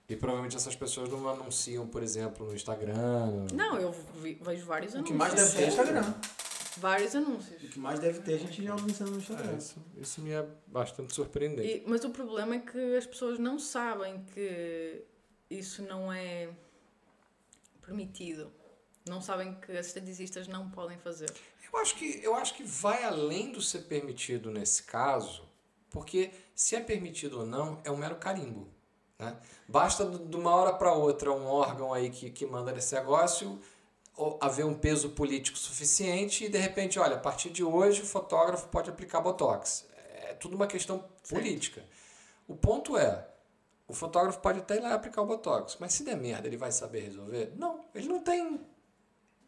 B: E provavelmente essas pessoas não anunciam, por exemplo, no Instagram.
C: Não, eu vi- vejo vários
A: O
C: anúncios.
A: que mais deve ter é Instagram.
C: Vários anúncios.
A: O que mais deve ter, a gente já anunciando no
B: É,
A: Instagram.
B: isso, isso me é bastante surpreendente.
C: E- mas o problema é que as pessoas não sabem que isso não é permitido. Não sabem que as esteticistas não podem fazer.
B: Eu acho que eu acho que vai além do ser permitido nesse caso, porque se é permitido ou não é um mero carimbo. Né? Basta de uma hora para outra um órgão aí que, que manda nesse negócio haver um peso político suficiente e de repente, olha, a partir de hoje o fotógrafo pode aplicar botox. É tudo uma questão política. O ponto é, o fotógrafo pode até ir lá aplicar o botox, mas se der merda, ele vai saber resolver? Não, ele não tem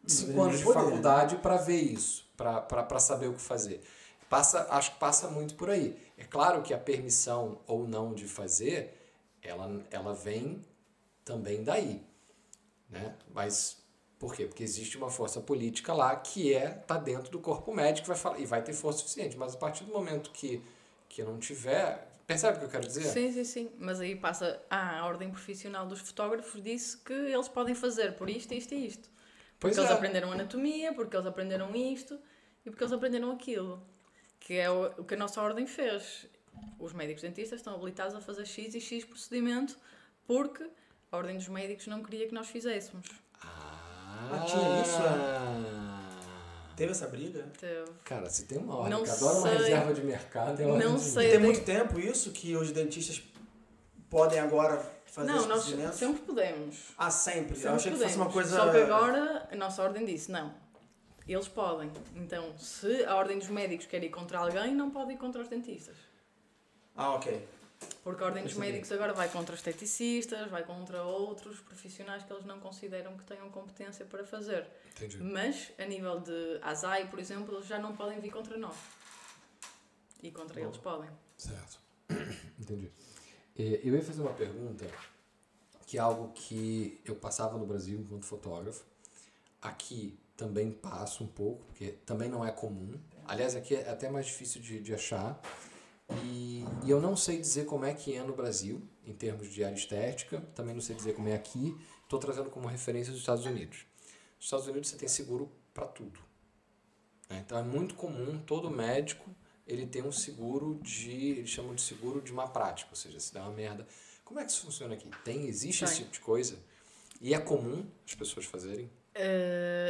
B: cinco anos de
A: poder, né?
B: faculdade para ver isso, para saber o que fazer. Passa, acho que passa muito por aí. É claro que a permissão ou não de fazer, ela, ela vem também daí, né? Mas por quê? Porque existe uma força política lá que é tá dentro do corpo médico vai falar, e vai ter força suficiente. Mas a partir do momento que, que não tiver, percebe o que eu quero dizer?
C: Sim, sim, sim. Mas aí passa. Ah, a ordem profissional dos fotógrafos disse que eles podem fazer por isto, isto e isto.
B: Pois
C: Porque eles
B: é.
C: aprenderam anatomia, porque eles aprenderam isto e porque eles aprenderam aquilo. Que é o, o que a nossa ordem fez. Os médicos dentistas estão habilitados a fazer X e X procedimento porque a ordem dos médicos não queria que nós fizéssemos.
B: Ah,
A: tinha isso, Teve essa briga?
C: Teve.
B: Cara, se tem uma ordem
C: Não
B: que adora uma reserva de mercado, é a ordem
C: Não
B: de-
C: sei.
A: Tem muito tempo isso que os dentistas podem agora fazer
C: Não,
A: esse
C: nós
A: procedimento?
C: sempre podemos.
A: Ah, sempre.
C: Sempre
A: Eu achei que fosse uma
C: podemos.
A: coisa.
C: Só que agora a nossa ordem disse não. Eles podem. Então, se a ordem dos médicos quer ir contra alguém, não pode ir contra os dentistas.
A: Ah, ok.
C: Porque a ordem dos
A: Percebi.
C: médicos agora vai contra esteticistas, vai contra outros profissionais que eles não consideram que tenham competência para fazer.
B: Entendi.
C: Mas, a nível de ASAI, por exemplo, eles já não podem vir contra nós. E contra eles podem.
B: Certo. Entendi. Eh, Eu ia fazer uma pergunta que é algo que eu passava no Brasil enquanto fotógrafo. Aqui também passo um pouco, porque também não é comum. Aliás, aqui é até mais difícil de, de achar. E, e eu não sei dizer como é que é no Brasil, em termos de área estética. Também não sei dizer como é aqui. Estou trazendo como referência os Estados Unidos. Nos Estados Unidos você tem seguro para tudo. né? Então é muito comum todo médico ele tem um seguro de. Eles chamam de seguro de má prática, ou seja, se dá uma merda. Como é que isso funciona aqui? Tem, existe esse tipo de coisa? E é comum as pessoas fazerem?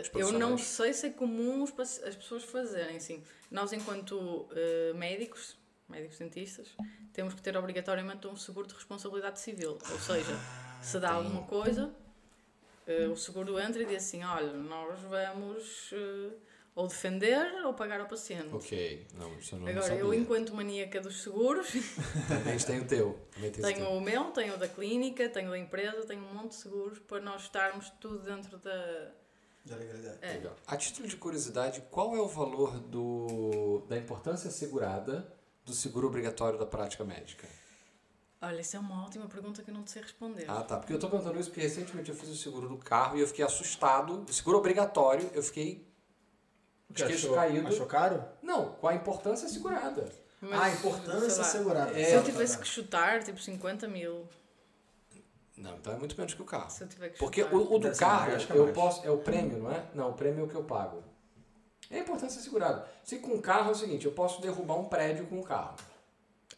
B: Os
C: eu não sei se é comum as pessoas fazerem, sim. Nós, enquanto eh, médicos, médicos dentistas, temos que ter obrigatoriamente um seguro de responsabilidade civil. Ou seja, se dá alguma coisa, eh, o seguro entra e diz assim: olha, nós vamos eh, ou defender ou pagar ao paciente.
B: Ok, não, isso eu não
C: Agora,
B: sabia.
C: eu, enquanto maníaca dos seguros,
B: Também tem o teu. Também tens o
C: tenho
B: teu.
C: o meu, tenho o da clínica, tenho o da empresa, tenho um monte de seguros para nós estarmos tudo dentro da.
A: Da legalidade.
C: É.
B: Legal. A título de curiosidade, qual é o valor do, da importância assegurada do seguro obrigatório da prática médica?
C: Olha, isso é uma ótima pergunta que eu não sei responder.
B: Ah, tá. Porque eu tô perguntando isso porque recentemente eu fiz o seguro do carro e eu fiquei assustado. O seguro obrigatório, eu fiquei queixo
A: Achou-
B: caído.
A: Achou caro?
B: Não, com a importância assegurada.
C: Mas,
A: ah, importância
C: sei lá,
A: assegurada.
B: É,
C: Se eu tivesse que chutar, tipo 50 mil.
B: Não, então é muito menos que o carro.
C: Se eu tiver que
B: Porque
C: chutar.
B: o, o do carro,
A: que é
B: eu
A: mais.
B: posso. É o prêmio, não é? Não, o prêmio é o que eu pago. É a importância assegurada. Se com o carro é o seguinte, eu posso derrubar um prédio com o carro.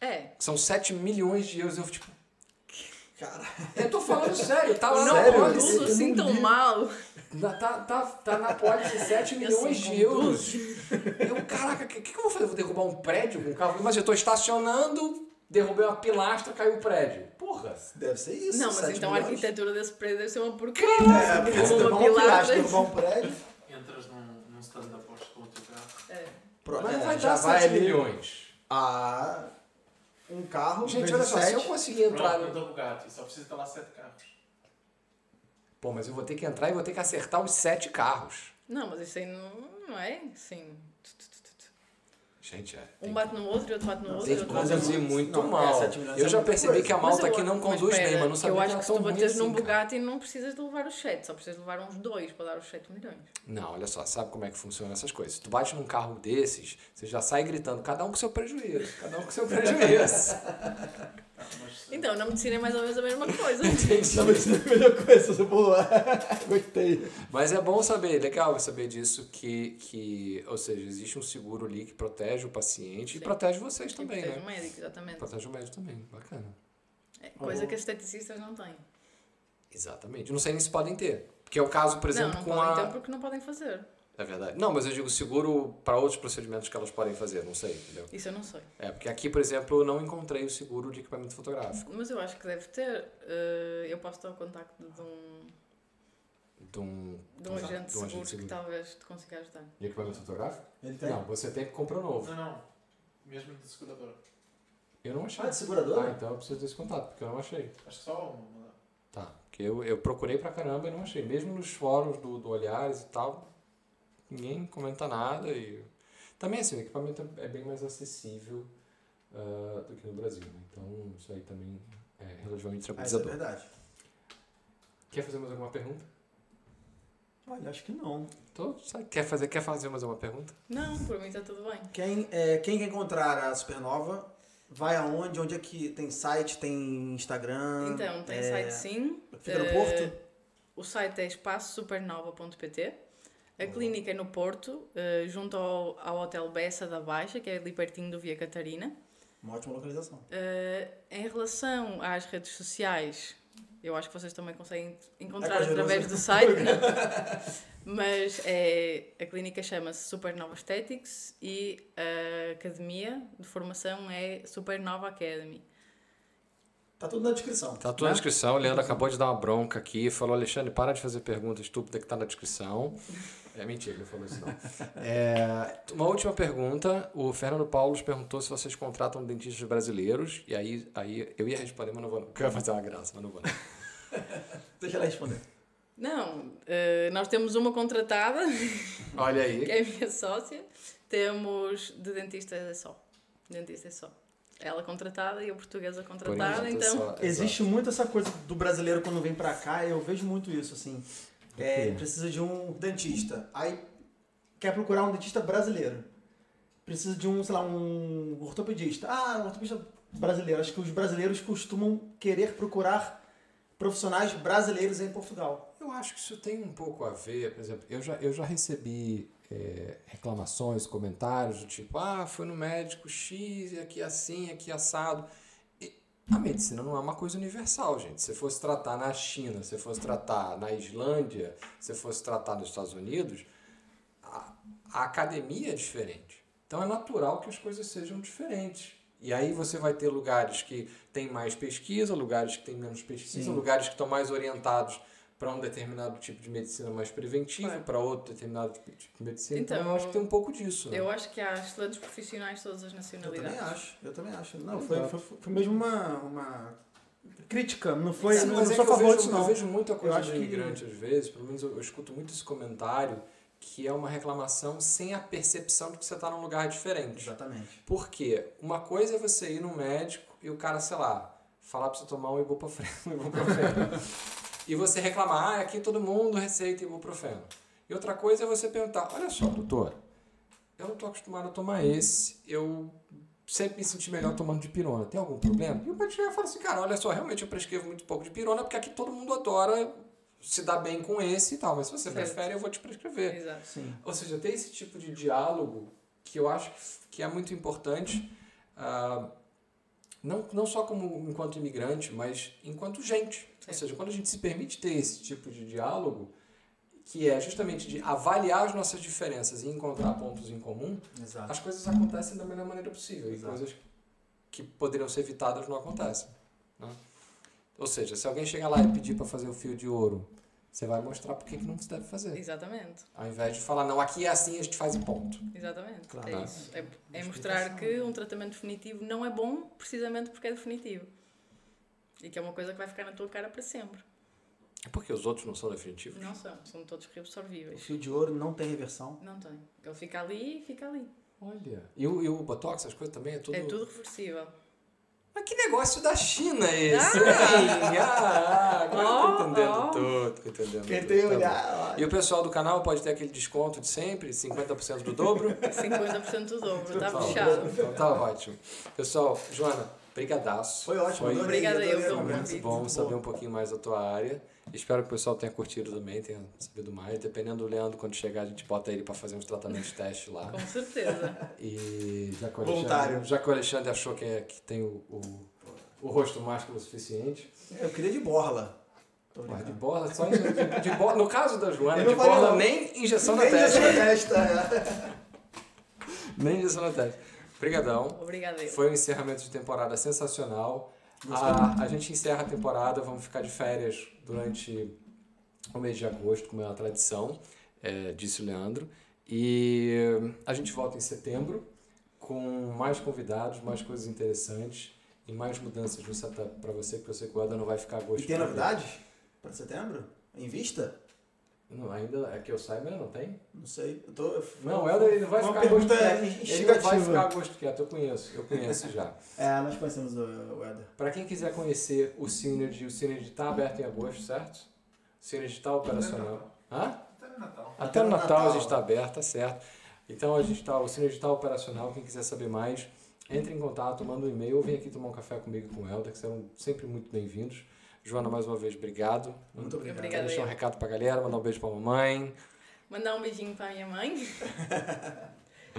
C: É.
B: São 7 milhões de euros. Eu, tipo,
A: Cara,
B: eu tô falando sério, tá lá
C: não,
B: na
A: Sério?
B: pólice.
C: tudo assim tão mal.
B: Na- Tá, tá, tá na pólice 7 milhões de euros. Eu, caraca, o que, que eu vou fazer? Vou derrubar um prédio com o carro? Mas eu tô estacionando, derrubei uma pilastra, caiu o prédio. Porra.
A: deve ser isso.
C: não, mas
A: 7
C: então a
A: milhões.
C: arquitetura desse prédio deve ser uma porcaria.
A: É, porque
C: Derruba
A: você derrubar
C: uma
A: uma pilastra,
C: pilastra.
A: derrubar um prédio.
D: Entras num, num stand de apostas com o teu carro.
C: É.
B: Mas não
A: é,
B: vai
A: já
B: dar
A: vai
B: 7
A: ali
B: milhões.
A: a um carro.
B: Gente,
A: vezes
B: olha só, se eu
A: sete.
B: conseguir entrar
D: Pronto,
B: no...
D: da Bugatti, só precisa lá sete carros.
B: Pô, mas eu vou ter que entrar e vou ter que acertar os 7 carros.
C: Não, mas isso aí não, não é assim.
B: Gente, é.
C: Um bate no outro e outro bate no outro.
B: Tem
C: e
B: que
C: outro bate no
B: conduzir muito
A: Não,
B: mal.
A: é,
B: Eu
A: é
B: já percebi que a malta aqui não conduz bem, mas não sabia
C: Eu
B: que
C: acho
B: era
C: que se tu bateres num. Bugatti não precisas de levar os 7, só precisas de levar uns 2 para dar os 7 milhões.
B: Não, olha só, sabe como é que funcionam essas coisas? Se tu bate num carro desses, você já sai gritando, cada um com seu prejuízo, cada um com seu prejuízo.
D: Mas,
C: Então, na medicina é mais ou menos a mesma coisa.
A: Não, mas isso é a melhor coisa, você pulou. Gostei.
B: Mas é bom saber, legal saber disso, que, que, ou seja, existe um seguro ali que protege o paciente e
C: Sim.
B: protege vocês
C: E
B: também,
C: protege
B: né?
C: o médico, exatamente.
B: Protege o médico também, bacana.
C: É coisa que as esteticistas não têm.
B: Exatamente. Não sei nem se podem ter. Porque é o caso, por exemplo,
C: não, não
B: com
C: podem
B: a.
C: ter porque não podem fazer.
B: É verdade. Não, mas eu digo seguro para outros procedimentos que elas podem fazer, não sei, entendeu?
C: Isso eu não sei.
B: É, porque aqui, por exemplo, eu não encontrei o seguro de equipamento fotográfico.
C: Mas eu acho que deve ter. Eh, eu posso dar o contacto de um,
B: De um,
C: de um agente de
B: um agente
C: seguros que
B: seguro.
C: talvez te consiga ajudar.
B: de equipamento fotográfico?
A: Ele tem.
B: Não, você tem que comprar um novo.
D: Não, não. Mesmo de seguradora.
B: Eu não achei.
A: Ah, de seguradora?
B: Ah, então eu preciso desse contato, porque eu não achei.
D: Acho que só uma.
B: Tá, porque eu, eu procurei pra caramba e não achei. Mesmo nos fóruns do, do Olhares e tal, ninguém comenta nada. E... Também assim, o equipamento é bem mais acessível ah, do que no Brasil. Né? Então isso aí também é relativamente
A: Ah, é
B: tranquilizador.
A: verdade.
B: Quer fazer mais alguma pergunta?
A: Olha, acho que não.
B: Tô, sabe, quer, fazer, quer fazer mais alguma pergunta?
C: Não, por mim está tudo bem.
A: Quem, é, quem quer encontrar a Supernova, vai aonde? Onde é que tem site, tem Instagram?
C: Então, tem
A: é,
C: site sim.
A: Fica no Porto?
C: O site é espaçosupernova.pt. A clínica é no Porto, eh, junto ao, ao Hotel Bessa da Baixa, que é ali pertinho do Via Catarina.
A: Uma ótima localização.
C: Eh, em relação às redes sociais, eu acho que vocês também conseguem encontrar
A: É
C: através do site, mas é, a clínica chama-se Supernova Aesthetics e a academia de formação é Supernova Academy.
A: Tá tudo na descrição.
B: Tá tudo na
A: né?
B: descrição. O Leandro acabou de dar uma bronca aqui. Falou, Alexandre, para de fazer pergunta estúpida que tá na descrição. É mentira, ele falou isso não. É, uma última pergunta. O Fernando Paulo perguntou se vocês contratam dentistas brasileiros. E aí, aí eu ia responder, mas não vou. não. Porque eu ia fazer uma graça, mas não vou. Não.
A: Deixa ela responder.
C: Não, eh, nós temos uma contratada,
B: Olha aí.
C: que é a minha sócia, temos de dentista é só. Dentista é só. Ela contratada e a portuguesa
B: Por
C: contratada,
B: enquanto,
C: então.
B: só-
A: Existe muito essa coisa do brasileiro quando vem pra cá, eu vejo muito isso, assim. É, precisa de um dentista. Aí quer procurar um dentista brasileiro. Precisa de um, sei lá, um ortopedista. Ah, um ortopedista brasileiro. Acho que os brasileiros costumam querer procurar profissionais brasileiros em Portugal.
B: Eu acho que isso tem um pouco a ver, por exemplo, eu já, eu já recebi é, reclamações, comentários do tipo, ah, fui no médico X, aqui assim, aqui assado. E a medicina não é uma coisa universal, gente. Se fosse tratar na China, se fosse tratar na Islândia, se fosse tratar nos Estados Unidos, a, a academia é diferente. Então é natural que as coisas sejam diferentes. E aí você vai ter lugares que têm mais pesquisa, lugares que têm menos pesquisa,
A: Sim.
B: lugares que estão mais orientados para um determinado tipo de medicina mais preventiva,
C: Claro.
B: para outro determinado tipo de medicina. Então,
C: Então,
B: eu acho que tem um pouco disso. né?
C: Eu acho que há excelentes profissionais de todas as
A: Eu
C: nacionalidades.
A: também acho, eu também acho. Não, foi, foi, foi mesmo uma, uma crítica, não foi,
B: Sim,
A: não,
B: mas
A: não
B: é
A: sou a
B: que eu
A: favor
B: vejo,
A: disso
B: eu
A: não.
B: vejo muita coisa de
A: que-
B: imigrante às vezes, pelo menos eu, eu escuto muito esse comentário, que é uma reclamação sem a percepção de que você está num lugar diferente.
A: Exatamente.
B: Por quê? Uma coisa é você ir no médico e o cara, sei lá, falar pra você tomar um ibuprofeno. um ibuprofeno. E você reclamar, ah, aqui todo mundo receita ibuprofeno. E outra coisa é você perguntar, olha só, doutor, eu não tô acostumado a tomar esse, eu sempre me senti melhor tomando de pirona, tem algum problema? E o médico já fala assim, cara, olha só, realmente eu prescrevo muito pouco de pirona, porque aqui todo mundo adora se dar bem com esse e tal, mas se você
C: Certo.
B: prefere, eu vou te prescrever.
C: Exato.
A: Sim.
B: Ou seja, tem esse tipo de diálogo que eu acho que é muito importante, ah, não, não só como enquanto imigrante, mas enquanto gente. Ou
C: Sim.
B: seja, quando a gente se permite ter esse tipo de diálogo, que é justamente de avaliar as nossas diferenças e encontrar pontos em comum,
A: Exato.
B: as coisas acontecem da melhor maneira possível. E
A: Exato.
B: coisas que poderiam ser evitadas não acontecem. né? Ou seja, se alguém chegar lá e pedir para fazer o fio de ouro, você vai mostrar por que que não se deve fazer.
C: Exatamente.
B: Ao invés de falar, não, aqui é assim, a gente faz e ponto.
C: Exatamente.
A: Claro.
C: É isso. É, é mostrar que um tratamento definitivo não é bom precisamente porque é definitivo. E que é uma coisa que vai ficar na tua cara para sempre.
B: É porque os outros não são definitivos.
C: Não são, são todos
A: O
C: reabsorvíveis.
A: fio de ouro não tem reversão.
C: Não tem. Ele fica ali e fica ali.
B: Olha. E o, e o Botox, as coisas também, é tudo...
C: É tudo reversível.
B: Mas que negócio da China é esse?
C: Ah!
B: Ah, agora eu
C: Ó,
B: tô entendendo
C: ó.
B: tudo, tô entendendo
A: Quem
B: tudo.
A: tem
B: Tá
A: olhar.
B: E o pessoal do canal pode ter aquele desconto de sempre, 50% do dobro?
C: 50% do dobro, está
B: Tá,
C: fechado.
B: Então tá ótimo. Pessoal, Joana, brigadaço.
A: Foi ótimo, adorei,
C: Obrigada eu pelo convite.
B: Bom
A: Muito
B: saber
A: bom.
B: um pouquinho mais da tua área. Espero que o pessoal tenha curtido também, tenha sabido mais. Dependendo do Leandro, quando chegar, a gente bota ele para fazer uns tratamentos de teste lá.
C: Com certeza.
B: E já que o. Alexandre, já que o Alexandre achou que, é, que tem o, o, o rosto másculo o suficiente,
A: Eu queria de borla.
B: Porra, de borla, só de, de borla. No caso da Joana, de borla
A: não.
B: nem injeção na
A: Nem
B: testa.
A: na testa. é.
B: Nem injeção na testa. Obrigadão.
C: Obrigada.
B: Foi um encerramento de temporada sensacional. A, a gente encerra a temporada, vamos ficar de férias durante o mês de agosto, como é uma tradição, é, disse o Leandro. E a gente volta em setembro com mais convidados, mais coisas interessantes e mais mudanças no setup para você, porque eu sei que o Elda não vai ficar agosto.
A: E tem
B: pra
A: novidades para setembro? Em vista?
B: Não, ainda é que eu saiba, ainda não tem.
A: Não sei. Eu tô, eu-
B: Não, o Helder ele não vai ficar a gosto quieto. Ele não vai ficar a gosto quieto, eu conheço, eu conheço já.
A: É, nós conhecemos o, o Eder.
B: Para quem quiser conhecer o Synergy, o Synergy está aberto em agosto, certo? O Synergy está operacional. Hã?
D: Até no Natal.
B: Até no Natal, a gente está aberto, tá certo. Então a gente tá, o Synergy está operacional, quem quiser saber mais, entre em contato, manda um e-mail ou vem aqui tomar um café comigo e com o Helder, que serão sempre muito bem-vindos. Joana, mais uma vez, obrigado.
A: Muito obrigado.
C: Obrigada.
B: Quer deixar um recado pra galera, mandar um beijo pra mamãe.
C: Mandar um beijinho para a minha mãe.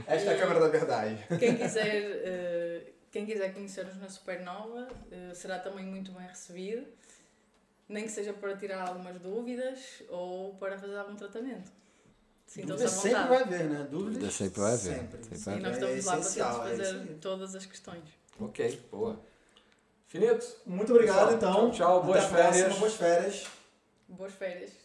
A: Esta é a câmera da verdade.
C: Quem quiser, eh, quem quiser conhecer-nos na Supernova eh, será também muito bem recebido. Nem que seja para tirar algumas dúvidas ou para fazer algum tratamento.
A: Dúvidas sempre vai haver, né? Dúvidas
B: Dúvidas sempre vai haver.
A: Sempre.
B: Sempre
C: E nós
A: É
C: estamos lá para
A: é
C: fazer todas as questões.
B: Ok, boa. Finito.
A: Muito obrigado,
B: Pessoal,
A: então.
B: tchau, boas
A: Até a próxima,
B: férias.
A: Boas férias.
C: Boas férias.